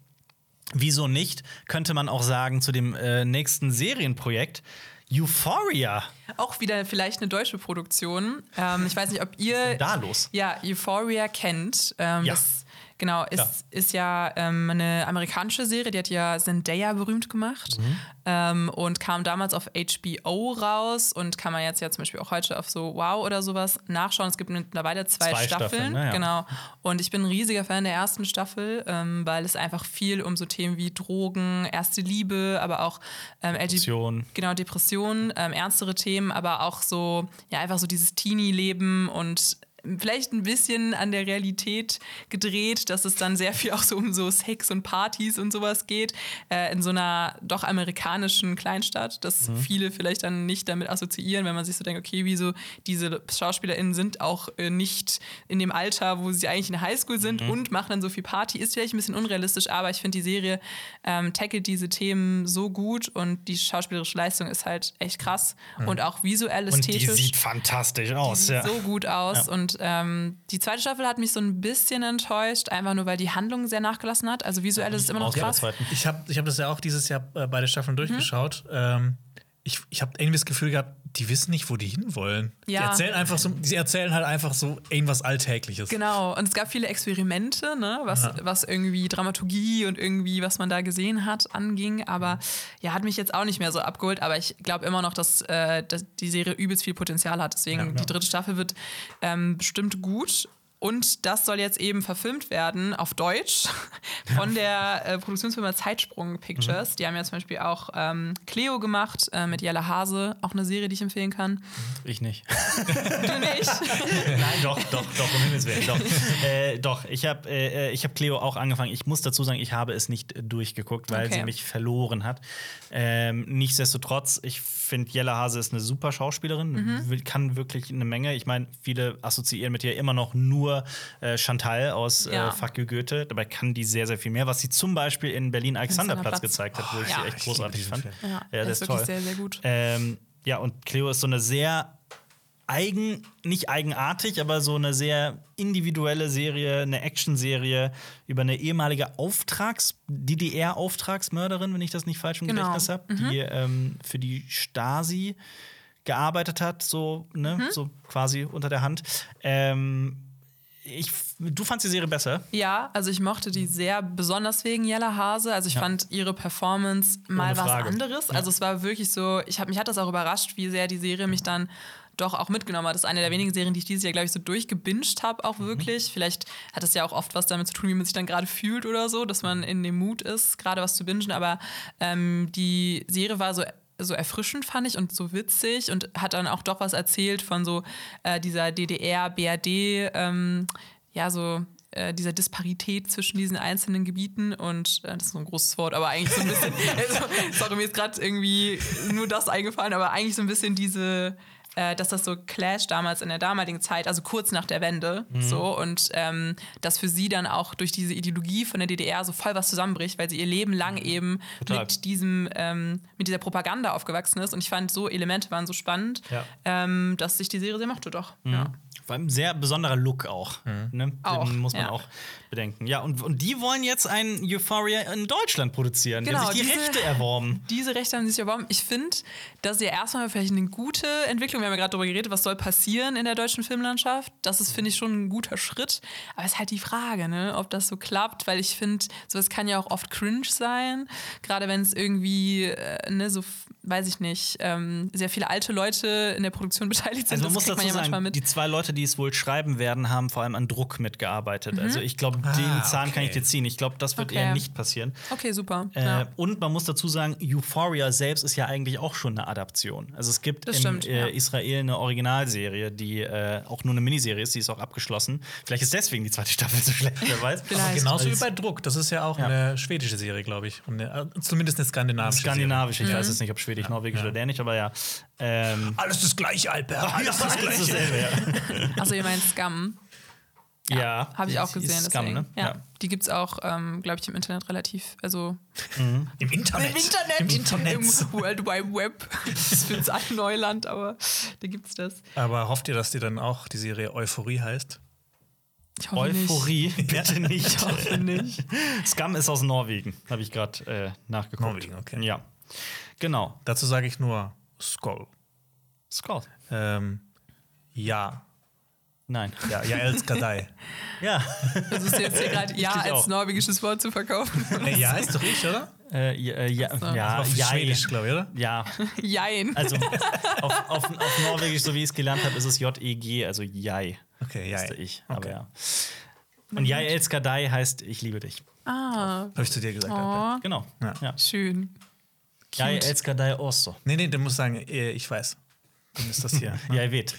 Speaker 2: Wieso nicht, könnte man auch sagen zu dem äh, nächsten Serienprojekt. Euphoria.
Speaker 3: Auch wieder vielleicht eine deutsche Produktion. Ähm, ich weiß nicht, ob ihr
Speaker 2: Da los.
Speaker 3: ja Euphoria kennt. Ähm,
Speaker 2: Ja.
Speaker 3: Das genau ist,
Speaker 2: Ja.
Speaker 3: ist ja ähm, eine amerikanische Serie, die hat ja Zendaya berühmt gemacht
Speaker 2: Mhm.
Speaker 3: ähm, und kam damals auf HBO raus und kann man jetzt ja zum Beispiel auch heute auf so Wow oder sowas nachschauen. Es gibt mittlerweile zwei,
Speaker 2: Zwei
Speaker 3: Staffeln.
Speaker 2: Staffeln, ne, ja.
Speaker 3: Genau. Und ich bin ein riesiger Fan der ersten Staffel, ähm, weil es einfach viel um so Themen wie Drogen, erste Liebe, aber auch ähm,
Speaker 2: Depression.
Speaker 3: Genau, Depressionen, ähm, ernstere Themen, aber auch so, ja, einfach so dieses Teenie-Leben und vielleicht ein bisschen an der Realität gedreht, dass es dann sehr viel auch so um so Sex und Partys und sowas geht, äh, in so einer doch amerikanischen Kleinstadt, dass viele vielleicht dann nicht damit assoziieren, wenn man sich so denkt, okay, wieso diese SchauspielerInnen sind auch äh, nicht in dem Alter, wo sie eigentlich in der Highschool sind und machen dann so viel Party, ist vielleicht ein bisschen unrealistisch, aber ich finde, die Serie ähm, tackelt diese Themen so gut und die schauspielerische Leistung ist halt echt krass und auch visuell
Speaker 2: Und die
Speaker 3: ästhetisch
Speaker 2: sieht fantastisch aus.
Speaker 3: sieht
Speaker 2: Ja.
Speaker 3: so gut aus. Und ähm, die zweite Staffel hat mich so ein bisschen enttäuscht, einfach nur weil die Handlung sehr nachgelassen hat. Also visuell ist es immer noch krass.
Speaker 1: Ich habe ich hab das ja auch dieses Jahr äh, beide
Speaker 3: Mhm.
Speaker 1: Staffeln durchgeschaut. Ähm, ich ich habe irgendwie das Gefühl gehabt, die wissen nicht, wo die hinwollen. Die
Speaker 3: Ja.
Speaker 1: erzählen einfach so, sie erzählen halt einfach so irgendwas Alltägliches.
Speaker 3: Genau, und es gab viele Experimente, ne, was, was irgendwie Dramaturgie und irgendwie, was man da gesehen hat, anging. Aber ja, hat mich jetzt auch nicht mehr so abgeholt. Aber ich glaube immer noch, dass, äh, dass die Serie übelst viel Potenzial hat. Deswegen,
Speaker 1: Ja, ja.
Speaker 3: die dritte Staffel wird ähm, bestimmt gut. Und das soll jetzt eben verfilmt werden auf Deutsch von der äh, Produktionsfirma Zeitsprung Pictures. Die haben ja zum Beispiel auch ähm, Cleo gemacht äh, mit Jelle Hase, auch eine Serie, die ich empfehlen kann.
Speaker 2: Ich nicht.
Speaker 3: Du nicht?
Speaker 2: Nein, doch, doch, doch, um Himmels Willen. Doch, äh, doch. ich habe äh, ich hab Cleo auch angefangen. Ich muss dazu sagen, ich habe es nicht äh, durchgeguckt, weil
Speaker 3: Okay.
Speaker 2: sie mich verloren hat. Ähm, nichtsdestotrotz, ich finde, Jella Hase ist eine super Schauspielerin,
Speaker 3: Mhm.
Speaker 2: kann wirklich eine Menge. Ich meine, viele assoziieren mit ihr immer noch nur äh, Chantal aus
Speaker 3: Ja.
Speaker 2: äh, Fuck you Goethe. Dabei kann die sehr, sehr viel mehr, was sie zum Beispiel in Berlin-Alexanderplatz
Speaker 3: Alexanderplatz.
Speaker 2: gezeigt hat, wo ich
Speaker 3: Ja.
Speaker 2: sie echt
Speaker 1: Ich
Speaker 2: großartig fand.
Speaker 1: Film.
Speaker 3: Ja,
Speaker 2: Ja, das
Speaker 3: ist
Speaker 2: toll.
Speaker 3: sehr, sehr gut.
Speaker 2: Ähm, ja, und Cleo ist so eine sehr eigen, nicht eigenartig, aber so eine sehr individuelle Serie, eine Actionserie über eine ehemalige Auftrags-, DDR-Auftragsmörderin, wenn ich das nicht falsch im
Speaker 3: Genau.
Speaker 2: Gedächtnis habe, die ähm, für die Stasi gearbeitet hat, so, ne, so quasi unter der Hand. Ähm, ich, du fandst die Serie besser.
Speaker 3: Ja, also ich mochte die sehr, besonders wegen Jella Hase. Also ich
Speaker 2: Ja.
Speaker 3: fand ihre Performance mal was anderes. Also es war wirklich so, ich hab, mich hat das auch überrascht, wie sehr die Serie mich dann doch auch mitgenommen hat. Das ist eine der wenigen Serien, die ich dieses Jahr, glaube ich, so durchgebinged habe, auch wirklich. Vielleicht hat es ja auch oft was damit zu tun, wie man sich dann gerade fühlt oder so, dass man in dem Mut ist, gerade was zu bingen. Aber ähm, die Serie war so so erfrischend fand ich und so witzig und hat dann auch doch was erzählt von so äh, dieser DDR, BRD, ähm, ja, so äh, dieser Disparität zwischen diesen einzelnen Gebieten und äh, das ist so ein großes Wort, aber eigentlich so ein bisschen, also, sorry, mir ist gerade irgendwie nur das eingefallen, aber eigentlich so ein bisschen diese, äh, dass das so Clash damals in der damaligen Zeit, also kurz nach der Wende, so und ähm, dass für sie dann auch durch diese Ideologie von der DDR so voll was zusammenbricht, weil sie ihr Leben lang eben
Speaker 2: Total.
Speaker 3: mit diesem, ähm, mit dieser Propaganda aufgewachsen ist und ich fand so Elemente waren so spannend,
Speaker 2: Ja.
Speaker 3: ähm, dass sich die Serie sehr mochte, doch. Ja.
Speaker 2: Vor allem sehr besonderer Look auch. Ne? Den
Speaker 3: Auch,
Speaker 2: muss man
Speaker 3: ja.
Speaker 2: auch bedenken. Ja, und, und die wollen jetzt ein Euphoria in Deutschland produzieren. die
Speaker 3: Genau,
Speaker 2: haben sich die
Speaker 3: diese-
Speaker 2: Rechte erworben.
Speaker 3: Diese Rechte haben sich erworben. Ich finde, das ist ja erstmal vielleicht eine gute Entwicklung. Wir haben ja gerade darüber geredet, was soll passieren in der deutschen Filmlandschaft. Das ist, finde ich, schon ein guter Schritt. Aber es ist halt die Frage, ne, ob das so klappt, weil ich finde, sowas kann ja auch oft cringe sein. Gerade wenn es irgendwie, äh, ne, so, weiß ich nicht, ähm, sehr viele alte Leute in der Produktion beteiligt sind.
Speaker 2: Also man
Speaker 3: das
Speaker 2: muss dazu
Speaker 3: man ja manchmal
Speaker 2: sagen,
Speaker 3: mit.
Speaker 2: die zwei Leute, die es wohl schreiben werden, haben vor allem an Druck mitgearbeitet. Also ich glaube, den Zahn kann ich
Speaker 1: okay.
Speaker 2: dir ziehen. Ich glaube, das wird
Speaker 3: Mhm. Okay.
Speaker 2: eher nicht passieren.
Speaker 3: Okay, super.
Speaker 2: Äh,
Speaker 3: ja.
Speaker 2: Und man muss dazu sagen, Euphoria selbst ist ja eigentlich auch schon eine Adaption. Also es gibt
Speaker 3: Das
Speaker 2: in
Speaker 3: stimmt,
Speaker 2: äh,
Speaker 3: ja.
Speaker 2: Israel eine Originalserie, die äh, auch nur eine Miniserie ist, die ist auch abgeschlossen. Vielleicht ist deswegen die zweite Staffel so schlecht, wer weiß.
Speaker 1: Genauso wie bei Druck. Das ist ja auch
Speaker 2: Ja.
Speaker 1: eine schwedische Serie, glaube ich. Und eine, äh, zumindest eine skandinavische.
Speaker 2: Skandinavisch, ich
Speaker 3: Mhm.
Speaker 2: weiß jetzt nicht, ob Schwedisch, Norwegisch oder Dänisch, aber ja. Ähm.
Speaker 1: Alles das gleiche, Alper. Alles das gleiche.
Speaker 2: dasselbe, ja.
Speaker 3: Achso, ihr meint Scum.
Speaker 2: ja.
Speaker 3: Habe ich auch gesehen.
Speaker 2: Scum,
Speaker 3: deswegen.
Speaker 2: ne?
Speaker 3: ja. Die gibt es auch, ähm, glaube ich, im Internet relativ. Also
Speaker 1: Im Internet.
Speaker 3: Im Internet.
Speaker 1: Im Internet.
Speaker 3: Im World Wide Web. Das ist für uns alle Neuland, aber da gibt's das.
Speaker 1: Aber hofft ihr, dass die dann auch die Serie Euphorie heißt?
Speaker 3: Ich hoffe
Speaker 2: Euphorie, bitte nicht.
Speaker 3: Nicht. Ich hoffe nicht.
Speaker 2: Scum ist aus Norwegen, habe ich gerade äh, nachgeguckt.
Speaker 1: Norwegen, okay.
Speaker 2: Ja. Genau.
Speaker 1: Dazu sage ich nur Skoll.
Speaker 2: Skull.
Speaker 1: Ähm, ja.
Speaker 2: Nein.
Speaker 1: Ja, ja, Els Kadai.
Speaker 2: Ja.
Speaker 3: Versuchst du jetzt hier gerade Ja als
Speaker 2: auch.
Speaker 3: norwegisches Wort zu verkaufen?
Speaker 1: nee, ja ist doch ich, oder?
Speaker 2: äh, ja, äh, ja,
Speaker 3: so.
Speaker 2: ja,
Speaker 1: Schwedisch, glaube ich, oder?
Speaker 2: ja.
Speaker 3: Jein.
Speaker 2: Also auf, auf, auf Norwegisch, so wie ich es gelernt habe, ist es J-E-G, also Jai.
Speaker 1: Okay, ja.
Speaker 2: Ist ich. Aber
Speaker 1: Okay.
Speaker 2: ja. Und Jai Elskadai heißt Ich liebe dich.
Speaker 3: ah,
Speaker 1: Habe ich zu dir gesagt.
Speaker 3: Oh,
Speaker 2: Genau.
Speaker 1: Ja.
Speaker 2: Ja.
Speaker 3: schön.
Speaker 2: Jai
Speaker 3: Cute.
Speaker 2: Elskadai Osso.
Speaker 1: Nee, nee, du musst sagen, äh, ich weiß. Dann ist das hier.
Speaker 2: Jai weht.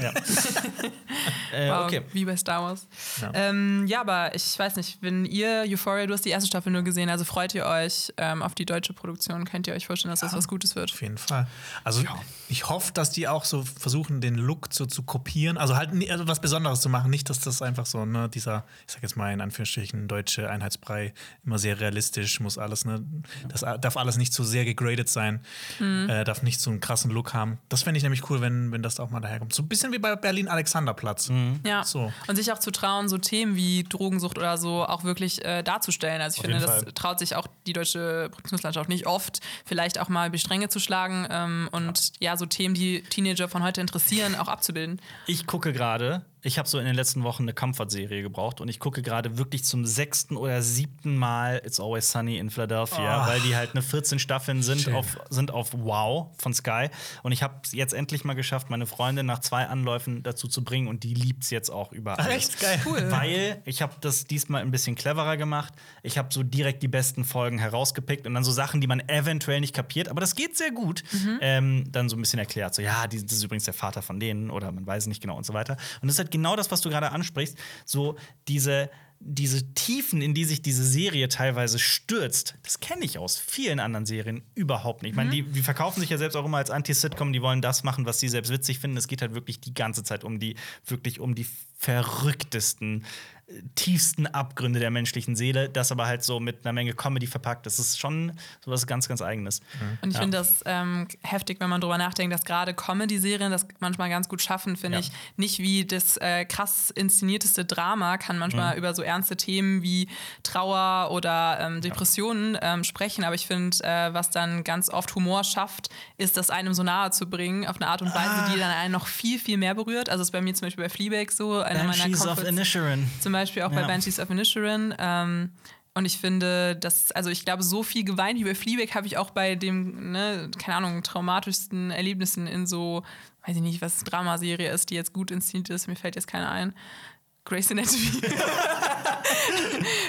Speaker 2: ja. äh,
Speaker 3: Wow,
Speaker 2: okay.
Speaker 3: Wie bei Star Wars.
Speaker 1: Ja.
Speaker 3: Ja. Ähm, ja, aber ich weiß nicht, wenn ihr Euphoria, du hast die erste Staffel nur gesehen, also freut ihr euch ähm, auf die deutsche Produktion? Könnt ihr euch vorstellen, dass das was Gutes wird?
Speaker 1: Auf jeden Fall. Also ich hoffe, dass die auch so versuchen, den Look so zu kopieren. Also halt nie- also was Besonderes zu machen. Nicht, dass das einfach so, ne, dieser, ich sag jetzt mal in Anführungsstrichen, deutsche Einheitsbrei, immer sehr realistisch, muss alles, ne, das darf alles nicht zu sehr gegradet sein, äh, darf nicht so einen krassen Look haben. Das fände ich nämlich cool, wenn, wenn das auch mal daherkommt. So ein bisschen wie bei Berlin-Alexanderplatz.
Speaker 3: Ja.
Speaker 1: So.
Speaker 3: Und sich auch zu trauen, so Themen wie Drogensucht oder so auch wirklich äh, darzustellen. Also ich
Speaker 2: Auf
Speaker 3: finde, das
Speaker 2: Fall.
Speaker 3: traut sich auch die deutsche Produktionslandschaft nicht oft, vielleicht auch mal über die Stränge zu schlagen ähm, und ja. so Themen, die Teenager von heute interessieren, auch abzubilden.
Speaker 2: Ich gucke gerade, ich habe so in den letzten Wochen eine Comfort-Serie gebraucht und ich gucke gerade wirklich zum sechsten oder siebten Mal It's Always Sunny in Philadelphia,
Speaker 1: Oh.
Speaker 2: weil die halt eine 14 Staffeln sind
Speaker 1: Schön.
Speaker 2: auf, sind auf Wow von Sky. Und ich habe es jetzt endlich mal geschafft, meine Freundin nach zwei Anläufen dazu zu bringen und die liebt es jetzt auch über alles.
Speaker 1: Echt geil.
Speaker 3: Cool.
Speaker 2: Weil ich habe das diesmal ein bisschen cleverer gemacht. Ich habe so direkt die besten Folgen herausgepickt und dann so Sachen, die man eventuell nicht kapiert, aber das geht sehr gut, ähm, dann so ein bisschen erklärt. So, ja, das ist übrigens der Vater von denen oder man weiß nicht genau und so weiter. Und das ist halt genau das, was du gerade ansprichst. So diese diese Tiefen, in die sich diese Serie teilweise stürzt, das kenne ich aus vielen anderen Serien überhaupt nicht. Ich meine, die, die verkaufen sich ja selbst auch immer als Anti-Sitcom, die wollen das machen, was sie selbst witzig finden. Es geht halt wirklich die ganze Zeit um die, wirklich um die verrücktesten, tiefsten Abgründe der menschlichen Seele, das aber halt so mit einer Menge Comedy verpackt. Das ist schon sowas ganz, ganz Eigenes.
Speaker 3: Und ich
Speaker 2: Ja.
Speaker 3: finde das ähm, heftig, wenn man drüber nachdenkt, dass gerade Comedy-Serien das manchmal ganz gut schaffen, finde
Speaker 2: Ja.
Speaker 3: ich. Nicht wie das äh, krass inszenierteste Drama kann manchmal
Speaker 2: Mhm.
Speaker 3: über so ernste Themen wie Trauer oder ähm, Depressionen ähm, sprechen, aber ich finde, äh, was dann ganz oft Humor schafft, ist das einem so nahe zu bringen, auf eine Art und Weise,
Speaker 2: Ah.
Speaker 3: die dann einen noch viel, viel mehr berührt. Also ist bei mir zum Beispiel bei Fleabag so, einer meiner
Speaker 2: Banshees of. Inisherin.
Speaker 3: Zum Beispiel auch bei
Speaker 2: Ja.
Speaker 3: Banshees of Inisherin. Ähm, und ich finde, dass, also ich glaube, so viel geweint wie bei Fleabag habe ich auch bei dem, ne, keine Ahnung, traumatischsten Erlebnissen in so, weiß ich nicht, was Dramaserie ist, die jetzt gut inszeniert ist, mir fällt jetzt keine ein. Grace Anatomy.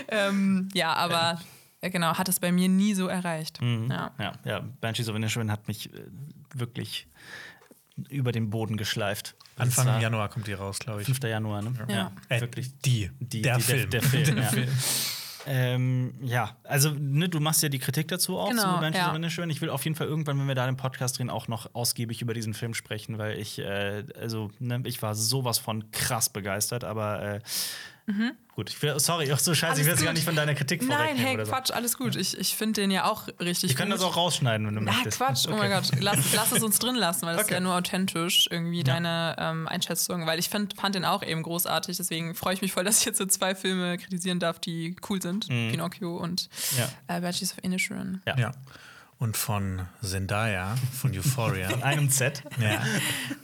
Speaker 3: ähm, ja, aber äh, genau, hat es bei mir nie so erreicht. Ja.
Speaker 2: Ja, ja, Banshees of Inisherin hat mich äh, wirklich über den Boden geschleift.
Speaker 1: Anfang Januar kommt die raus, glaube ich.
Speaker 2: 5. Januar, ne?
Speaker 3: Ja.
Speaker 1: Äh,
Speaker 2: wirklich.
Speaker 1: Die.
Speaker 2: Die,
Speaker 1: der
Speaker 2: die,
Speaker 1: Film.
Speaker 2: Der, der Film, ja. Ähm, ja, also ne, du machst ja die Kritik dazu auch
Speaker 3: Genau,
Speaker 2: zu
Speaker 3: ja.
Speaker 2: Inisherin. Ich will auf jeden Fall irgendwann, wenn wir da den Podcast drehen, auch noch ausgiebig über diesen Film sprechen, weil ich, äh, also, ne, ich war sowas von krass begeistert, aber äh, Gut, ich will, sorry, auch so scheiße,
Speaker 3: Alles
Speaker 2: ich will jetzt gar nicht von deiner Kritik
Speaker 3: Nein,
Speaker 2: vorwegnehmen
Speaker 3: hey,
Speaker 2: oder so.
Speaker 3: Quatsch, alles gut. Ich, ich finde den ja auch richtig
Speaker 2: Wir können das auch rausschneiden, wenn du
Speaker 3: Ah,
Speaker 2: möchtest.
Speaker 3: Quatsch, oh mein Gott. Lass, lass es uns drin lassen, weil das
Speaker 2: Okay.
Speaker 3: ist ja nur authentisch irgendwie deine ähm, Einschätzung. Weil ich find, fand den auch eben großartig. Deswegen freue ich mich voll, dass ich jetzt so zwei Filme kritisieren darf, die cool sind: Pinocchio und
Speaker 2: Mhm. Ja.
Speaker 3: äh, Banshees of Inisherin.
Speaker 2: Ja.
Speaker 1: Ja. Und von Zendaya, von Euphoria,
Speaker 2: Einem Z.
Speaker 1: ja,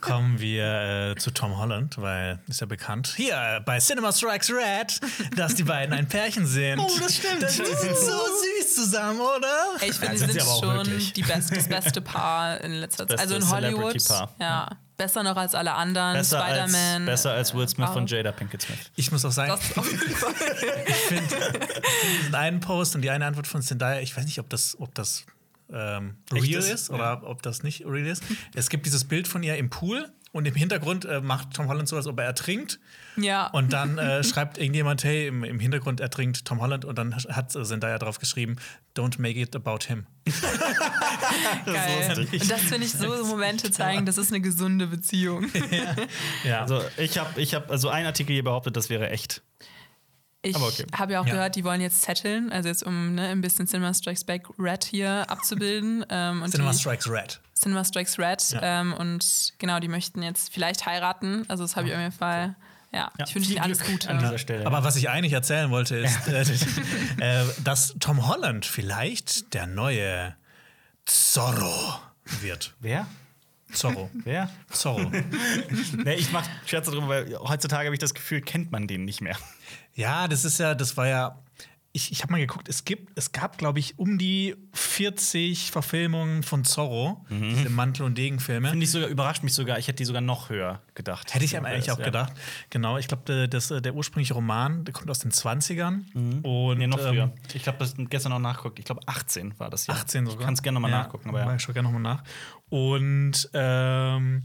Speaker 1: kommen wir äh, zu Tom Holland, weil ist ja bekannt. Hier bei Cinema Strikes Red, dass die beiden ein Pärchen sind.
Speaker 2: Oh, das stimmt.
Speaker 1: Das, die sind so süß zusammen, oder?
Speaker 3: Ey, ich finde,
Speaker 2: Ja,
Speaker 3: die
Speaker 2: sind sie
Speaker 3: sind
Speaker 2: aber auch
Speaker 3: schon
Speaker 2: wirklich.
Speaker 3: die best, das beste Paar in letzter Zeit. Also in Hollywood.
Speaker 2: Celebrity-Paar.
Speaker 3: Ja. Besser noch als alle anderen.
Speaker 2: Besser als,
Speaker 3: Spider-Man.
Speaker 2: besser als Will Smith und Jada Pinkett Smith.
Speaker 1: Ich muss auch sagen, ich finde diesen einen Post und die eine Antwort von Zendaya, ich weiß nicht, ob das, ob das ähm,
Speaker 2: Echt
Speaker 1: real
Speaker 2: ist?
Speaker 1: oder ob das nicht real ist. Es gibt dieses Bild von ihr im Pool und im Hintergrund äh, macht Tom Holland so, als ob er ertrinkt.
Speaker 3: Ja.
Speaker 1: Und dann äh, schreibt irgendjemand, hey, im, im Hintergrund ertrinkt Tom Holland und dann hat äh, Zendaya drauf geschrieben, don't make it about him.
Speaker 3: Geil.
Speaker 1: lustig.
Speaker 3: Und das finde ich so Momente zeigen, das ist eine gesunde Beziehung.
Speaker 1: Ja.
Speaker 2: Also ich habe ich hab, also ein Artikel hier behauptet, das wäre echt.
Speaker 3: Ich
Speaker 2: okay.
Speaker 3: habe ja auch
Speaker 1: Ja.
Speaker 3: gehört, die wollen jetzt zetteln, also jetzt um ne, ein bisschen Cinema Strikes Back Red hier abzubilden. Ähm, und
Speaker 1: Cinema
Speaker 3: die,
Speaker 1: Strikes Red.
Speaker 3: Cinema Strikes Red.
Speaker 1: Ja.
Speaker 3: Ähm, und genau, die möchten jetzt vielleicht heiraten. Also das habe ich auf jeden Fall. Ja,
Speaker 2: Ja,
Speaker 3: ich wünsche ihnen alles Gute.
Speaker 2: an dieser Stelle.
Speaker 1: Aber was ich eigentlich erzählen wollte, ist, äh, äh, dass Tom Holland vielleicht der neue Zorro wird.
Speaker 2: Wer?
Speaker 1: Zorro.
Speaker 2: Wer?
Speaker 1: Zorro.
Speaker 2: nee, ich mache Scherze drüber, weil heutzutage habe ich das Gefühl, kennt man den nicht mehr.
Speaker 1: Ja, das ist ja, das war ja. Ich, ich habe mal geguckt, es gibt, es gab, glaube ich, um die 40 Verfilmungen von Zorro, diese Mantel- und Degenfilme.
Speaker 2: Finde ich sogar, überrascht mich sogar, ich hätte die sogar noch höher gedacht.
Speaker 1: Hätte ich aber eigentlich auch
Speaker 2: Ja.
Speaker 1: gedacht. Genau, ich glaube, der, das, äh, der ursprüngliche Roman, der kommt aus den 20ern. Und
Speaker 2: Nee, noch früher.
Speaker 1: ähm,
Speaker 2: ich glaube, das gestern noch nachgeguckt. Ich glaube, 18 war das ja.
Speaker 1: 18 sogar.
Speaker 2: Ich kann es gerne nochmal nachgucken. Aber ja.
Speaker 1: Ich schaue gerne nochmal nach. Und ähm,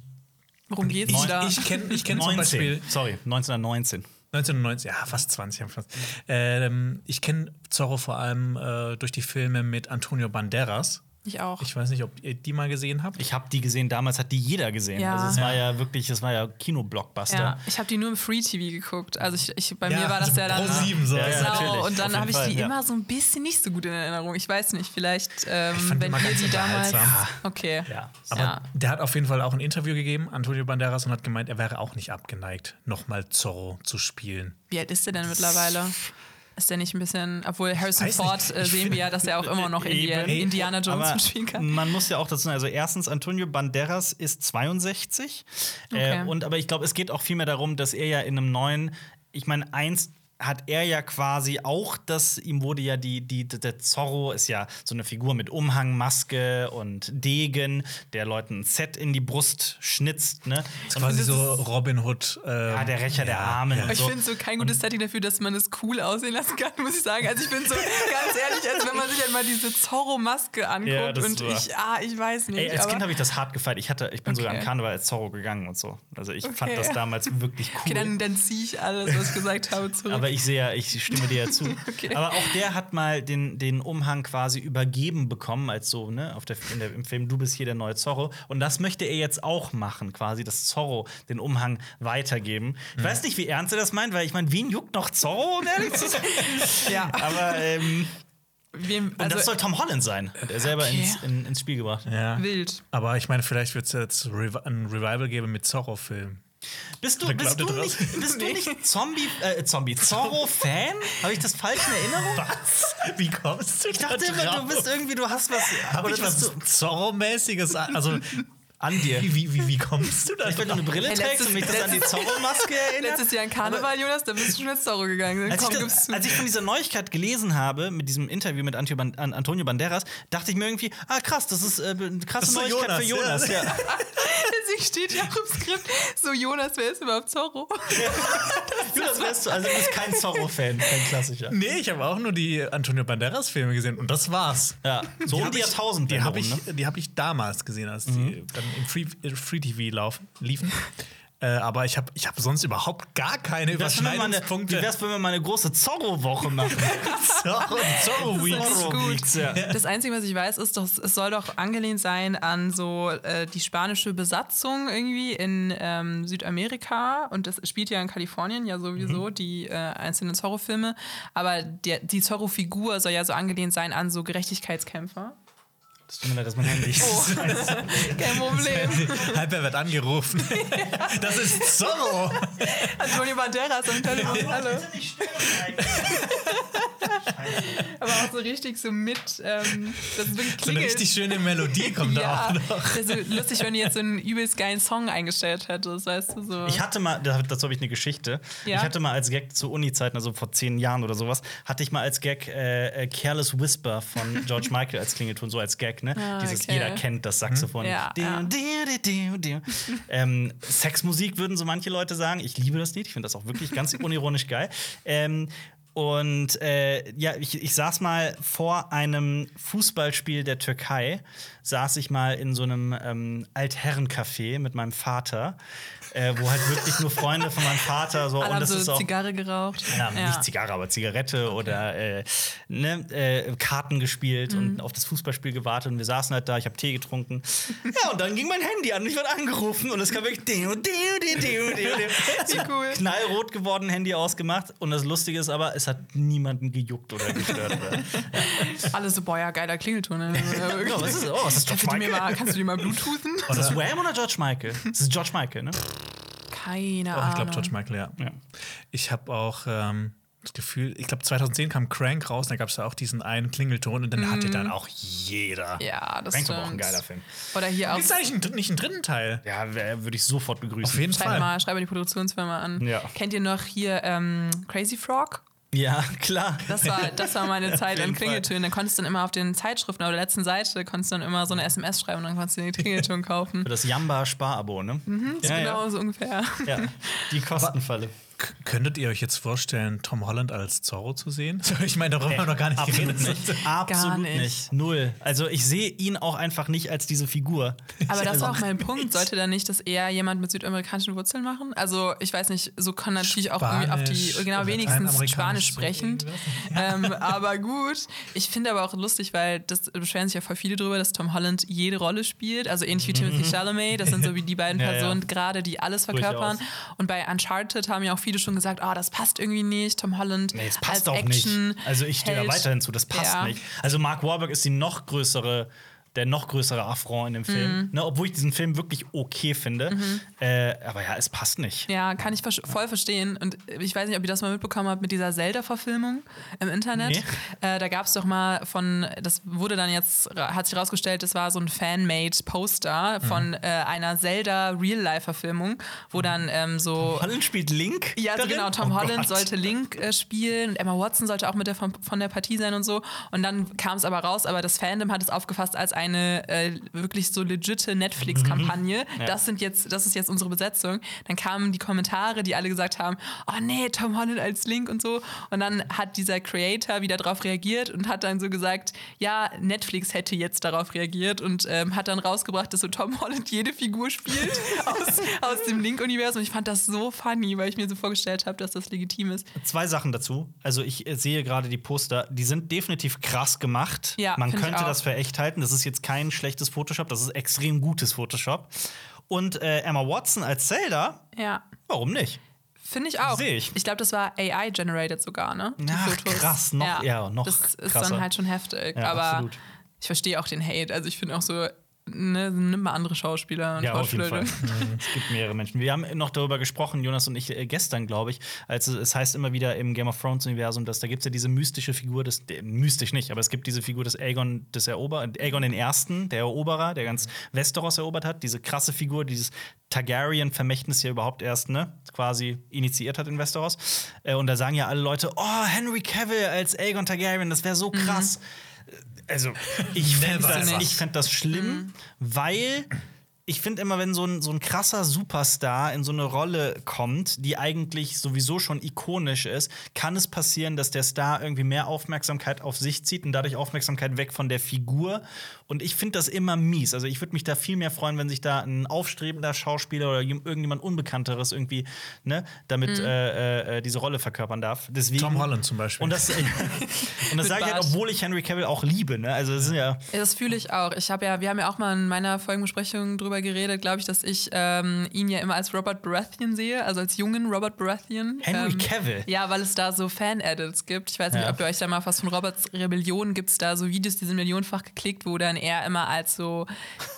Speaker 3: Worum geht's
Speaker 1: ich,
Speaker 3: da?
Speaker 1: ich kenne ich kenn zum
Speaker 2: 19.
Speaker 1: Beispiel
Speaker 2: Sorry, 1919.
Speaker 1: 1990, ja, fast 20 haben fast. Ähm, ich kenne Zorro vor allem äh, durch die Filme mit Antonio Banderas.
Speaker 3: Ich auch.
Speaker 1: Ich weiß nicht, ob ihr die mal gesehen habt.
Speaker 2: Ich habe die gesehen, damals hat die jeder gesehen.
Speaker 3: Ja.
Speaker 2: Also es war ja wirklich, es war ja Kinoblockbuster.
Speaker 3: ja, ich habe die nur im Free TV geguckt. Also ich, ich, bei
Speaker 1: Ja,
Speaker 3: mir war das
Speaker 1: also
Speaker 3: ja dann.
Speaker 1: Pro 7 so.
Speaker 2: Ja, ja,
Speaker 3: Genau,
Speaker 2: natürlich,
Speaker 3: und dann habe ich
Speaker 2: Fall,
Speaker 3: die
Speaker 2: ja.
Speaker 3: immer so ein bisschen nicht so gut in Erinnerung. Ich weiß nicht, vielleicht, ähm,
Speaker 1: Ich
Speaker 3: wenn ihr die damals. Okay.
Speaker 2: Ja.
Speaker 1: Aber
Speaker 3: Ja.
Speaker 1: der hat auf jeden Fall auch ein Interview gegeben, Antonio Banderas, und hat gemeint, er wäre auch nicht abgeneigt, nochmal Zorro zu spielen.
Speaker 3: Wie alt ist der denn mittlerweile? Ist der nicht ein bisschen, obwohl Harrison Ford äh, sehen wir ja, dass er auch immer noch
Speaker 2: Eben.
Speaker 3: Indiana Jones spielen kann.
Speaker 2: Man muss ja auch dazu sagen, also erstens, Antonio Banderas ist 62.
Speaker 3: Okay.
Speaker 2: Äh, und aber ich glaube, es geht auch vielmehr darum, dass er ja in einem neuen, ich meine, eins hat er ja quasi auch, dass ihm wurde ja die, die, der Zorro ist ja so eine Figur mit Umhang, Maske und Degen, der Leuten ein Set in die Brust schnitzt, ne?
Speaker 1: Das ist quasi so Robin Hood. ähm,
Speaker 2: Ja, der Rächer der Armen.
Speaker 1: ja.
Speaker 2: und
Speaker 3: Ich
Speaker 2: so.
Speaker 3: finde so kein gutes Setting dafür, dass man es cool aussehen lassen kann, muss ich sagen. Also ich bin so ganz ehrlich, als wenn man sich einmal diese Zorro-Maske anguckt
Speaker 2: Ja, das
Speaker 3: und
Speaker 2: war-
Speaker 3: ich, ah, ich weiß nicht.
Speaker 2: Ey, als
Speaker 3: aber
Speaker 2: Kind habe ich das hart gefeiert. Ich, hatte, ich bin sogar
Speaker 3: Okay.
Speaker 2: am Karneval als Zorro gegangen und so. Also ich fand
Speaker 3: Okay.
Speaker 2: das damals wirklich cool.
Speaker 3: okay, dann, dann ziehe ich alles, was ich gesagt habe, zurück.
Speaker 2: Aber ich sehe ja, ich stimme dir ja zu.
Speaker 3: Okay.
Speaker 2: Aber auch der hat mal den, den Umhang quasi übergeben bekommen, als so, ne, auf der, in der, im Film Du bist hier der neue Zorro. Und das möchte er jetzt auch machen, quasi, das Zorro den Umhang weitergeben. Ich weiß nicht, wie ernst er das meint, weil ich meine, wen juckt noch Zorro, um ehrlich zu sein?
Speaker 3: ja,
Speaker 2: Aber, ähm,
Speaker 3: wem,
Speaker 2: und
Speaker 3: also
Speaker 2: das soll Tom Holland sein, hat er selber
Speaker 3: Okay.
Speaker 2: ins, in, ins Spiel gebracht.
Speaker 1: Ja.
Speaker 3: wild.
Speaker 1: Aber ich meine, vielleicht wird es jetzt Revi ein Revival geben mit Zorro-Filmen.
Speaker 2: Bist du, bist du, nicht,
Speaker 1: das?
Speaker 2: bist du nicht Zombie, äh, Zombie, Zorro-Fan? Habe ich das falsch in Erinnerung?
Speaker 1: Was? Wie kommst du
Speaker 2: Ich dachte immer, du bist irgendwie, du hast was.
Speaker 1: Habe ich was Zorro-mäßiges an? Also,
Speaker 2: an dir?
Speaker 1: wie, wie, wie, kommst du da
Speaker 2: Vielleicht, weil du eine Brille
Speaker 3: Hey,
Speaker 2: trägst und mich das an die Zorro-Maske erinnert?
Speaker 3: Letztes Jahr in Karneval, Jonas, da bist du schon als Zorro gegangen.
Speaker 2: Als ich,
Speaker 3: Komm,
Speaker 2: das,
Speaker 3: gib's zu.
Speaker 2: als ich von dieser Neuigkeit gelesen habe, mit diesem Interview mit Antonio Banderas, dachte ich mir irgendwie, ah krass, das ist äh, eine krasse
Speaker 1: Das ist
Speaker 2: Neuigkeit für
Speaker 1: Jonas,
Speaker 2: Jonas. Ja.
Speaker 3: Steht ja auch im Skript, so Jonas, wer ist überhaupt Zorro?
Speaker 2: Jonas wärst du, also du bist kein Zorro-Fan, kein Klassischer.
Speaker 1: Nee, ich habe auch nur die Antonio Banderas-Filme gesehen und das war's.
Speaker 2: Ja, so um
Speaker 1: hab
Speaker 2: die Jahrtausend
Speaker 1: Die habe ich,
Speaker 2: ne?
Speaker 1: die hab ich damals gesehen, als die dann im Free, äh, Free TV laufen, liefen. Äh, aber ich habe ich hab sonst überhaupt gar keine
Speaker 2: Wie mal eine, wie
Speaker 1: Überschneidungspunkte.
Speaker 2: wär's, wenn wir mal eine große Zorro-Woche machen?
Speaker 1: Zorro, Zorro Week.
Speaker 3: Das gut.
Speaker 2: Weeks, ja.
Speaker 3: Das Einzige, was ich weiß, ist, dass es soll doch angelehnt sein an so äh, die spanische Besatzung irgendwie in ähm, Südamerika und das spielt ja in Kalifornien ja sowieso
Speaker 2: Mhm.
Speaker 3: die äh, einzelnen Zorro-Filme, aber der, die Zorro-Figur soll ja so angelehnt sein an so Gerechtigkeitskämpfer.
Speaker 2: Das tut mir leid, dass mein Handy
Speaker 3: Oh. Kein Problem.
Speaker 1: Halber wird angerufen. Das ist Zorro.
Speaker 3: Antonio Banderas am Telefon. Hallo. Aber auch so richtig so mit, ähm, das ist
Speaker 1: So eine richtig schöne Melodie kommt da
Speaker 3: ja,
Speaker 1: auch noch.
Speaker 3: das ist so lustig, wenn du jetzt so einen übelst geilen Song eingestellt hättest, weißt du, so.
Speaker 2: Ich hatte mal, da- dazu habe ich eine Geschichte.
Speaker 3: Ja?
Speaker 2: Ich hatte mal als Gag zu Uni-Zeiten, also vor zehn Jahren oder sowas, hatte ich mal als Gag äh, äh, Careless Whisper von George Michael als Klingelton, so als Gag, ne?
Speaker 3: Ah,
Speaker 2: Dieses
Speaker 3: okay.
Speaker 2: jeder kennt das Saxophon.
Speaker 3: Ja, ja.
Speaker 2: diu, diu. ähm, Sexmusik würden so manche Leute sagen. Ich liebe das Lied, ich finde das auch wirklich ganz unironisch geil. Ähm, und äh, ja, ich, ich saß mal vor einem Fußballspiel der Türkei, saß ich mal in so einem ähm, Altherrencafé mit meinem Vater, äh, wo halt wirklich nur Freunde von meinem Vater so
Speaker 3: Alle
Speaker 2: und das
Speaker 3: so
Speaker 2: ist auch
Speaker 3: Zigarre geraucht.
Speaker 2: ja, nicht Zigarre, aber Zigarette oder äh, ne, äh, Karten gespielt und auf das Fußballspiel gewartet und wir saßen halt da, ich habe Tee getrunken. Ja, und dann ging mein Handy an und ich wurde angerufen und es kam wirklich diu, diu, diu, diu, diu.
Speaker 3: Wie cool.
Speaker 2: knallrot geworden, Handy ausgemacht und das Lustige ist aber, es hat niemanden gejuckt oder gestört.
Speaker 3: Alle so, boah, ja, geiler Klingelton. ne? Ja, wirklich.
Speaker 2: Ja, was ist, oh, was ist George
Speaker 3: kannst, du dir
Speaker 2: Michael?
Speaker 3: mal, kannst du dir mal Bluetoothen?
Speaker 2: Ist das Wham oder George Michael? Das ist George Michael, ne?
Speaker 3: Keine
Speaker 1: Oh, ich
Speaker 3: Ahnung.
Speaker 1: glaube, George Michael, ja.
Speaker 2: Ja.
Speaker 1: Ich habe auch ähm, das Gefühl, ich glaube, 2010 kam Crank raus, da gab es ja auch diesen einen Klingelton und den hatte dann auch jeder.
Speaker 3: Ja, das
Speaker 2: Crank
Speaker 3: stimmt.
Speaker 2: war auch ein geiler Film.
Speaker 3: Oder hier auch.
Speaker 1: Gibt es eigentlich einen, nicht einen dritten Teil?
Speaker 2: Ja, würde ich sofort begrüßen.
Speaker 1: Auf jeden
Speaker 3: Schreib
Speaker 1: Fall.
Speaker 3: mal, schreib mal die Produktionsfirma an.
Speaker 2: Ja.
Speaker 3: Kennt ihr noch hier ähm, Crazy Frog?
Speaker 2: Ja, klar.
Speaker 3: Das war, das war meine Zeit an Klingeltönen. Dann konntest du dann immer auf den Zeitschriften auf der letzten Seite konntest du dann immer so eine SMS schreiben und dann konntest du den Klingelton kaufen.
Speaker 2: Für das Jamba-Sparabo, ne? Mhm, ja,
Speaker 3: genau
Speaker 2: ja.
Speaker 3: so ungefähr.
Speaker 2: ja, die Kostenfalle.
Speaker 1: Könntet ihr euch jetzt vorstellen, Tom Holland als Zorro zu sehen? Ich meine, darüber haben wir noch gar nicht
Speaker 2: Absolut
Speaker 1: geredet.
Speaker 2: nicht. Absolut
Speaker 3: nicht.
Speaker 2: nicht. Null. Also ich sehe ihn auch einfach nicht als diese Figur.
Speaker 3: Aber das war auch
Speaker 2: Also,
Speaker 3: mein Punkt. Sollte da nicht das eher jemand mit südamerikanischen Wurzeln machen? Also, ich weiß nicht, so kann natürlich auch irgendwie auf die,
Speaker 1: Spanisch
Speaker 3: genau, wenigstens Spanisch
Speaker 1: so
Speaker 3: sprechend. ähm, aber gut. Ich finde aber auch lustig, weil das beschweren sich ja voll viele drüber, dass Tom Holland jede Rolle spielt. Also ähnlich wie Timothy Chalamet. Das sind so wie die beiden
Speaker 2: Ja, ja.
Speaker 3: Personen gerade, die alles verkörpern.
Speaker 2: Durchaus.
Speaker 3: Und bei Uncharted haben ja auch viele schon gesagt, oh, das passt irgendwie nicht. Tom Holland
Speaker 2: Nee, es passt
Speaker 3: als
Speaker 2: auch
Speaker 3: Action
Speaker 2: nicht. Also ich stehe da weiterhin zu, das passt
Speaker 3: Ja.
Speaker 2: nicht. Also Mark Wahlberg ist die noch größere, der noch größere Affront in dem
Speaker 3: Mhm.
Speaker 2: Film. Ne, obwohl ich diesen Film wirklich okay finde. Äh, aber ja, es passt nicht.
Speaker 3: Ja, kann ich vers- voll verstehen. Und ich weiß nicht, ob ihr das mal mitbekommen habt mit dieser Zelda-Verfilmung im Internet.
Speaker 2: Nee.
Speaker 3: Äh, da gab es doch mal von, das wurde dann jetzt, hat sich rausgestellt, das war so ein Fan-Made-Poster von äh, einer Zelda-Real-Life-Verfilmung, wo dann ähm, so.
Speaker 2: Holland spielt Link.
Speaker 3: Ja, so
Speaker 2: darin?
Speaker 3: genau, Tom
Speaker 2: Oh
Speaker 3: Holland
Speaker 2: Gott.
Speaker 3: sollte Link äh, spielen und Emma Watson sollte auch mit der von, von der Partie sein und so. Und dann kam es aber raus, aber das Fandom hat es aufgefasst als eine äh, wirklich so legitime Netflix-Kampagne. Das sind jetzt, das ist jetzt unsere Besetzung. Dann kamen die Kommentare, die alle gesagt haben, oh nee, Tom Holland als Link und so. Und dann hat dieser Creator wieder darauf reagiert und hat dann so gesagt, ja, Netflix hätte jetzt darauf reagiert und ähm, hat dann rausgebracht, dass so Tom Holland jede Figur spielt aus, aus dem Link-Universum. Ich fand das so funny, weil ich mir so vorgestellt habe, dass das legitim ist.
Speaker 2: Zwei Sachen dazu. Also ich äh, sehe gerade die Poster, die sind definitiv krass gemacht.
Speaker 3: Ja,
Speaker 2: Man könnte das für echt halten. Das ist jetzt kein schlechtes Photoshop, das ist extrem gutes Photoshop. Und äh, Emma Watson als Zelda,
Speaker 3: Ja.
Speaker 2: warum nicht?
Speaker 3: Finde ich auch.
Speaker 2: Seh ich.
Speaker 3: Ich glaube, das war AI-generated sogar, ne? Die
Speaker 2: Ach,
Speaker 3: Fotos.
Speaker 2: krass, noch- ja, noch
Speaker 3: Das ist
Speaker 2: krasser.
Speaker 3: dann halt schon heftig.
Speaker 2: Ja,
Speaker 3: aber
Speaker 2: absolut.
Speaker 3: ich verstehe auch den Hate. Also ich finde auch so, ne, nimm mal andere Schauspieler und
Speaker 2: Ja, auf jeden Fall. Es gibt mehrere Menschen. Wir haben noch darüber gesprochen, Jonas und ich, äh, gestern, glaube ich, als es, heißt immer wieder im Game of Thrones-Universum, dass da gibt es ja diese mystische Figur des, äh, mystisch nicht, aber es gibt diese Figur des Aegon des Erober, Aegon den Ersten, der Eroberer, der ganz Westeros erobert hat, diese krasse Figur, dieses Targaryen-Vermächtnis hier überhaupt erst, ne, quasi initiiert hat in Westeros. Äh, und da sagen ja alle Leute, oh, Henry Cavill als Aegon Targaryen, das wäre so krass. Also, ich fände das, ich fänd das schlimm, weil ich finde immer, wenn so ein, so ein krasser Superstar in so eine Rolle kommt, die eigentlich sowieso schon ikonisch ist, kann es passieren, dass der Star irgendwie mehr Aufmerksamkeit auf sich zieht und dadurch Aufmerksamkeit weg von der Figur. Und ich finde das immer mies. Also ich würde mich da viel mehr freuen, wenn sich da ein aufstrebender Schauspieler oder jem- irgendjemand Unbekannteres irgendwie ne, damit äh, äh, diese Rolle verkörpern darf. Deswegen,
Speaker 1: Tom Holland zum Beispiel.
Speaker 2: Und das, und das sage ich halt, obwohl ich Henry Cavill auch liebe. Ne? Also das sind ja
Speaker 3: Ja, Das fühle ich auch. Ich habe ja, wir haben ja auch mal in meiner Folgenbesprechung drüber geredet, glaube ich, dass ich ähm, ihn ja immer als Robert Baratheon sehe, also als jungen Robert Baratheon.
Speaker 2: Henry
Speaker 3: ähm,
Speaker 2: Cavill.
Speaker 3: Ja, weil es da so Fan-Edits gibt. Ich weiß nicht,
Speaker 2: Ja.
Speaker 3: ob ihr euch da mal was von Roberts Rebellion gibt es da so Videos, die sind millionenfach geklickt, wo dann er immer als so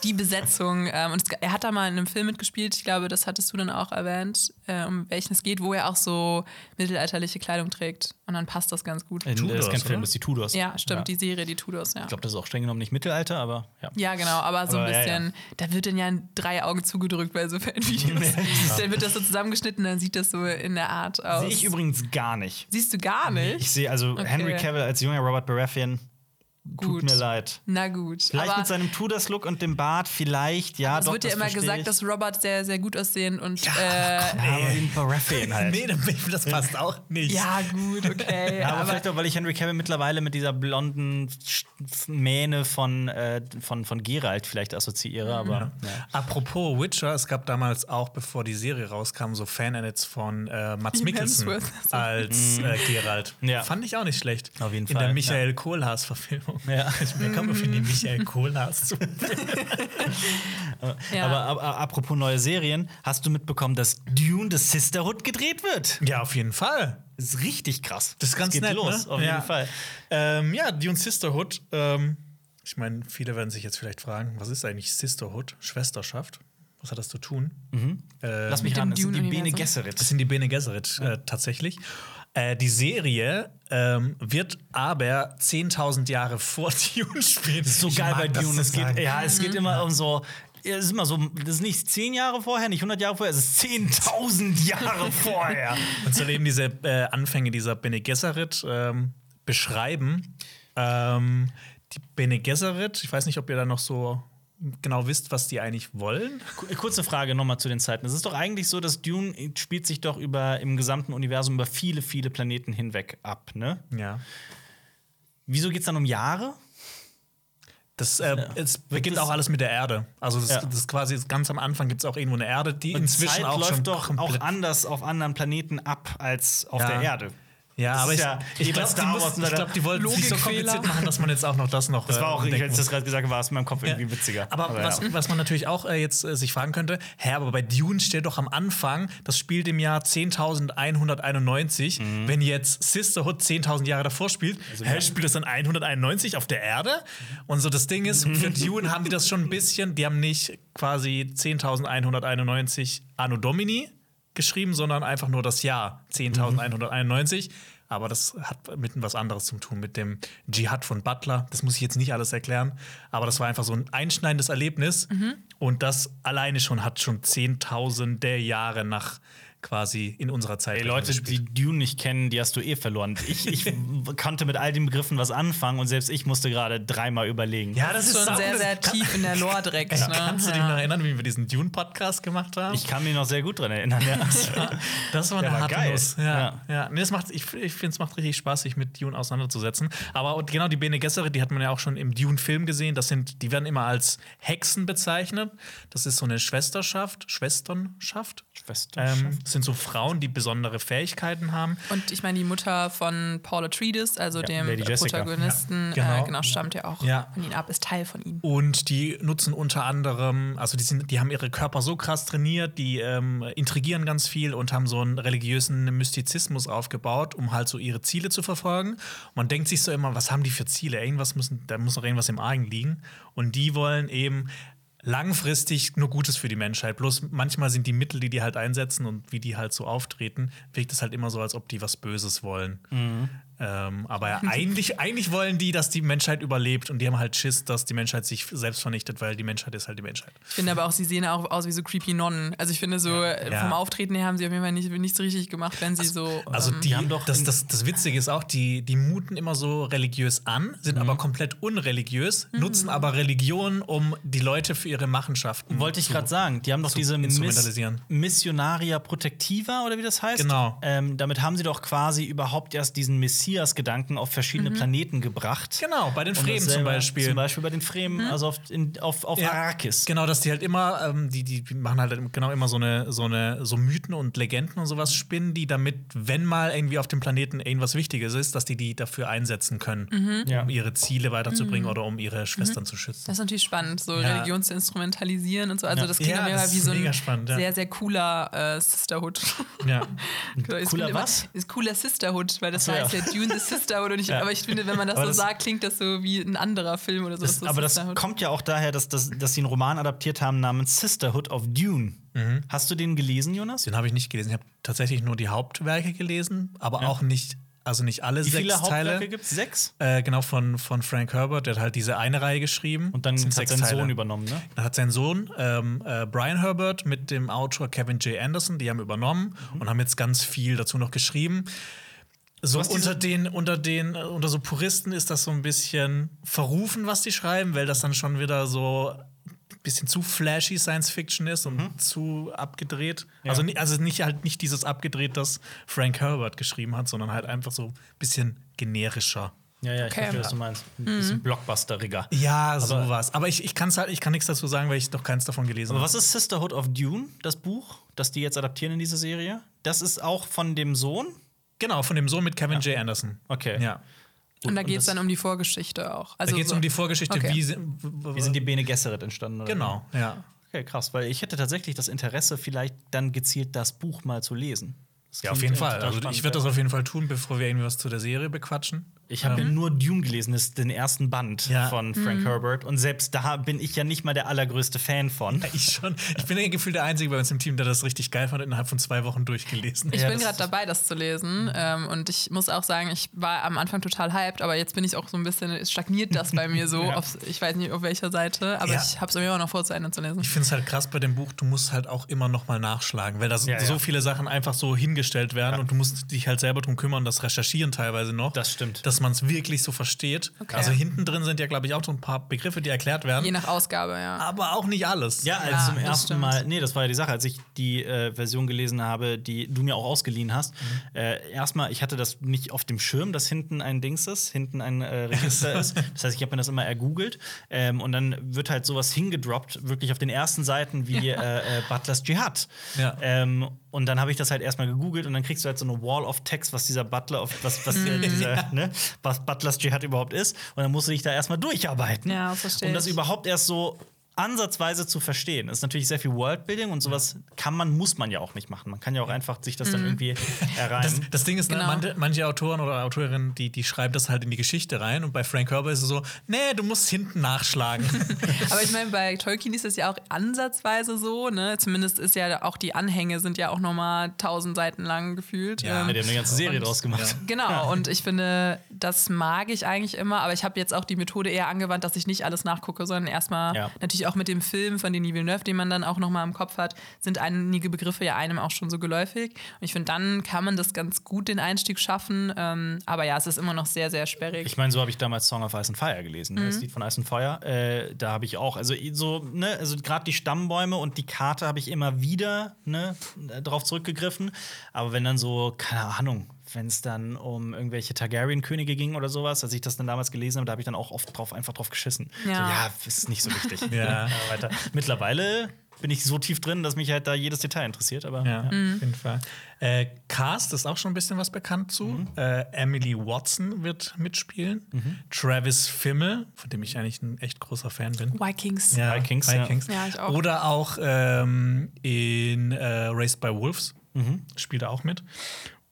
Speaker 3: die Besetzung ähm, und es, er hat da mal in einem Film mitgespielt. Ich glaube, das hattest du dann auch erwähnt, äh, um welchen es geht, wo er auch so mittelalterliche Kleidung trägt und dann passt das ganz gut.
Speaker 2: das ist
Speaker 1: Tudors,
Speaker 2: kein Film, das ist die Tudors.
Speaker 3: Ja, stimmt,
Speaker 2: Ja.
Speaker 3: die Serie, die Tudors, ja.
Speaker 2: Ich glaube, das ist auch streng genommen nicht Mittelalter, aber ja.
Speaker 3: Ja, genau, aber so
Speaker 2: Aber
Speaker 3: ein
Speaker 2: ja,
Speaker 3: bisschen, da wird dann ja in drei Augen zugedrückt bei so Fanvideos. dann wird das so zusammengeschnitten, dann sieht das so in der Art aus.
Speaker 2: Sehe ich übrigens gar nicht.
Speaker 3: Siehst du gar nicht?
Speaker 2: Ich sehe also
Speaker 3: Okay.
Speaker 2: Henry Cavill als junger Robert Baratheon. Tut
Speaker 3: Gut.
Speaker 2: mir leid.
Speaker 3: Na gut.
Speaker 2: Vielleicht
Speaker 3: aber
Speaker 2: mit seinem Tudors-Look und dem Bart, vielleicht, ja,
Speaker 3: es wird ja immer gesagt,
Speaker 2: ich.
Speaker 3: dass Robert sehr, sehr gut aussehen und
Speaker 1: Ja,
Speaker 3: äh,
Speaker 1: komm,
Speaker 2: Ja, aber wie ein Baratheon halt.
Speaker 1: nee, das passt auch nicht.
Speaker 3: ja, gut, okay.
Speaker 2: Ja, aber,
Speaker 3: aber
Speaker 2: vielleicht auch, weil ich Henry Cavill mittlerweile mit dieser blonden Mähne von, äh, von, von Geralt vielleicht assoziiere, aber ja.
Speaker 1: Apropos Witcher, es gab damals auch, bevor die Serie rauskam, so Fan-Edits von äh, Mats Mikkelsen als äh, Geralt.
Speaker 2: Ja.
Speaker 1: Fand ich auch nicht schlecht.
Speaker 2: Auf jeden
Speaker 1: In
Speaker 2: Fall,
Speaker 1: der Michael Kohlhaas-Verfilmung.
Speaker 2: Ja.
Speaker 1: Wer kommt auf die Michael Kohlhaas zu?
Speaker 3: Ja.
Speaker 2: Aber, aber apropos neue Serien, hast du mitbekommen, dass Dune the Sisterhood gedreht wird?
Speaker 1: Ja, auf jeden Fall.
Speaker 2: Das ist richtig krass.
Speaker 1: Das ist ganz
Speaker 2: geht
Speaker 1: nett,
Speaker 2: los,
Speaker 1: ne?
Speaker 2: auf
Speaker 1: ja.
Speaker 2: jeden Fall.
Speaker 1: Ähm, ja, Dune Sisterhood. Ähm, ich meine, viele werden sich jetzt vielleicht fragen, was ist eigentlich Sisterhood? Schwesterschaft? Was hat das zu tun? Äh,
Speaker 2: Lass mich ran, das sind die? Bene
Speaker 1: Das
Speaker 2: Gesserit.
Speaker 1: sind die Bene Gesserit äh, tatsächlich. Äh, die Serie ähm, wird aber 10.000 Jahre vor Dune spielen.
Speaker 2: Das ist so
Speaker 1: Ich
Speaker 2: geil bei Dune. Es geht, ja, es geht immer um so. Es ist immer so, das ist nicht zehn Jahre vorher, nicht 100 Jahre vorher, es ist 10.000 Jahre vorher.
Speaker 1: Und soll eben diese äh, Anfänge dieser Bene Gesserit ähm, beschreiben. Ähm, die Bene Gesserit, ich weiß nicht, ob ihr da noch so genau wisst, was die eigentlich wollen.
Speaker 2: Ku- Kurze Frage nochmal zu den Zeiten. Es ist doch eigentlich so, dass Dune spielt sich doch über im gesamten Universum über viele, viele Planeten hinweg ab, ne?
Speaker 1: Ja.
Speaker 2: Wieso geht es dann um Jahre?
Speaker 1: Das, äh, es beginnt auch alles mit der Erde. Also das,
Speaker 2: Ja.
Speaker 1: das ist quasi ganz am Anfang gibt es auch irgendwo eine Erde, die
Speaker 2: Und
Speaker 1: inzwischen
Speaker 2: Zeit
Speaker 1: auch
Speaker 2: läuft
Speaker 1: schon
Speaker 2: doch auch anders auf anderen Planeten ab als auf
Speaker 1: Ja.
Speaker 2: der Erde.
Speaker 1: Ja,
Speaker 2: Das
Speaker 1: aber ich,
Speaker 2: ja
Speaker 1: ich glaube, die, mussten- ich glaub, die wollten es nicht so
Speaker 3: Logikfehler.
Speaker 1: kompliziert machen, dass man jetzt auch noch das noch.
Speaker 2: Das war auch,
Speaker 1: äh,
Speaker 2: als das gerade gesagt habe, war es in meinem Kopf irgendwie witziger.
Speaker 1: Aber, was, was man natürlich auch äh, jetzt äh, sich fragen könnte, hä, aber bei Dune steht doch am Anfang, das spielt im Jahr 10.191.
Speaker 2: Mhm.
Speaker 1: Wenn jetzt Sisterhood 10.000 Jahre davor spielt,
Speaker 2: Also
Speaker 1: hä, spielt das dann 191 auf der Erde? Und so das Ding ist, für Dune haben die das schon ein bisschen, die haben nicht quasi 10.191 Anno Domini geschrieben, sondern einfach nur das Jahr 10.191. Aber das hat mit was anderes zu tun, mit dem Dschihad von Butler. Das muss ich jetzt nicht alles erklären. Aber das war einfach so ein einschneidendes Erlebnis. Und das alleine schon hat schon zehntausende Jahre nach quasi in unserer Zeit.
Speaker 2: Ey, Leute, die Dune nicht kennen, die hast du eh verloren. Ich, ich konnte mit all den Begriffen was anfangen und selbst ich musste gerade dreimal überlegen.
Speaker 1: ja, das ist
Speaker 3: schon sehr,
Speaker 1: das-
Speaker 3: sehr tief in der Lore direkt.
Speaker 1: Ey,
Speaker 3: ne?
Speaker 1: Kannst du dich
Speaker 3: Ja.
Speaker 1: noch erinnern, wie wir diesen Dune-Podcast gemacht haben?
Speaker 2: Ich kann mich noch sehr gut dran erinnern. Ja.
Speaker 1: Das war
Speaker 2: Der
Speaker 1: eine
Speaker 2: war
Speaker 1: harte
Speaker 2: geil.
Speaker 1: Nuss. Ja,
Speaker 2: Ja.
Speaker 1: ja. Nee, das macht, ich ich finde, es macht richtig Spaß, sich mit Dune auseinanderzusetzen. Aber genau die Bene Gesserit, die hat man ja auch schon im Dune-Film gesehen. Das sind, die werden immer als Hexen bezeichnet. Das ist so eine Schwesterschaft, Schwesternschaft. Ähm, das sind so Frauen, die besondere Fähigkeiten haben.
Speaker 3: Und ich meine, die Mutter von Paul Atreides, also dem
Speaker 2: Lady Jessica.
Speaker 3: Protagonisten,
Speaker 1: Ja, genau.
Speaker 3: Äh, genau, stammt ja auch
Speaker 1: Ja.
Speaker 3: von ihm ab, ist Teil von ihm.
Speaker 1: Und die nutzen unter anderem, also die, sind, die haben ihre Körper so krass trainiert, die ähm, intrigieren ganz viel und haben so einen religiösen Mystizismus aufgebaut, um halt so ihre Ziele zu verfolgen. Man denkt sich so immer, was haben die für Ziele? Irgendwas müssen, da muss noch irgendwas im Argen liegen. Und die wollen eben langfristig nur Gutes für die Menschheit. Bloß manchmal sind die Mittel, die die halt einsetzen und wie die halt so auftreten, wirkt es halt immer so, als ob die was Böses wollen. Ähm, aber ja, eigentlich, eigentlich wollen die, dass die Menschheit überlebt und die haben halt Schiss, dass die Menschheit sich selbst vernichtet, weil die Menschheit ist halt die Menschheit.
Speaker 3: Ich finde aber auch, sie sehen auch aus wie so creepy Nonnen. Also ich finde so, äh,
Speaker 1: Ja.
Speaker 3: vom Auftreten her haben sie auf jeden Fall nicht, nichts richtig gemacht, wenn sie so.
Speaker 1: Also
Speaker 3: ähm,
Speaker 1: die
Speaker 2: haben doch
Speaker 1: das, das, das Witzige ist auch, die, die muten immer so religiös an, sind
Speaker 2: Mhm.
Speaker 1: aber komplett unreligiös, nutzen aber Religion, um die Leute für ihre Machenschaften
Speaker 2: Wollte ich gerade sagen, die haben doch
Speaker 1: zu
Speaker 2: diese Miss. Missionaria Protectiva oder wie das heißt.
Speaker 1: Genau.
Speaker 2: Ähm, damit haben sie doch quasi überhaupt erst diesen Messias-Gedanken auf verschiedene Planeten gebracht.
Speaker 1: Genau, bei den Fremen zum Beispiel.
Speaker 2: Zum Beispiel bei den Fremen, also auf, in, auf, auf
Speaker 1: Ja,
Speaker 2: Arrakis.
Speaker 1: Genau, dass die halt immer, ähm, die, die machen halt genau immer so eine, so eine, so Mythen und Legenden und sowas spinnen, die damit, wenn mal irgendwie auf dem Planeten irgendwas Wichtiges ist, dass die die dafür einsetzen können,
Speaker 2: Ja.
Speaker 1: um ihre Ziele weiterzubringen oder um ihre Schwestern zu schützen.
Speaker 3: Das ist natürlich spannend, so
Speaker 1: Ja.
Speaker 3: Religion zu instrumentalisieren und so. Also
Speaker 2: Ja.
Speaker 3: das klingt
Speaker 1: Ja,
Speaker 3: Fall wie
Speaker 1: ist
Speaker 3: so ein
Speaker 1: spannend, ja.
Speaker 3: sehr, sehr cooler äh, Sisterhood.
Speaker 1: Ja.
Speaker 3: Ich
Speaker 2: Cooler
Speaker 3: finde immer,
Speaker 2: was?
Speaker 3: Ist cooler Sisterhood, weil das
Speaker 2: so,
Speaker 3: heißt
Speaker 2: ja.
Speaker 3: Ja Dune the Sisterhood. Und ich, Aber ich finde, wenn man das
Speaker 2: Aber
Speaker 3: so
Speaker 2: das-
Speaker 3: sagt, klingt das so wie ein anderer Film oder so.
Speaker 2: Das,
Speaker 3: so
Speaker 2: aber das kommt ja auch daher, dass, dass, dass sie einen Roman adaptiert haben namens Sisterhood of Dune. Hast du den gelesen, Jonas?
Speaker 1: Den habe ich nicht gelesen. Ich habe tatsächlich nur die Hauptwerke gelesen, aber
Speaker 2: Ja.
Speaker 1: auch nicht, also nicht alle
Speaker 2: Wie
Speaker 1: sechs
Speaker 2: viele Hauptwerke
Speaker 1: Teile.
Speaker 2: gibt es? Sechs?
Speaker 1: Äh, genau, von, von Frank Herbert, der hat halt diese eine Reihe geschrieben.
Speaker 2: Und dann hat
Speaker 1: sechs
Speaker 2: sein
Speaker 1: Teile.
Speaker 2: Sohn übernommen, ne?
Speaker 1: Dann hat sein Sohn ähm, äh, Brian Herbert mit dem Autor Kevin J. Anderson, die haben übernommen und haben jetzt ganz viel dazu noch geschrieben. So unter den, unter den, äh, unter so Puristen ist das so ein bisschen verrufen, was die schreiben, weil das dann schon wieder so ein bisschen zu flashy Science Fiction ist und zu abgedreht.
Speaker 2: Ja.
Speaker 1: Also, also nicht halt nicht dieses abgedreht, das Frank Herbert geschrieben hat, sondern halt einfach so ein bisschen generischer.
Speaker 2: Ja, ja, ich
Speaker 3: Okay.
Speaker 2: verstehe, was du meinst. Ein bisschen blockbusteriger.
Speaker 1: Ja, sowas. Aber ich, ich, kann's halt, ich kann nichts dazu sagen, weil ich noch keins davon gelesen
Speaker 2: Aber
Speaker 1: habe.
Speaker 2: was ist Sisterhood of Dune, das Buch, das die jetzt adaptieren in diese Serie? Das ist auch von dem Sohn?
Speaker 1: Genau, von dem Sohn mit Kevin J. Anderson.
Speaker 2: Okay.
Speaker 1: Ja.
Speaker 3: und da geht es dann um die Vorgeschichte auch.
Speaker 1: Da
Speaker 3: Also
Speaker 1: geht es
Speaker 3: so.
Speaker 1: um die Vorgeschichte,
Speaker 3: Okay.
Speaker 1: wie, sie-
Speaker 2: Wie sind die Bene Gesserit entstanden? Oder?
Speaker 1: Genau, ja.
Speaker 2: Okay, krass, weil ich hätte tatsächlich das Interesse, vielleicht dann gezielt das Buch mal zu lesen. Das
Speaker 1: Ja, auf jeden Fall. Also ich werde
Speaker 2: ja.
Speaker 1: das auf jeden Fall tun, bevor wir irgendwie was zu der Serie bequatschen.
Speaker 2: Ich habe
Speaker 1: Ähm,
Speaker 2: nur Dune gelesen, das ist den ersten Band
Speaker 1: Ja.
Speaker 2: von Frank
Speaker 3: Mhm.
Speaker 2: Herbert. Und selbst da bin ich ja nicht mal der allergrößte Fan von.
Speaker 1: Ich schon. Ich bin ja gefühlt der Einzige bei uns im Team, der das richtig geil fand und innerhalb von zwei Wochen durchgelesen.
Speaker 3: Ich
Speaker 2: Ja,
Speaker 3: bin
Speaker 2: das
Speaker 3: gerade dabei, das zu lesen. Ähm, und ich muss auch sagen, ich war am Anfang total hyped, aber jetzt bin ich auch so ein bisschen, es stagniert das bei mir so.
Speaker 1: Ja.
Speaker 3: auf, ich weiß nicht auf welcher Seite, aber
Speaker 1: Ja.
Speaker 3: ich habe es mir immer noch vor, zu Ende zu lesen.
Speaker 1: Ich finde es halt krass bei dem Buch, du musst halt auch immer noch mal nachschlagen, weil da
Speaker 2: Ja,
Speaker 1: so
Speaker 2: ja.
Speaker 1: viele Sachen einfach so hingestellt werden
Speaker 2: Ja.
Speaker 1: und du musst dich halt selber drum kümmern, das recherchieren teilweise noch.
Speaker 2: Das stimmt.
Speaker 1: Dass man es wirklich so versteht.
Speaker 3: Okay.
Speaker 1: Also hinten drin sind ja, glaube ich, auch so ein paar Begriffe, die erklärt werden.
Speaker 3: Je nach Ausgabe, ja.
Speaker 1: aber auch nicht alles.
Speaker 2: Ja, als
Speaker 3: Ja,
Speaker 2: zum ersten
Speaker 3: stimmt.
Speaker 2: Mal, nee, das war ja die Sache, als ich die äh, Version gelesen habe, die du mir auch ausgeliehen hast.
Speaker 1: Mhm.
Speaker 2: Äh, erstmal, ich hatte das nicht auf dem Schirm, dass hinten ein Dings ist, hinten ein äh, Register ist. Das heißt, ich habe mir das immer ergoogelt ähm, und dann wird halt sowas hingedroppt, wirklich auf den ersten Seiten wie äh, äh, Butlers Jihad.
Speaker 1: Ja.
Speaker 2: Ähm, und dann habe ich das halt erstmal gegoogelt und dann kriegst du halt so eine Wall of Text, was dieser Butler, auf, was, was,
Speaker 3: Mhm.
Speaker 2: äh, dieser, ne, was Butlers Jihad überhaupt ist. Und dann musst du dich da erstmal durcharbeiten.
Speaker 3: Ja, verstehe
Speaker 2: Um das überhaupt erst so ansatzweise zu verstehen. Das ist natürlich sehr viel Worldbuilding und sowas kann man, muss man ja auch nicht machen. Man kann ja auch einfach sich das dann
Speaker 3: Mhm.
Speaker 2: irgendwie
Speaker 1: Das,
Speaker 2: erreichen.
Speaker 1: das Ding ist, ne,
Speaker 3: Genau.
Speaker 1: manche, manche Autoren oder Autorinnen, die, die schreiben das halt in die Geschichte rein und bei Frank Herbert ist es so, nee, du musst hinten nachschlagen.
Speaker 3: Aber ich meine, bei Tolkien ist es ja auch ansatzweise so, ne? Zumindest ist ja auch die Anhänge sind ja auch nochmal tausend Seiten lang gefühlt.
Speaker 1: Ja,
Speaker 3: Ähm,
Speaker 2: Ja, die haben eine ganze Serie
Speaker 3: und-
Speaker 2: draus gemacht.
Speaker 3: Genau, und ich finde, das mag ich eigentlich immer, aber ich habe jetzt auch die Methode eher angewandt, dass ich nicht alles nachgucke, sondern erstmal
Speaker 2: Ja.
Speaker 3: natürlich auch mit dem Film von Denis Villeneuve, den man dann auch nochmal im Kopf hat, sind einige Begriffe ja einem auch schon so geläufig. Und ich finde, dann kann man das ganz gut, den Einstieg schaffen. Ähm, aber ja, es ist immer noch sehr, sehr sperrig.
Speaker 2: Ich meine, so habe ich damals Song of Ice and Fire gelesen, ne? das Lied von Ice and Fire. Äh, da habe ich auch, also so, ne, also gerade die Stammbäume und die Karte habe ich immer wieder ne, drauf zurückgegriffen. Aber wenn dann so, keine Ahnung, wenn es dann um irgendwelche Targaryen-Könige ging oder sowas, als ich das dann damals gelesen habe, da habe ich dann auch oft drauf, einfach drauf geschissen.
Speaker 3: Ja.
Speaker 2: So, ja, ist nicht so wichtig.
Speaker 1: Ja.
Speaker 2: weiter. Mittlerweile bin ich so tief drin, dass mich halt da jedes Detail interessiert. Aber
Speaker 1: Ja, auf jeden Fall. Äh, Cast ist auch schon ein bisschen was bekannt zu. Äh, Emily Watson wird mitspielen. Travis Fimmel, von dem ich eigentlich ein echt großer Fan bin.
Speaker 3: Vikings.
Speaker 1: Ja,
Speaker 2: Vikings, ja.
Speaker 1: Vikings.
Speaker 3: Ja, ich auch.
Speaker 1: Oder auch ähm, in äh, Raised by Wolves spielt er auch mit.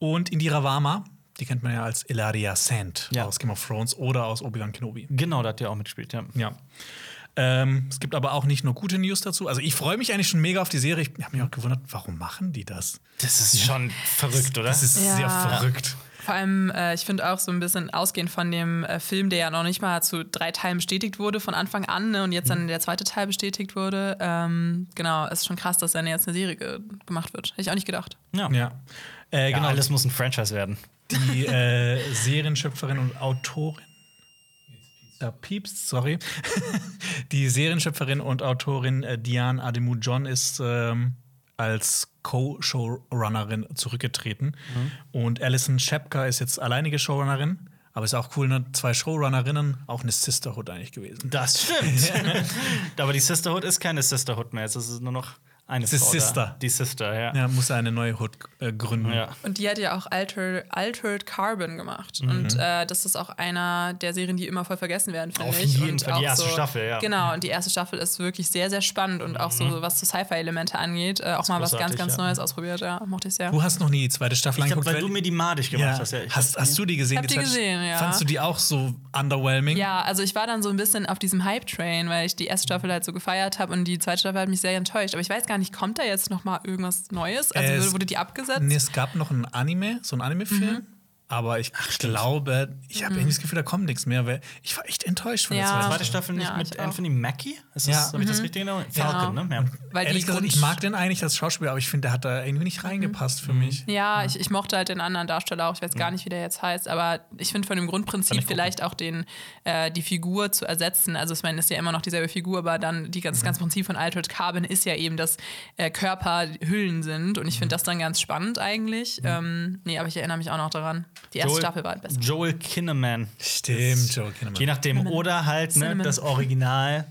Speaker 1: Und Indira Varma, die kennt man ja als Elaria Sand
Speaker 2: Ja.
Speaker 1: aus Game of Thrones oder aus Obi-Wan Kenobi.
Speaker 2: genau, da hat der auch mitgespielt, ja.
Speaker 1: Ja. Ähm, es gibt aber auch nicht nur gute News dazu. Also ich freue mich eigentlich schon mega auf die Serie. Ich habe mich auch gewundert, warum machen die das?
Speaker 2: Das ist schon verrückt, oder?
Speaker 1: Das ist
Speaker 3: Ja.
Speaker 1: sehr verrückt.
Speaker 3: Vor allem, äh, ich finde auch so ein bisschen ausgehend von dem äh, Film, der ja noch nicht mal zu drei Teilen bestätigt wurde von Anfang an ne, und jetzt dann der zweite Teil bestätigt wurde. Ähm, genau, ist schon krass, dass dann jetzt eine Serie ge gemacht wird. Hätte ich auch nicht gedacht.
Speaker 2: Ja.
Speaker 1: Ja. Äh,
Speaker 2: Ja,
Speaker 1: genau.
Speaker 2: alles muss ein Franchise werden.
Speaker 1: die äh, Serienschöpferin und Autorin. Da piepst, sorry. Die Serienschöpferin und Autorin äh, Diane Ademu John ist ähm, als Co-Showrunnerin zurückgetreten. Und Alison Shepka ist jetzt alleinige Showrunnerin. Aber ist auch cool, ne? Zwei Showrunnerinnen, auch eine Sisterhood eigentlich gewesen.
Speaker 2: Das stimmt. Aber die Sisterhood ist keine Sisterhood mehr. Es ist nur noch eine
Speaker 1: ist
Speaker 2: Frau
Speaker 1: Sister.
Speaker 2: Da. Die Sister, ja.
Speaker 1: Ja, muss eine neue Hood äh, gründen.
Speaker 2: Ja.
Speaker 3: Und die hat ja auch Alter, Altered Carbon gemacht.
Speaker 2: Mhm.
Speaker 3: Und äh, das ist auch einer der Serien, die immer voll vergessen werden, finde
Speaker 2: Auf
Speaker 3: ich.
Speaker 2: jeden
Speaker 3: und
Speaker 2: Fall, die erste
Speaker 3: so,
Speaker 2: Staffel, ja. Mhm.
Speaker 3: Genau, und die erste Staffel ist wirklich sehr, sehr spannend und auch so, was so Sci-Fi-Elemente angeht, äh, auch mal was ganz, ganz
Speaker 2: ja.
Speaker 3: Neues ausprobiert. Ja, mochte ich sehr.
Speaker 1: Du hast noch nie die zweite Staffel
Speaker 2: Ich
Speaker 1: angeguckt.
Speaker 2: weil du mir die madig gemacht
Speaker 1: ja.
Speaker 2: hast. Ja,
Speaker 1: hast, hast du die gesehen?
Speaker 3: Ich hab die gesehen, ja.
Speaker 1: Fandst du die auch so underwhelming?
Speaker 3: Ja, also ich war dann so ein bisschen auf diesem Hype-Train, weil ich die erste Staffel halt so gefeiert habe und die zweite Staffel hat mich sehr enttäuscht. Aber ich weiß gar nicht, kommt da jetzt noch mal irgendwas Neues? Also
Speaker 1: Äh, es-
Speaker 3: wurde, die abgesetzt?
Speaker 1: Nee, es gab noch ein Anime, so ein Anime-Film. Aber ich glaube, ich habe irgendwie das Gefühl, da kommt nichts mehr, weil ich war echt enttäuscht von
Speaker 3: Ja.
Speaker 1: der zweiten
Speaker 2: Zweite
Speaker 1: Staffel.
Speaker 2: Staffel nicht
Speaker 3: Ja,
Speaker 2: mit. Anthony Mackie? Ist
Speaker 1: Ja.
Speaker 2: das, Habe ich das richtig genau? Falcon,
Speaker 3: Genau.
Speaker 2: ne? Ja.
Speaker 3: Weil
Speaker 1: Ehrlich gesagt, ich mag den eigentlich als Schauspieler, aber ich finde, der hat da irgendwie nicht reingepasst für mich.
Speaker 3: Ja, ich, ich mochte halt den anderen Darsteller auch. Ich weiß gar nicht, wie der jetzt heißt, aber ich finde von dem Grundprinzip vielleicht auch den, äh, die Figur zu ersetzen. Also, ich meine, ist ja immer noch dieselbe Figur, aber dann die, das ganze Prinzip von Altered Carbon ist ja eben, dass äh, Körper Hüllen sind und ich finde das dann ganz spannend eigentlich. Ähm, nee, aber ich erinnere mich auch noch daran. Die erste
Speaker 2: Joel-
Speaker 3: Staffel war halt besser.
Speaker 2: Joel Kinnaman.
Speaker 1: Stimmt, Joe Kinnaman.
Speaker 2: Je nachdem. Oder halt ne, das Original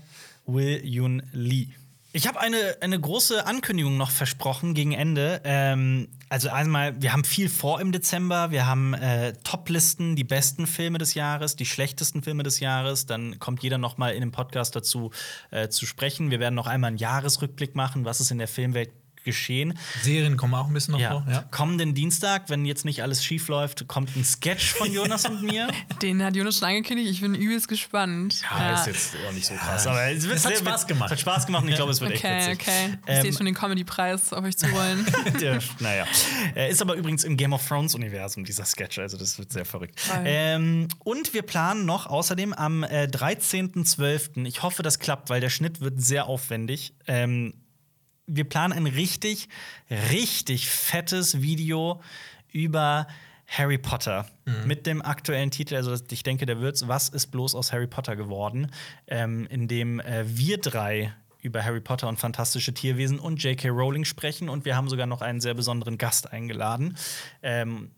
Speaker 2: Will Yun Lee. Ich habe eine, eine große Ankündigung noch versprochen gegen Ende. Ähm, also einmal, wir haben viel vor im Dezember. Wir haben äh, Top-Listen, die besten Filme des Jahres, die schlechtesten Filme des Jahres. Dann kommt jeder noch mal in dem Podcast dazu äh, zu sprechen. Wir werden noch einmal einen Jahresrückblick machen, was ist in der Filmwelt geschehen.
Speaker 1: Serien kommen auch ein bisschen noch
Speaker 2: Ja.
Speaker 1: vor. Ja.
Speaker 2: Kommenden Dienstag, wenn jetzt nicht alles schief läuft, kommt ein Sketch von Jonas und mir.
Speaker 3: Den hat Jonas schon angekündigt. Ich bin übelst gespannt.
Speaker 2: auch nicht so krass. Aber es, wird
Speaker 1: Es hat
Speaker 2: sehr-
Speaker 1: Spaß gemacht.
Speaker 2: Es hat Spaß gemacht und ich glaube, es wird
Speaker 3: Okay,
Speaker 2: echt witzig.
Speaker 3: okay. Ich
Speaker 2: Ähm,
Speaker 3: sehe schon den Comedy-Preis auf euch zu wollen.
Speaker 2: Der, naja. Er ist aber übrigens im Game of Thrones-Universum, dieser Sketch. Also, das wird sehr verrückt. Ähm, und wir planen noch außerdem am äh, 13.12. Ich hoffe, das klappt, weil der Schnitt wird sehr aufwendig. Ähm, wir planen ein richtig, richtig fettes Video über Harry Potter mit dem aktuellen Titel, also ich denke, der wird's Was ist bloß aus Harry Potter geworden, ähm, in dem äh, wir drei über Harry Potter und fantastische Tierwesen und J.K. Rowling sprechen und wir haben sogar noch einen sehr besonderen Gast eingeladen. Ähm,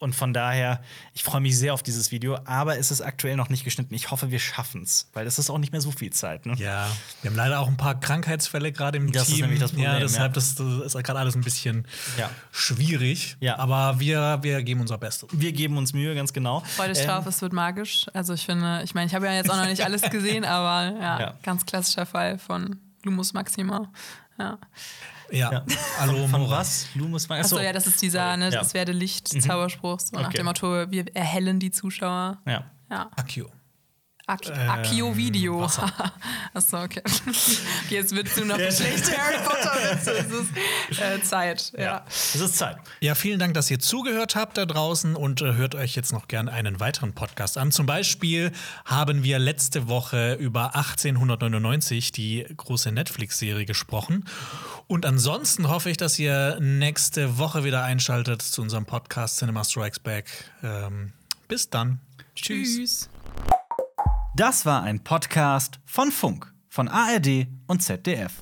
Speaker 2: und von daher, ich freue mich sehr auf dieses Video, aber es ist aktuell noch nicht geschnitten. Ich hoffe, wir schaffen es, weil es ist auch nicht mehr so viel Zeit. Ne?
Speaker 1: Ja, wir haben leider auch ein paar Krankheitsfälle gerade im
Speaker 2: Das ist
Speaker 1: Team.
Speaker 2: nämlich das Problem,
Speaker 1: ja, deshalb
Speaker 2: ja.
Speaker 1: Das, das ist gerade alles ein bisschen
Speaker 2: Ja.
Speaker 1: schwierig.
Speaker 2: Ja.
Speaker 1: Aber wir, wir geben unser Bestes.
Speaker 2: Wir geben uns Mühe, ganz genau.
Speaker 3: Freut euch
Speaker 2: Ähm,
Speaker 3: drauf, es wird magisch. Also ich finde, ich meine, ich habe ja jetzt auch noch nicht alles gesehen, aber ja,
Speaker 2: Ja.
Speaker 3: ganz klassischer Fall von Lumus Maxima. Ja.
Speaker 1: Ja.
Speaker 2: Ja.
Speaker 1: Hallo,
Speaker 2: Von
Speaker 1: Mora.
Speaker 2: was? Lumus Mag-
Speaker 3: Achso,
Speaker 2: Achso,
Speaker 3: ja, das ist dieser, ne,
Speaker 2: Ja. Mhm.
Speaker 3: das werde Licht-Zauberspruch, so nach
Speaker 2: Okay.
Speaker 3: dem Motto, wir erhellen die Zuschauer.
Speaker 2: Ja.
Speaker 3: Ja.
Speaker 1: Akio.
Speaker 3: Ak
Speaker 1: Ähm,
Speaker 3: Akio-Video. Achso, okay. Jetzt wird du noch
Speaker 2: Ja.
Speaker 3: schlechte Harry Potter-Witze. Es ist äh, Zeit. Ja.
Speaker 2: ja. Es ist Zeit.
Speaker 1: Ja, vielen Dank, dass ihr zugehört habt da draußen und äh, hört euch jetzt noch gern einen weiteren Podcast an. Zum Beispiel haben wir letzte Woche über 1899, die große Netflix-Serie, gesprochen. Und ansonsten hoffe ich, dass ihr nächste Woche wieder einschaltet zu unserem Podcast Cinema Strikes Back. Ähm, bis dann.
Speaker 3: Tschüss.
Speaker 2: Das war ein Podcast von Funk, von ARD und ZDF.